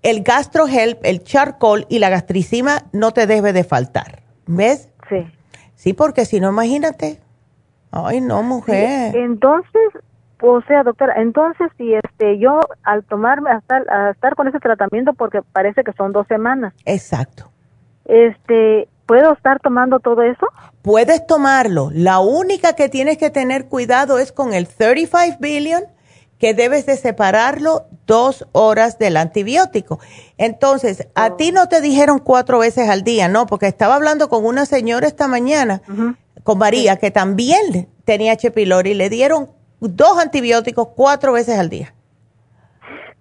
Speaker 3: El gastrohelp, el charcoal y la gastricima no te debe de faltar. ¿Ves?
Speaker 12: Sí.
Speaker 3: Sí, porque si no, imagínate. Ay, no, mujer.
Speaker 12: Entonces, o sea, doctora, entonces si este yo al tomarme hasta a estar con ese tratamiento porque parece que son dos semanas.
Speaker 3: Exacto.
Speaker 12: Este, ¿Puedo estar tomando todo eso?
Speaker 3: Puedes tomarlo. La única que tienes que tener cuidado es con el 35 billion, que debes de separarlo dos horas del antibiótico. Entonces, a ti no te dijeron cuatro veces al día, ¿no? Porque estaba hablando con una señora esta mañana, con María, que también tenía H. pylori, y le dieron dos antibióticos cuatro veces al día.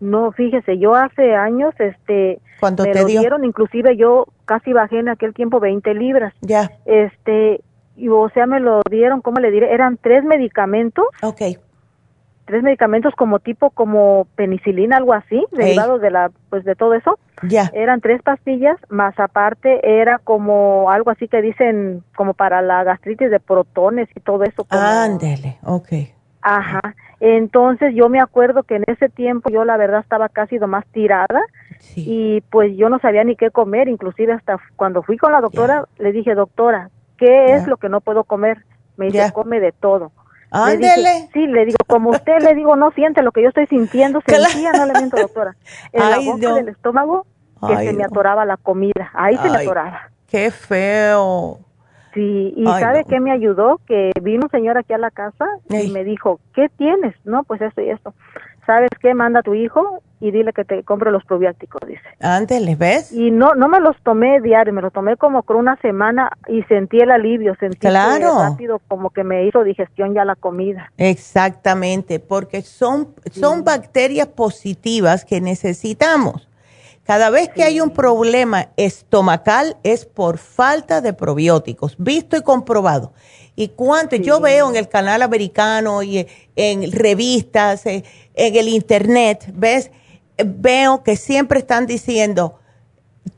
Speaker 12: No, fíjese, yo hace años, este,
Speaker 3: cuando
Speaker 12: me
Speaker 3: te
Speaker 12: lo dieron, inclusive yo casi bajé en aquel tiempo 20 libras.
Speaker 3: Ya.
Speaker 12: Este, y o sea, me lo dieron, ¿cómo le diré? Eran tres medicamentos.
Speaker 3: Ok.
Speaker 12: Tres medicamentos como tipo, como penicilina, algo así, derivados de la, pues de todo eso.
Speaker 3: Ya.
Speaker 12: Eran tres pastillas, más aparte era como algo así que dicen, como para la gastritis de protones y todo eso.
Speaker 3: Ándele, ok.
Speaker 12: Ajá. Entonces yo me acuerdo que en ese tiempo yo la verdad estaba casi más tirada y pues yo no sabía ni qué comer, inclusive hasta cuando fui con la doctora le dije, doctora, ¿qué es lo que no puedo comer? Me dice, come de todo.
Speaker 3: Ándele.
Speaker 12: sí, le digo, como usted le digo, no siente lo que yo estoy sintiendo, sentía, no le miento, doctora. En la boca del estómago que se me atoraba la comida, ahí se me atoraba.
Speaker 3: Qué feo.
Speaker 12: Sí, y ¿sabe qué me ayudó? Que vino un señor aquí a la casa y me dijo, ¿qué tienes? No, pues esto y esto. ¿Sabes qué? Manda a tu hijo y dile que te compre los probióticos, dice.
Speaker 3: Antes, ¿les ves?
Speaker 12: Y no no me los tomé diario, me los tomé como por una semana y sentí el alivio, sentí
Speaker 3: claro.
Speaker 12: rápido como que me hizo digestión ya la comida.
Speaker 3: Exactamente, porque son, son bacterias positivas que necesitamos. Cada vez que hay un problema estomacal es por falta de probióticos, visto y comprobado. Y cuánto yo veo en el canal americano y en revistas, eh, en el internet, ¿ves? Veo que siempre están diciendo,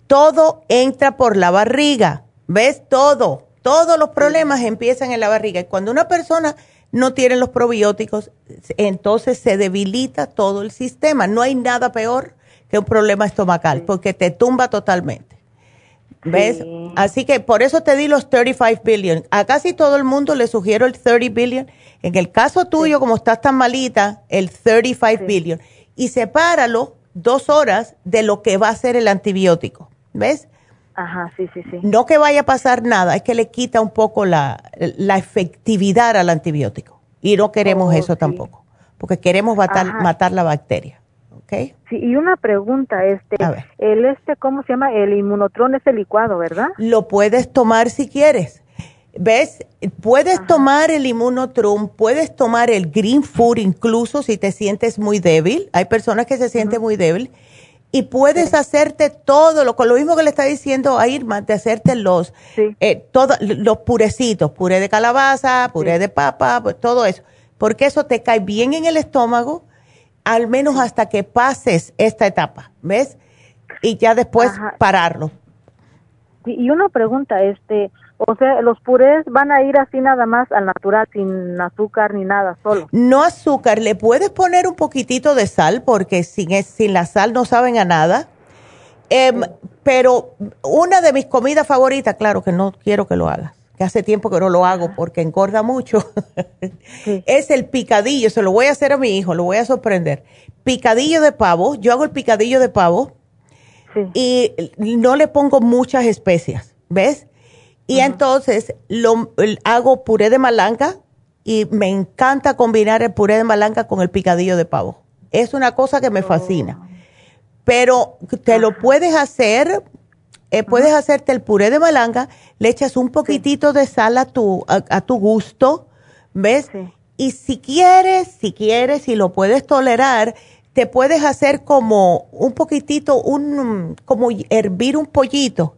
Speaker 3: todo entra por la barriga, ¿ves? Todo, todos los problemas empiezan en la barriga. Y cuando una persona no tiene los probióticos, entonces se debilita todo el sistema. No hay nada peor que un problema estomacal, porque te tumba totalmente. ¿Ves? Así que por eso te di los 35 billion. A casi todo el mundo le sugiero el 30 billion. En el caso tuyo, como estás tan malita, el 35 billion. Y sepáralo dos horas de lo que va a ser el antibiótico. ¿Ves?
Speaker 12: Ajá, sí, sí, sí.
Speaker 3: No que vaya a pasar nada, es que le quita un poco la, efectividad al antibiótico. Y no queremos oh, eso tampoco, porque queremos matar, matar la bacteria.
Speaker 12: Sí, y una pregunta, este, el este, ¿cómo se llama? El inmunotrón es el licuado, ¿verdad?
Speaker 3: Lo puedes tomar si quieres. ¿Ves? Puedes tomar el inmunotrum, puedes tomar el green food incluso si te sientes muy débil. Hay personas que se sienten muy débil. Y puedes hacerte todo, lo, con lo mismo que le está diciendo a Irma, de hacerte los, eh, los purecitos, puré de calabaza, puré de papa, pues, todo eso. Porque eso te cae bien en el estómago, al menos hasta que pases esta etapa, ¿ves? Y ya después pararlo.
Speaker 12: Y una pregunta, este, o sea, los purés van a ir así nada más al natural, sin azúcar ni nada, solo.
Speaker 3: No azúcar, le puedes poner un poquitito de sal porque sin, sin la sal no saben a nada. Em, pero una de mis comidas favoritas, claro que no quiero que lo hagas, que hace tiempo que no lo hago porque engorda mucho, es el picadillo. Se lo voy a hacer a mi hijo, lo voy a sorprender. Picadillo de pavo, yo hago el picadillo de pavo y no le pongo muchas especias, ¿ves? Y entonces lo, hago puré de malanga y me encanta combinar el puré de malanga con el picadillo de pavo. Es una cosa que me fascina. Oh. Pero te lo puedes hacer, eh, puedes hacerte el puré de malanga, le echas un poquitito de sal a tu, a, tu gusto, ¿ves? Y si quieres, si quieres, si lo puedes tolerar, te puedes hacer como un poquitito, un, como hervir un pollito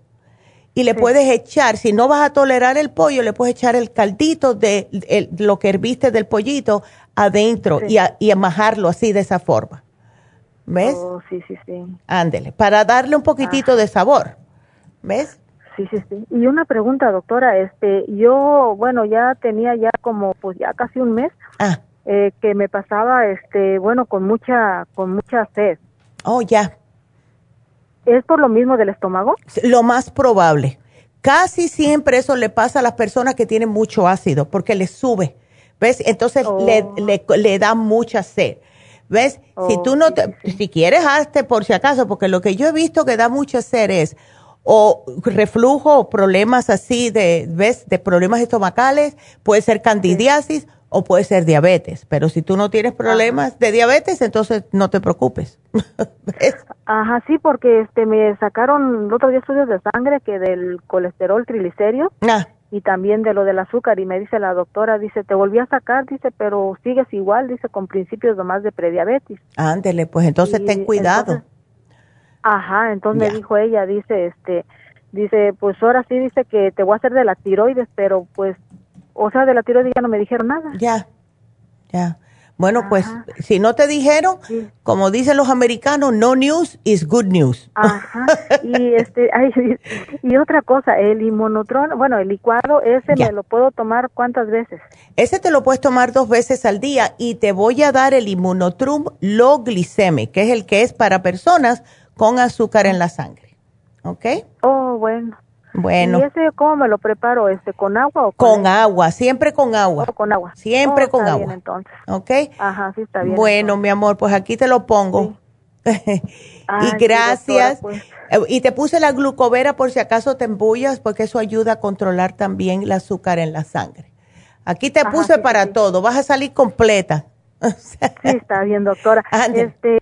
Speaker 3: y le puedes echar, si no vas a tolerar el pollo, le puedes echar el caldito de lo que herviste del pollito adentro y, a, y amajarlo así de esa forma. ¿Ves?
Speaker 12: Oh, sí, sí, sí.
Speaker 3: Ándele, para darle un poquitito de sabor. ¿Ves?
Speaker 12: Sí, sí, sí. Y una pregunta, doctora, este, yo, bueno, ya tenía ya como, pues ya casi un mes ah. eh, que me pasaba, este, bueno, con mucha, con mucha sed.
Speaker 3: Oh, ya.
Speaker 12: ¿Es por lo mismo del estómago?
Speaker 3: Lo más probable. Casi siempre eso le pasa a las personas que tienen mucho ácido, porque les sube. ¿Ves? Entonces le, oh. le, da mucha sed. ¿Ves? si tú no te, si quieres, hazte por si acaso, porque lo que yo he visto que da mucha sed es o reflujo o problemas así de, ¿ves? De problemas estomacales, puede ser candidiasis o puede ser diabetes. Pero si tú no tienes problemas de diabetes, entonces no te preocupes.
Speaker 12: Ajá, sí, porque este me sacaron el otro día estudios de sangre que del colesterol triglicéridos ah. y también de lo del azúcar y me dice la doctora, dice, te volví a sacar, dice, pero sigues igual, dice, con principios nomás de prediabetes.
Speaker 3: Ándele, pues entonces ten cuidado.
Speaker 12: Ajá, entonces me dijo ella, dice, este, dice, pues ahora sí dice que te voy a hacer de la tiroides, pero pues o sea, de la tiroides ya no me dijeron nada.
Speaker 3: Ya, ya. Bueno, pues si no te dijeron, como dicen los americanos, no news is good news.
Speaker 12: Ajá. Y este, y otra cosa, el inmunotron, bueno, el licuado ese me lo puedo tomar cuántas veces?
Speaker 3: Ese te lo puedes tomar dos veces al día y te voy a dar el inmunotrum low glicemic, que es el que es para personas con azúcar en la sangre. ¿Ok?
Speaker 12: Oh, bueno.
Speaker 3: Bueno.
Speaker 12: ¿Y ese cómo me lo preparo? este ¿Con agua o
Speaker 3: con, agua? Siempre con agua.
Speaker 12: Oh, con agua.
Speaker 3: Siempre
Speaker 12: oh,
Speaker 3: con agua.
Speaker 12: Bien, entonces.
Speaker 3: ¿Ok?
Speaker 12: Ajá, sí está bien.
Speaker 3: Bueno, mi amor, pues aquí te lo pongo. y gracias. Pues. Eh, y te puse la glucovera por si acaso te embullas, porque eso ayuda a controlar también el azúcar en la sangre. Aquí te puse para todo, vas a salir completa.
Speaker 12: sí, está bien, doctora. Este,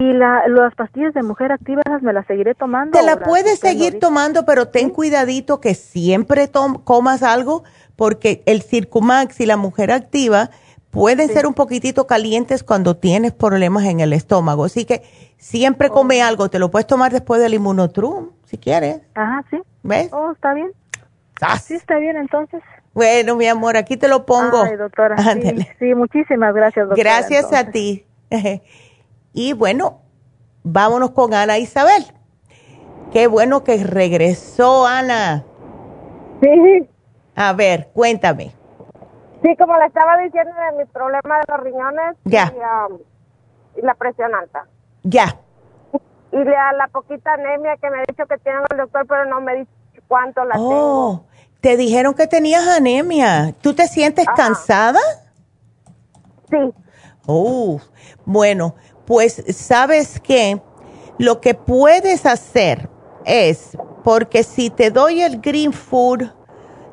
Speaker 12: y la, las pastillas de mujer activa me las seguiré tomando.
Speaker 3: Te la puedes seguir tomando, pero ten cuidadito que siempre comas algo, porque el Circumax y la mujer activa pueden ser un poquitito calientes cuando tienes problemas en el estómago. Así que siempre come oh. algo. Te lo puedes tomar después del inmunotrum, si quieres.
Speaker 12: Ajá, sí.
Speaker 3: ¿Ves?
Speaker 12: Oh, está bien. Sí, está bien entonces.
Speaker 3: Bueno, mi amor, aquí te lo pongo.
Speaker 12: Ay, doctora. Sí, muchísimas gracias, doctora.
Speaker 3: Gracias a ti. Y bueno, vámonos con Ana Isabel. Qué bueno que regresó Ana.
Speaker 9: Sí.
Speaker 3: A ver, cuéntame.
Speaker 9: Sí, como le estaba diciendo de mi problema de los riñones
Speaker 3: ya.
Speaker 9: Um, y, la presión alta.
Speaker 3: Ya.
Speaker 9: Y la, la poquita anemia que me ha dicho que tiene el doctor, pero no me dice cuánto la oh, tengo.
Speaker 3: Te dijeron que tenías anemia. ¿Tú te sientes cansada?
Speaker 9: Sí.
Speaker 3: Oh, bueno, pues sabes que lo que puedes hacer es, porque si te doy el green food,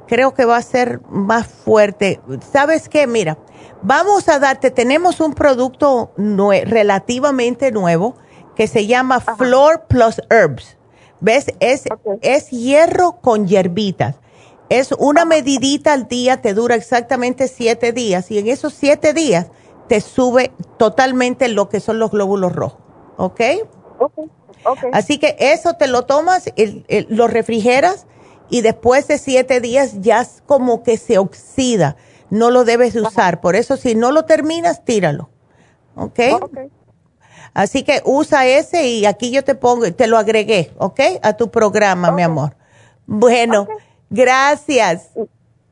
Speaker 3: creo que va a ser más fuerte. ¿Sabes qué? Mira, vamos a darte, tenemos un producto relativamente nuevo que se llama Floor Plus Herbs. ¿Ves? Es, es hierro con hierbitas. Es una medidita al día, te dura exactamente siete días y en esos siete días te sube totalmente lo que son los glóbulos rojos. ¿Ok? Ok. okay. Así que eso te lo tomas, lo refrigeras y después de siete días ya es como que se oxida. No lo debes de usar. Por eso si no lo terminas, tíralo. ¿Ok? Así que usa ese y aquí yo te pongo, te lo agregué, ¿ok? A tu programa, mi amor. Bueno, gracias.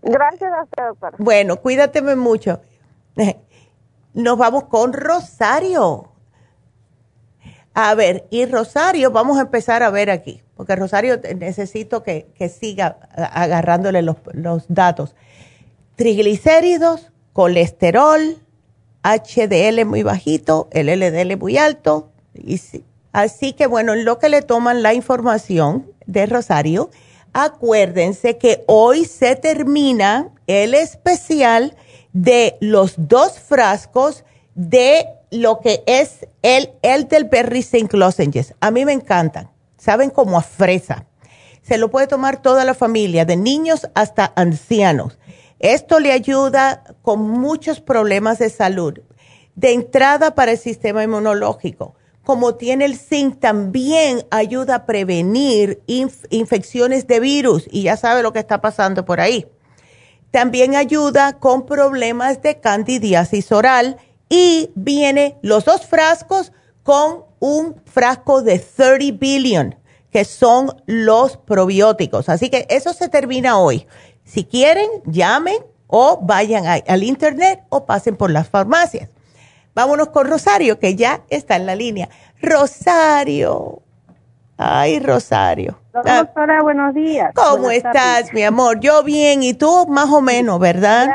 Speaker 9: Gracias a usted, doctora.
Speaker 3: Bueno, cuídateme mucho. Nos vamos con Rosario. A ver, y Rosario, vamos a empezar a ver aquí, porque Rosario necesito que, siga agarrándole los, los datos. Triglicéridos, colesterol, HDL muy bajito, LDL muy alto. Y Así que bueno, en lo que le toman la información de Rosario, acuérdense que hoy se termina el especial de los dos frascos de lo que es el Elderberry Zinc Lozenges. A mí me encantan, saben como a fresa. Se lo puede tomar toda la familia, de niños hasta ancianos. Esto le ayuda con muchos problemas de salud. De entrada para el sistema inmunológico. Como tiene el zinc, también ayuda a prevenir infecciones de virus y ya sabe lo que está pasando por ahí. También ayuda con problemas de candidiasis oral y viene los dos frascos con un frasco de 30 billion, que son los probióticos. Así que eso se termina hoy. Si quieren, llamen o vayan al internet o pasen por las farmacias. Vámonos con Rosario, que ya está en la línea. Rosario. Ay, Rosario.
Speaker 6: Doctora, buenos días.
Speaker 3: ¿Cómo estás, mi amor? Yo bien, y tú más o menos, ¿verdad?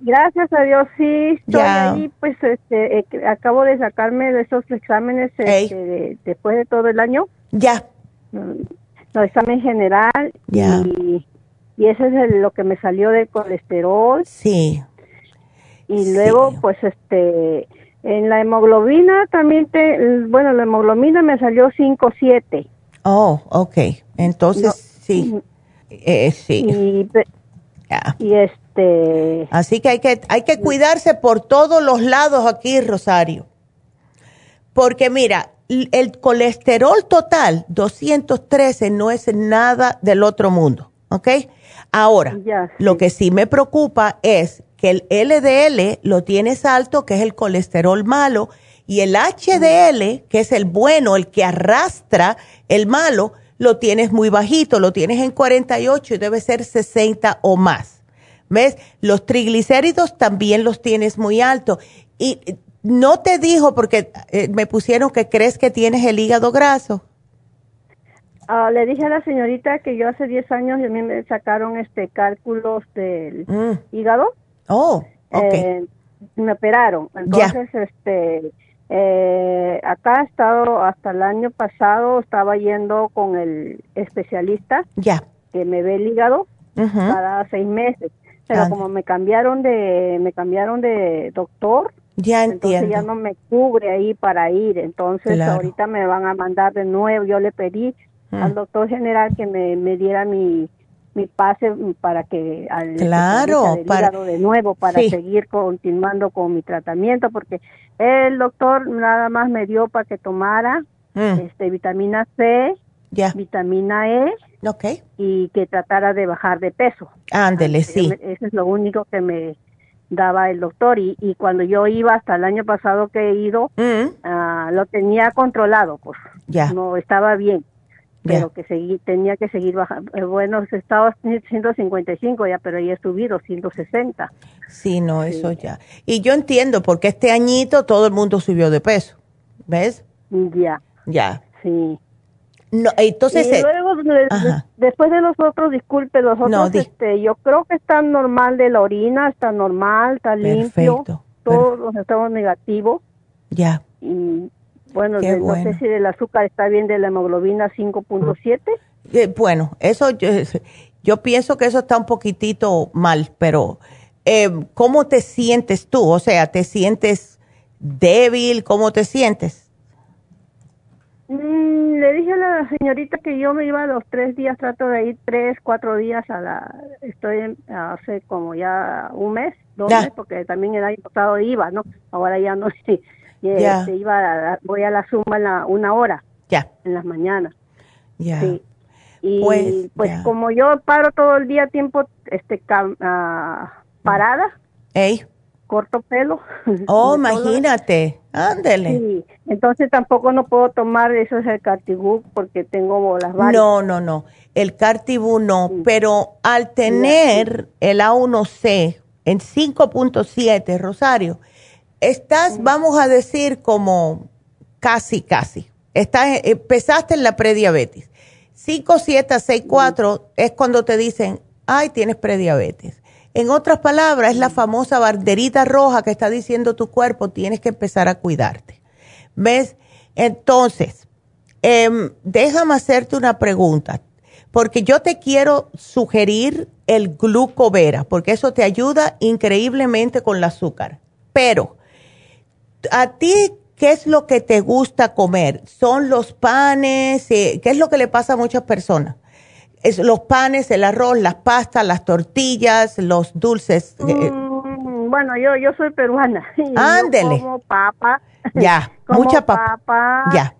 Speaker 6: Gracias a Dios, sí, estoy ahí, pues este, eh, acabo de sacarme de esos exámenes este, después de todo el año.
Speaker 3: Ya.
Speaker 6: Mm, no, examen general. Ya. Y y eso es lo que me salió del colesterol.
Speaker 3: Sí.
Speaker 6: Y luego, pues, este, en la hemoglobina también te, bueno, la hemoglobina me salió 5.7.
Speaker 3: Oh, ok. Entonces, sí. Eh, sí.
Speaker 6: Y, y, este.
Speaker 3: Así que hay que, hay que cuidarse por todos los lados aquí, Rosario. Porque mira, el colesterol total, 213, no es nada del otro mundo, ¿ok? Ahora, lo que sí me preocupa es que el LDL lo tienes alto, que es el colesterol malo, y el HDL, que es el bueno, el que arrastra el malo, lo tienes muy bajito, lo tienes en 48 y debe ser 60 o más. ¿Ves? Los triglicéridos también los tienes muy altos. Y no te dijo, porque eh, me pusieron que crees que tienes el hígado graso.
Speaker 6: Ah, le dije a la señorita que yo hace 10 años y a mí me sacaron este cálculos del mm. hígado.
Speaker 3: Oh, ok. Eh,
Speaker 6: me operaron. Entonces, este, eh, acá he estado hasta el año pasado, estaba yendo con el especialista.
Speaker 3: Ya.
Speaker 6: Que me ve el hígado cada seis meses. Pero ah. como me cambiaron de, me cambiaron de doctor.
Speaker 3: Ya entiendo.
Speaker 6: Entonces ya no me cubre ahí para ir. Entonces ahorita me van a mandar de nuevo. Yo le pedí al mm. doctor general que me, me diera mi, mi pase para que al
Speaker 3: claro
Speaker 6: para de nuevo para seguir continuando con mi tratamiento porque el doctor nada más me dio para que tomara mm. este vitamina C vitamina E
Speaker 3: okay.
Speaker 6: y que tratara de bajar de peso.
Speaker 3: Ándele sí.
Speaker 6: eso es lo único que me daba el doctor. Y, y cuando yo iba hasta el año pasado que he ido mm. ah, lo tenía controlado pues.
Speaker 3: Ya.
Speaker 6: No estaba bien pero que seguí, tenía que seguir bajando. Eh, bueno, estaba 155 ya, pero ya he subido 160.
Speaker 3: Sí, no, eso ya. Y yo entiendo, porque este añito todo el mundo subió de peso, ¿ves?
Speaker 6: Ya.
Speaker 3: Ya.
Speaker 6: Sí.
Speaker 3: No, entonces...
Speaker 6: Y eh, luego, después de los otros, disculpe, los otros, este, yo creo que está normal de la orina, está normal, está limpio. Todos los estados negativos.
Speaker 3: Ya.
Speaker 6: Y bueno, no sé si el azúcar está bien de la hemoglobina 5.7.
Speaker 3: Eh, bueno, eso yo, pienso que eso está un poquitito mal, pero eh, ¿cómo te sientes tú? O sea, ¿te sientes débil? ¿Cómo te sientes?
Speaker 6: Mm, le dije a la señorita que yo me iba los tres días, trato de ir tres, cuatro días a la, estoy hace como ya un mes, dos meses, porque también el año pasado iba, ¿no? Ahora ya no sé, Este, iba voy a la suma en la, una hora,
Speaker 3: ya.
Speaker 6: en las mañanas. Ya. Sí. Y pues, pues como yo paro todo el día tiempo este uh, parada.
Speaker 3: Ey
Speaker 6: corto pelo.
Speaker 3: Oh, imagínate, ándele.
Speaker 6: Sí, entonces tampoco no puedo tomar eso es el cartibú porque tengo bolas
Speaker 3: No, no, no, el cartibú no, pero al tener el A1C en 5.7, Rosario, estás, vamos a decir, como casi, casi. Estás, empezaste en la prediabetes. 5, 7, 6, 4 es cuando te dicen, ay, tienes prediabetes en otras palabras, es la famosa banderita roja que está diciendo tu cuerpo, tienes que empezar a cuidarte. ¿Ves? Entonces, em, déjame hacerte una pregunta, porque yo te quiero sugerir el glucovera, porque eso te ayuda increíblemente con el azúcar. Pero, ¿a ti qué es lo que te gusta comer? ¿Son los panes? Eh, ¿Qué es lo que le pasa a muchas personas? es los panes, el arroz, las pastas, las tortillas, los dulces.
Speaker 6: Eh, mm, bueno, yo yo soy peruana.
Speaker 3: Ándele.
Speaker 6: como papa.
Speaker 3: Ya, mucha papa. Ya.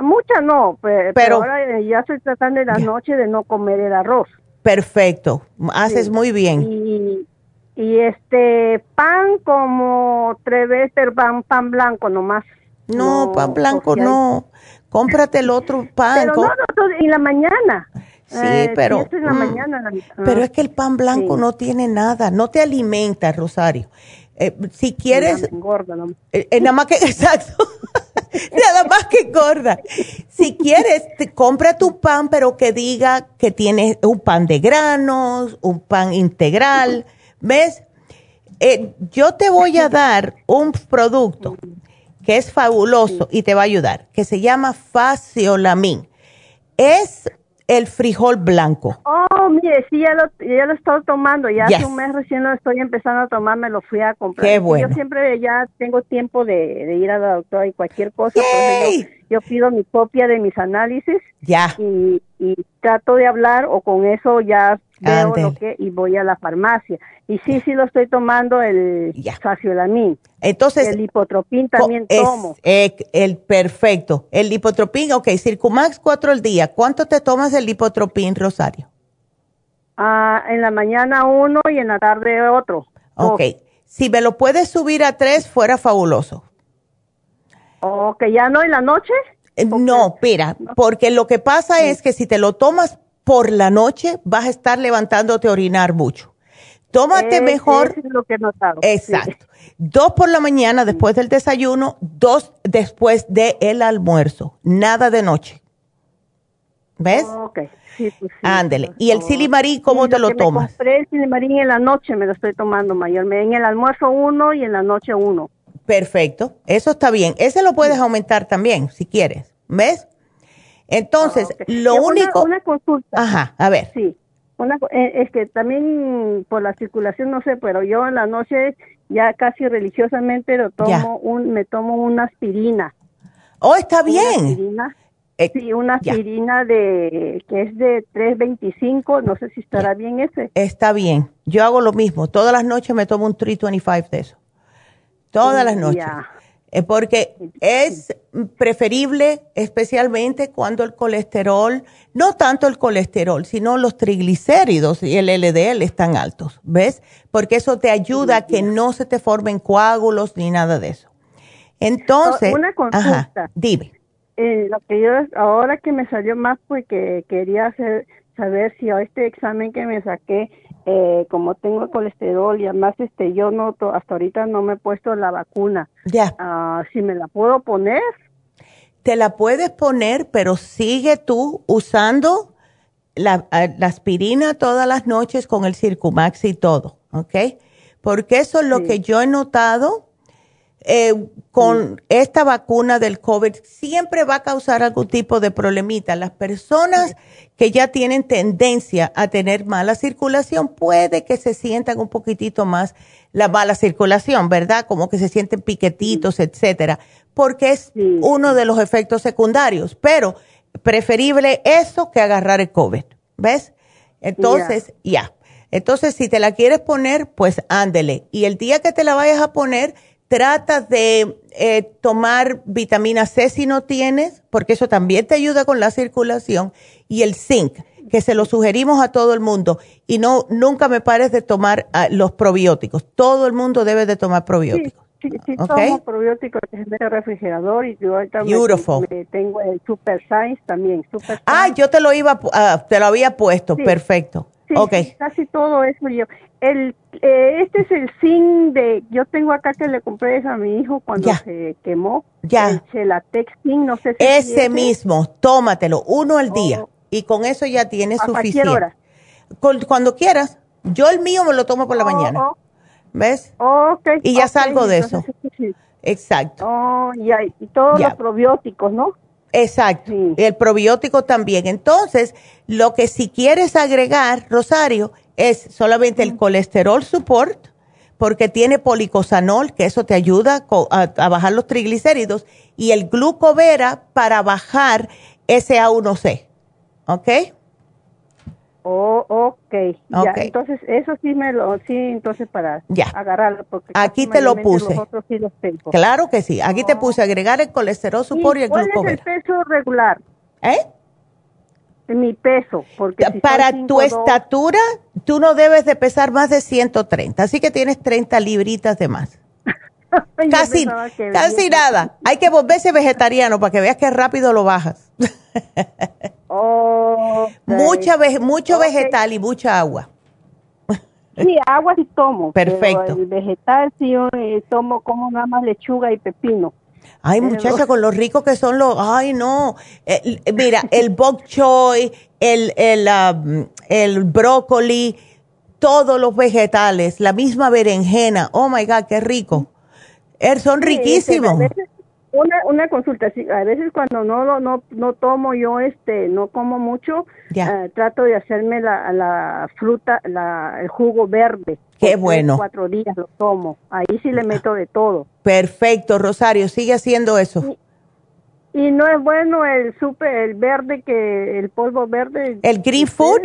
Speaker 6: Mucha no, pero, ahora ya estoy tratando en la noche de no comer el arroz.
Speaker 3: Perfecto, haces muy bien.
Speaker 6: Y, y, este pan como tres veces pan, pan blanco nomás.
Speaker 3: No, pan blanco no. Cómprate el otro pan.
Speaker 6: Pero no, no, en la mañana.
Speaker 3: Sí, eh, pero,
Speaker 6: mm,
Speaker 3: pero es que el pan blanco no tiene nada, no te alimenta, Rosario. Eh, si quieres, eh, nada más que, exacto, nada más que gorda. Si quieres, compra tu pan, pero que diga que tiene un pan de granos, un pan integral, ¿ves? yo te voy a dar un producto que es fabuloso y te va a ayudar, que se llama Faciolamin. Es el frijol blanco.
Speaker 6: Oh, mire, sí, ya lo, ya lo estoy tomando. Ya hace un mes recién lo estoy empezando a tomar, me lo fui a comprar.
Speaker 3: Qué bueno.
Speaker 6: Yo siempre ya tengo tiempo de, ir a la doctora y cualquier cosa. Yo, pido mi copia de mis análisis.
Speaker 3: Ya.
Speaker 6: Y, y trato de hablar o con eso ya veo lo que y voy a la farmacia. Y sí, sí lo estoy tomando el faciolamin.
Speaker 3: Entonces,
Speaker 6: el lipotropín también tomo.
Speaker 3: el perfecto. El lipotropín, ok, Circumax cuatro al día. ¿Cuánto te tomas el lipotropín, Rosario?
Speaker 6: Ah, en la mañana uno y en la tarde otro.
Speaker 3: Ok. Si me lo puedes subir a tres, fuera fabuloso.
Speaker 6: Ok, ¿ya no en la noche?
Speaker 3: Eh, no, espera, porque lo que pasa es que si te lo tomas por la noche, vas a estar levantándote a orinar mucho. Tómate mejor.
Speaker 6: es lo que he notado.
Speaker 3: Exacto. Dos por la mañana después del desayuno, dos después del almuerzo. Nada de noche. ¿Ves?
Speaker 6: ok. Sí, pues sí.
Speaker 3: Ándele. ¿Y el silimarín cómo te lo, tomas?
Speaker 6: Me compré el silimarín en la noche, me lo estoy tomando mayormente. En el almuerzo uno y en la noche uno.
Speaker 3: Perfecto. Eso está bien. Ese lo puedes aumentar también, si quieres. ¿Ves? Entonces, ah, lo único...
Speaker 6: Una consulta.
Speaker 3: Ajá, a ver.
Speaker 6: Sí. Eh, es que también por la circulación no sé, pero yo en la noche ya casi religiosamente lo tomo un, me tomo una aspirina.
Speaker 3: Oh, está bien.
Speaker 6: Eh, sí, una aspirina de que es de 325, no sé si estará bien ese.
Speaker 3: Está bien. Yo hago lo mismo. Todas las noches me tomo un 325 de eso. Todas las noches. Eh, porque es preferible, especialmente cuando el colesterol, no tanto el colesterol, sino los triglicéridos y el LDL están altos, ¿ves? Porque eso te ayuda a que no se te formen coágulos ni nada de eso. Entonces,
Speaker 6: una consulta.
Speaker 3: dime.
Speaker 6: Eh, lo que yo ahora que me salió más pues que quería hacer saber si a este examen que me saqué eh, como tengo colesterol y además este yo no hasta ahorita no me he puesto la vacuna.
Speaker 3: Ya.
Speaker 6: Ah, si me la puedo poner.
Speaker 3: Te la puedes poner, pero sigue tú usando la, aspirina todas las noches con el Circumax y todo, ¿ok? Porque eso es lo que yo he notado eh, con esta vacuna del COVID siempre va a causar algún tipo de problemita. Las personas que ya tienen tendencia a tener mala circulación puede que se sientan un poquitito más la mala circulación, ¿verdad? Como que se sienten piquetitos, etcétera, porque es uno de los efectos secundarios. Pero preferible eso que agarrar el COVID, ¿ves? Entonces, ya. Entonces, si te la quieres poner, pues ándele. Y el día que te la vayas a poner, trata de eh, tomar vitamina C si no tienes, porque eso también te ayuda con la circulación. Y el zinc, que se lo sugerimos a todo el mundo. Y no, nunca me pares de tomar ah, los probióticos. Todo el mundo debe de tomar probióticos.
Speaker 6: Sí, sí, tomo probióticos en el refrigerador y yo también tengo el Super Science también. Super
Speaker 3: ah, yo te lo iba, uh, te lo había puesto, perfecto. Sí, okay.
Speaker 6: casi todo eso yo. El, eh, este es el zinc de, yo tengo acá que le compré a mi hijo cuando se quemó.
Speaker 3: Ya.
Speaker 6: El Chelatex zinc, no sé si
Speaker 3: Ese mismo, tómatelo, uno al día. Oh. Y con eso ya tienes suficiente. Hora? cuando quieras. Yo el mío me lo tomo por la oh, mañana. Oh. ¿Ves?
Speaker 6: Okay,
Speaker 3: y ya salgo de eso. Exacto.
Speaker 6: Oh, y, y todos los probióticos, ¿no?
Speaker 3: Exacto. El probiótico también. Entonces, lo que si quieres agregar, Rosario, es solamente el colesterol support, porque tiene policosanol, que eso te ayuda a, bajar los triglicéridos, y el glucovera para bajar ese A1C. ¿Ok?
Speaker 6: Oh, ok. Ya, entonces, eso sí me lo, sí, entonces para agarrarlo. Porque
Speaker 3: Aquí te lo puse. Claro que sí. Aquí te puse agregar el colesterol supor y, el
Speaker 6: ¿Cuál es el peso regular?
Speaker 3: ¿Eh?
Speaker 6: Mi peso. porque
Speaker 3: Para tu estatura, tú no debes de pesar más de 130, así que tienes 30 libritas de más. casi casi nada. Hay que volverse vegetariano para que veas que rápido lo bajas. Mucha mucho vegetal y mucha agua.
Speaker 6: Sí, agua sí tomo.
Speaker 3: Perfecto.
Speaker 6: el vegetal sí yo eh, tomo como nada más lechuga y pepino.
Speaker 3: Ay, muchacha, con los ricos que son los, ay, no. Eh, mira, el bok choy, el, el, um, el brócoli, todos los vegetales, la misma berenjena. Oh my God, qué rico. Er, son riquísimos.
Speaker 6: Una, una consulta, a veces cuando no, no, no tomo yo, este, no como mucho, eh, trato de hacerme la, la fruta, la, el jugo verde.
Speaker 3: Qué bueno.
Speaker 6: Cuatro días lo tomo, ahí sí le meto de todo.
Speaker 3: Perfecto, Rosario, sigue haciendo eso.
Speaker 6: Y, no es bueno el super, el verde que, el polvo verde.
Speaker 3: El green food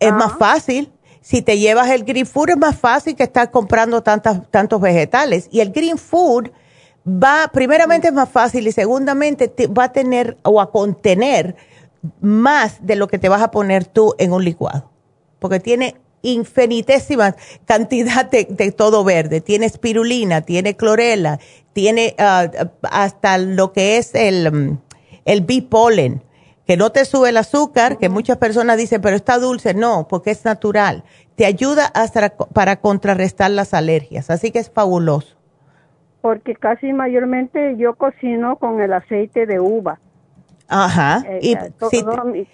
Speaker 3: es más fácil. Si te llevas el green food es más fácil que estar comprando tantas, tantos vegetales. Y el green food va, primeramente es más fácil y segundamente va a tener o a contener más de lo que te vas a poner tú en un licuado, porque tiene infinitésima cantidad de, todo verde. Tiene espirulina, tiene clorela, tiene ah, hasta lo que es el, el bipolen, que no te sube el azúcar, que muchas personas dicen, pero está dulce. No, porque es natural. Te ayuda hasta para contrarrestar las alergias. Así que es fabuloso
Speaker 6: porque casi mayormente yo cocino con el aceite de uva.
Speaker 3: Ajá.
Speaker 6: Eh, y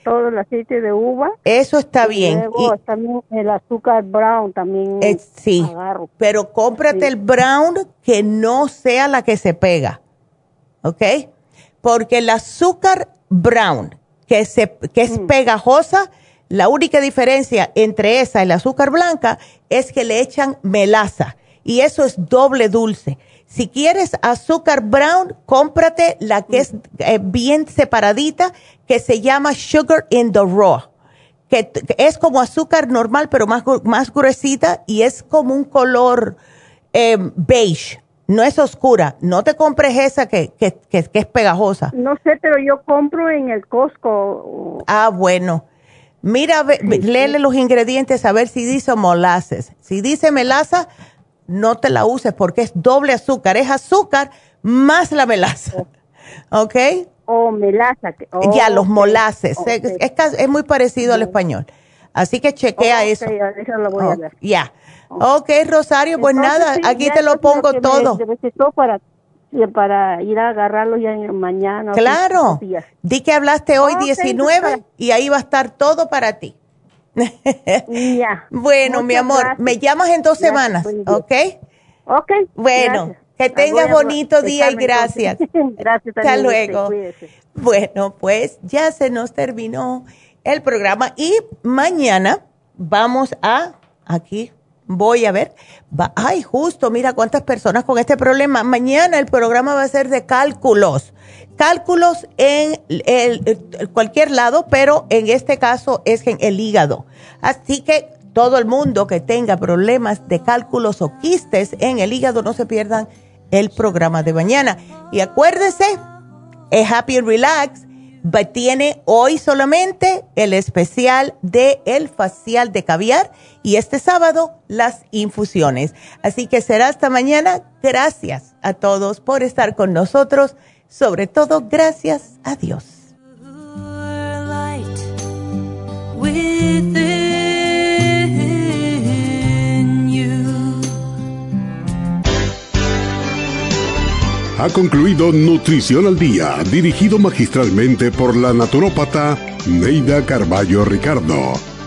Speaker 6: todo, el aceite de uva.
Speaker 3: Eso está bien.
Speaker 6: Luego también el azúcar brown también.
Speaker 3: Eh, sí. Pero cómprate el brown que no sea la que se pega. ¿Ok? Porque el azúcar brown que, se, que es mm. pegajosa, la única diferencia entre esa y el azúcar blanca es que le echan melaza. Y eso es doble dulce. Si quieres azúcar brown, cómprate la que es eh, bien separadita, que se llama sugar in the raw, que, es como azúcar normal, pero más, más gruesita y es como un color em, beige. No es oscura. No te compres esa que, que, que, es pegajosa.
Speaker 6: No sé, pero yo compro en el Costco.
Speaker 3: Ah, bueno. Mira, léele los ingredientes a ver si dice molasses. Si dice melaza, no te la uses porque es doble azúcar, es azúcar más la melaza. ¿Ok?
Speaker 6: O melaza.
Speaker 3: ya, los molases. Es, muy parecido al español. Así que chequea eso. eso lo voy a ver. Ya. Ok, Rosario, pues nada, aquí te lo pongo todo.
Speaker 6: para, para ir a agarrarlo ya mañana.
Speaker 3: Claro. Di que hablaste hoy 19 y ahí va a estar todo para ti.
Speaker 6: Ya.
Speaker 3: Bueno, mi amor, me llamas en dos semanas, ¿ok?
Speaker 6: Ok.
Speaker 3: Bueno, que tengas bonito día y gracias.
Speaker 6: gracias.
Speaker 3: Hasta luego. Bueno, pues ya se nos terminó el programa y mañana vamos a aquí voy a ver. ay, justo, mira cuántas personas con este problema. Mañana el programa va a ser de cálculos. Cálculos en cualquier lado, pero en este caso es en el hígado. Así que todo el mundo que tenga problemas de cálculos o quistes en el hígado, no se pierdan el programa de mañana. Y acuérdese, es Happy and Relax tiene hoy solamente el especial de el facial de caviar y este sábado las infusiones. Así que será hasta mañana. Gracias a todos por estar con nosotros. Sobre todo, gracias a Dios.
Speaker 2: Ha concluido Nutrición al Día, dirigido magistralmente por la naturópata Neida Carballo Ricardo.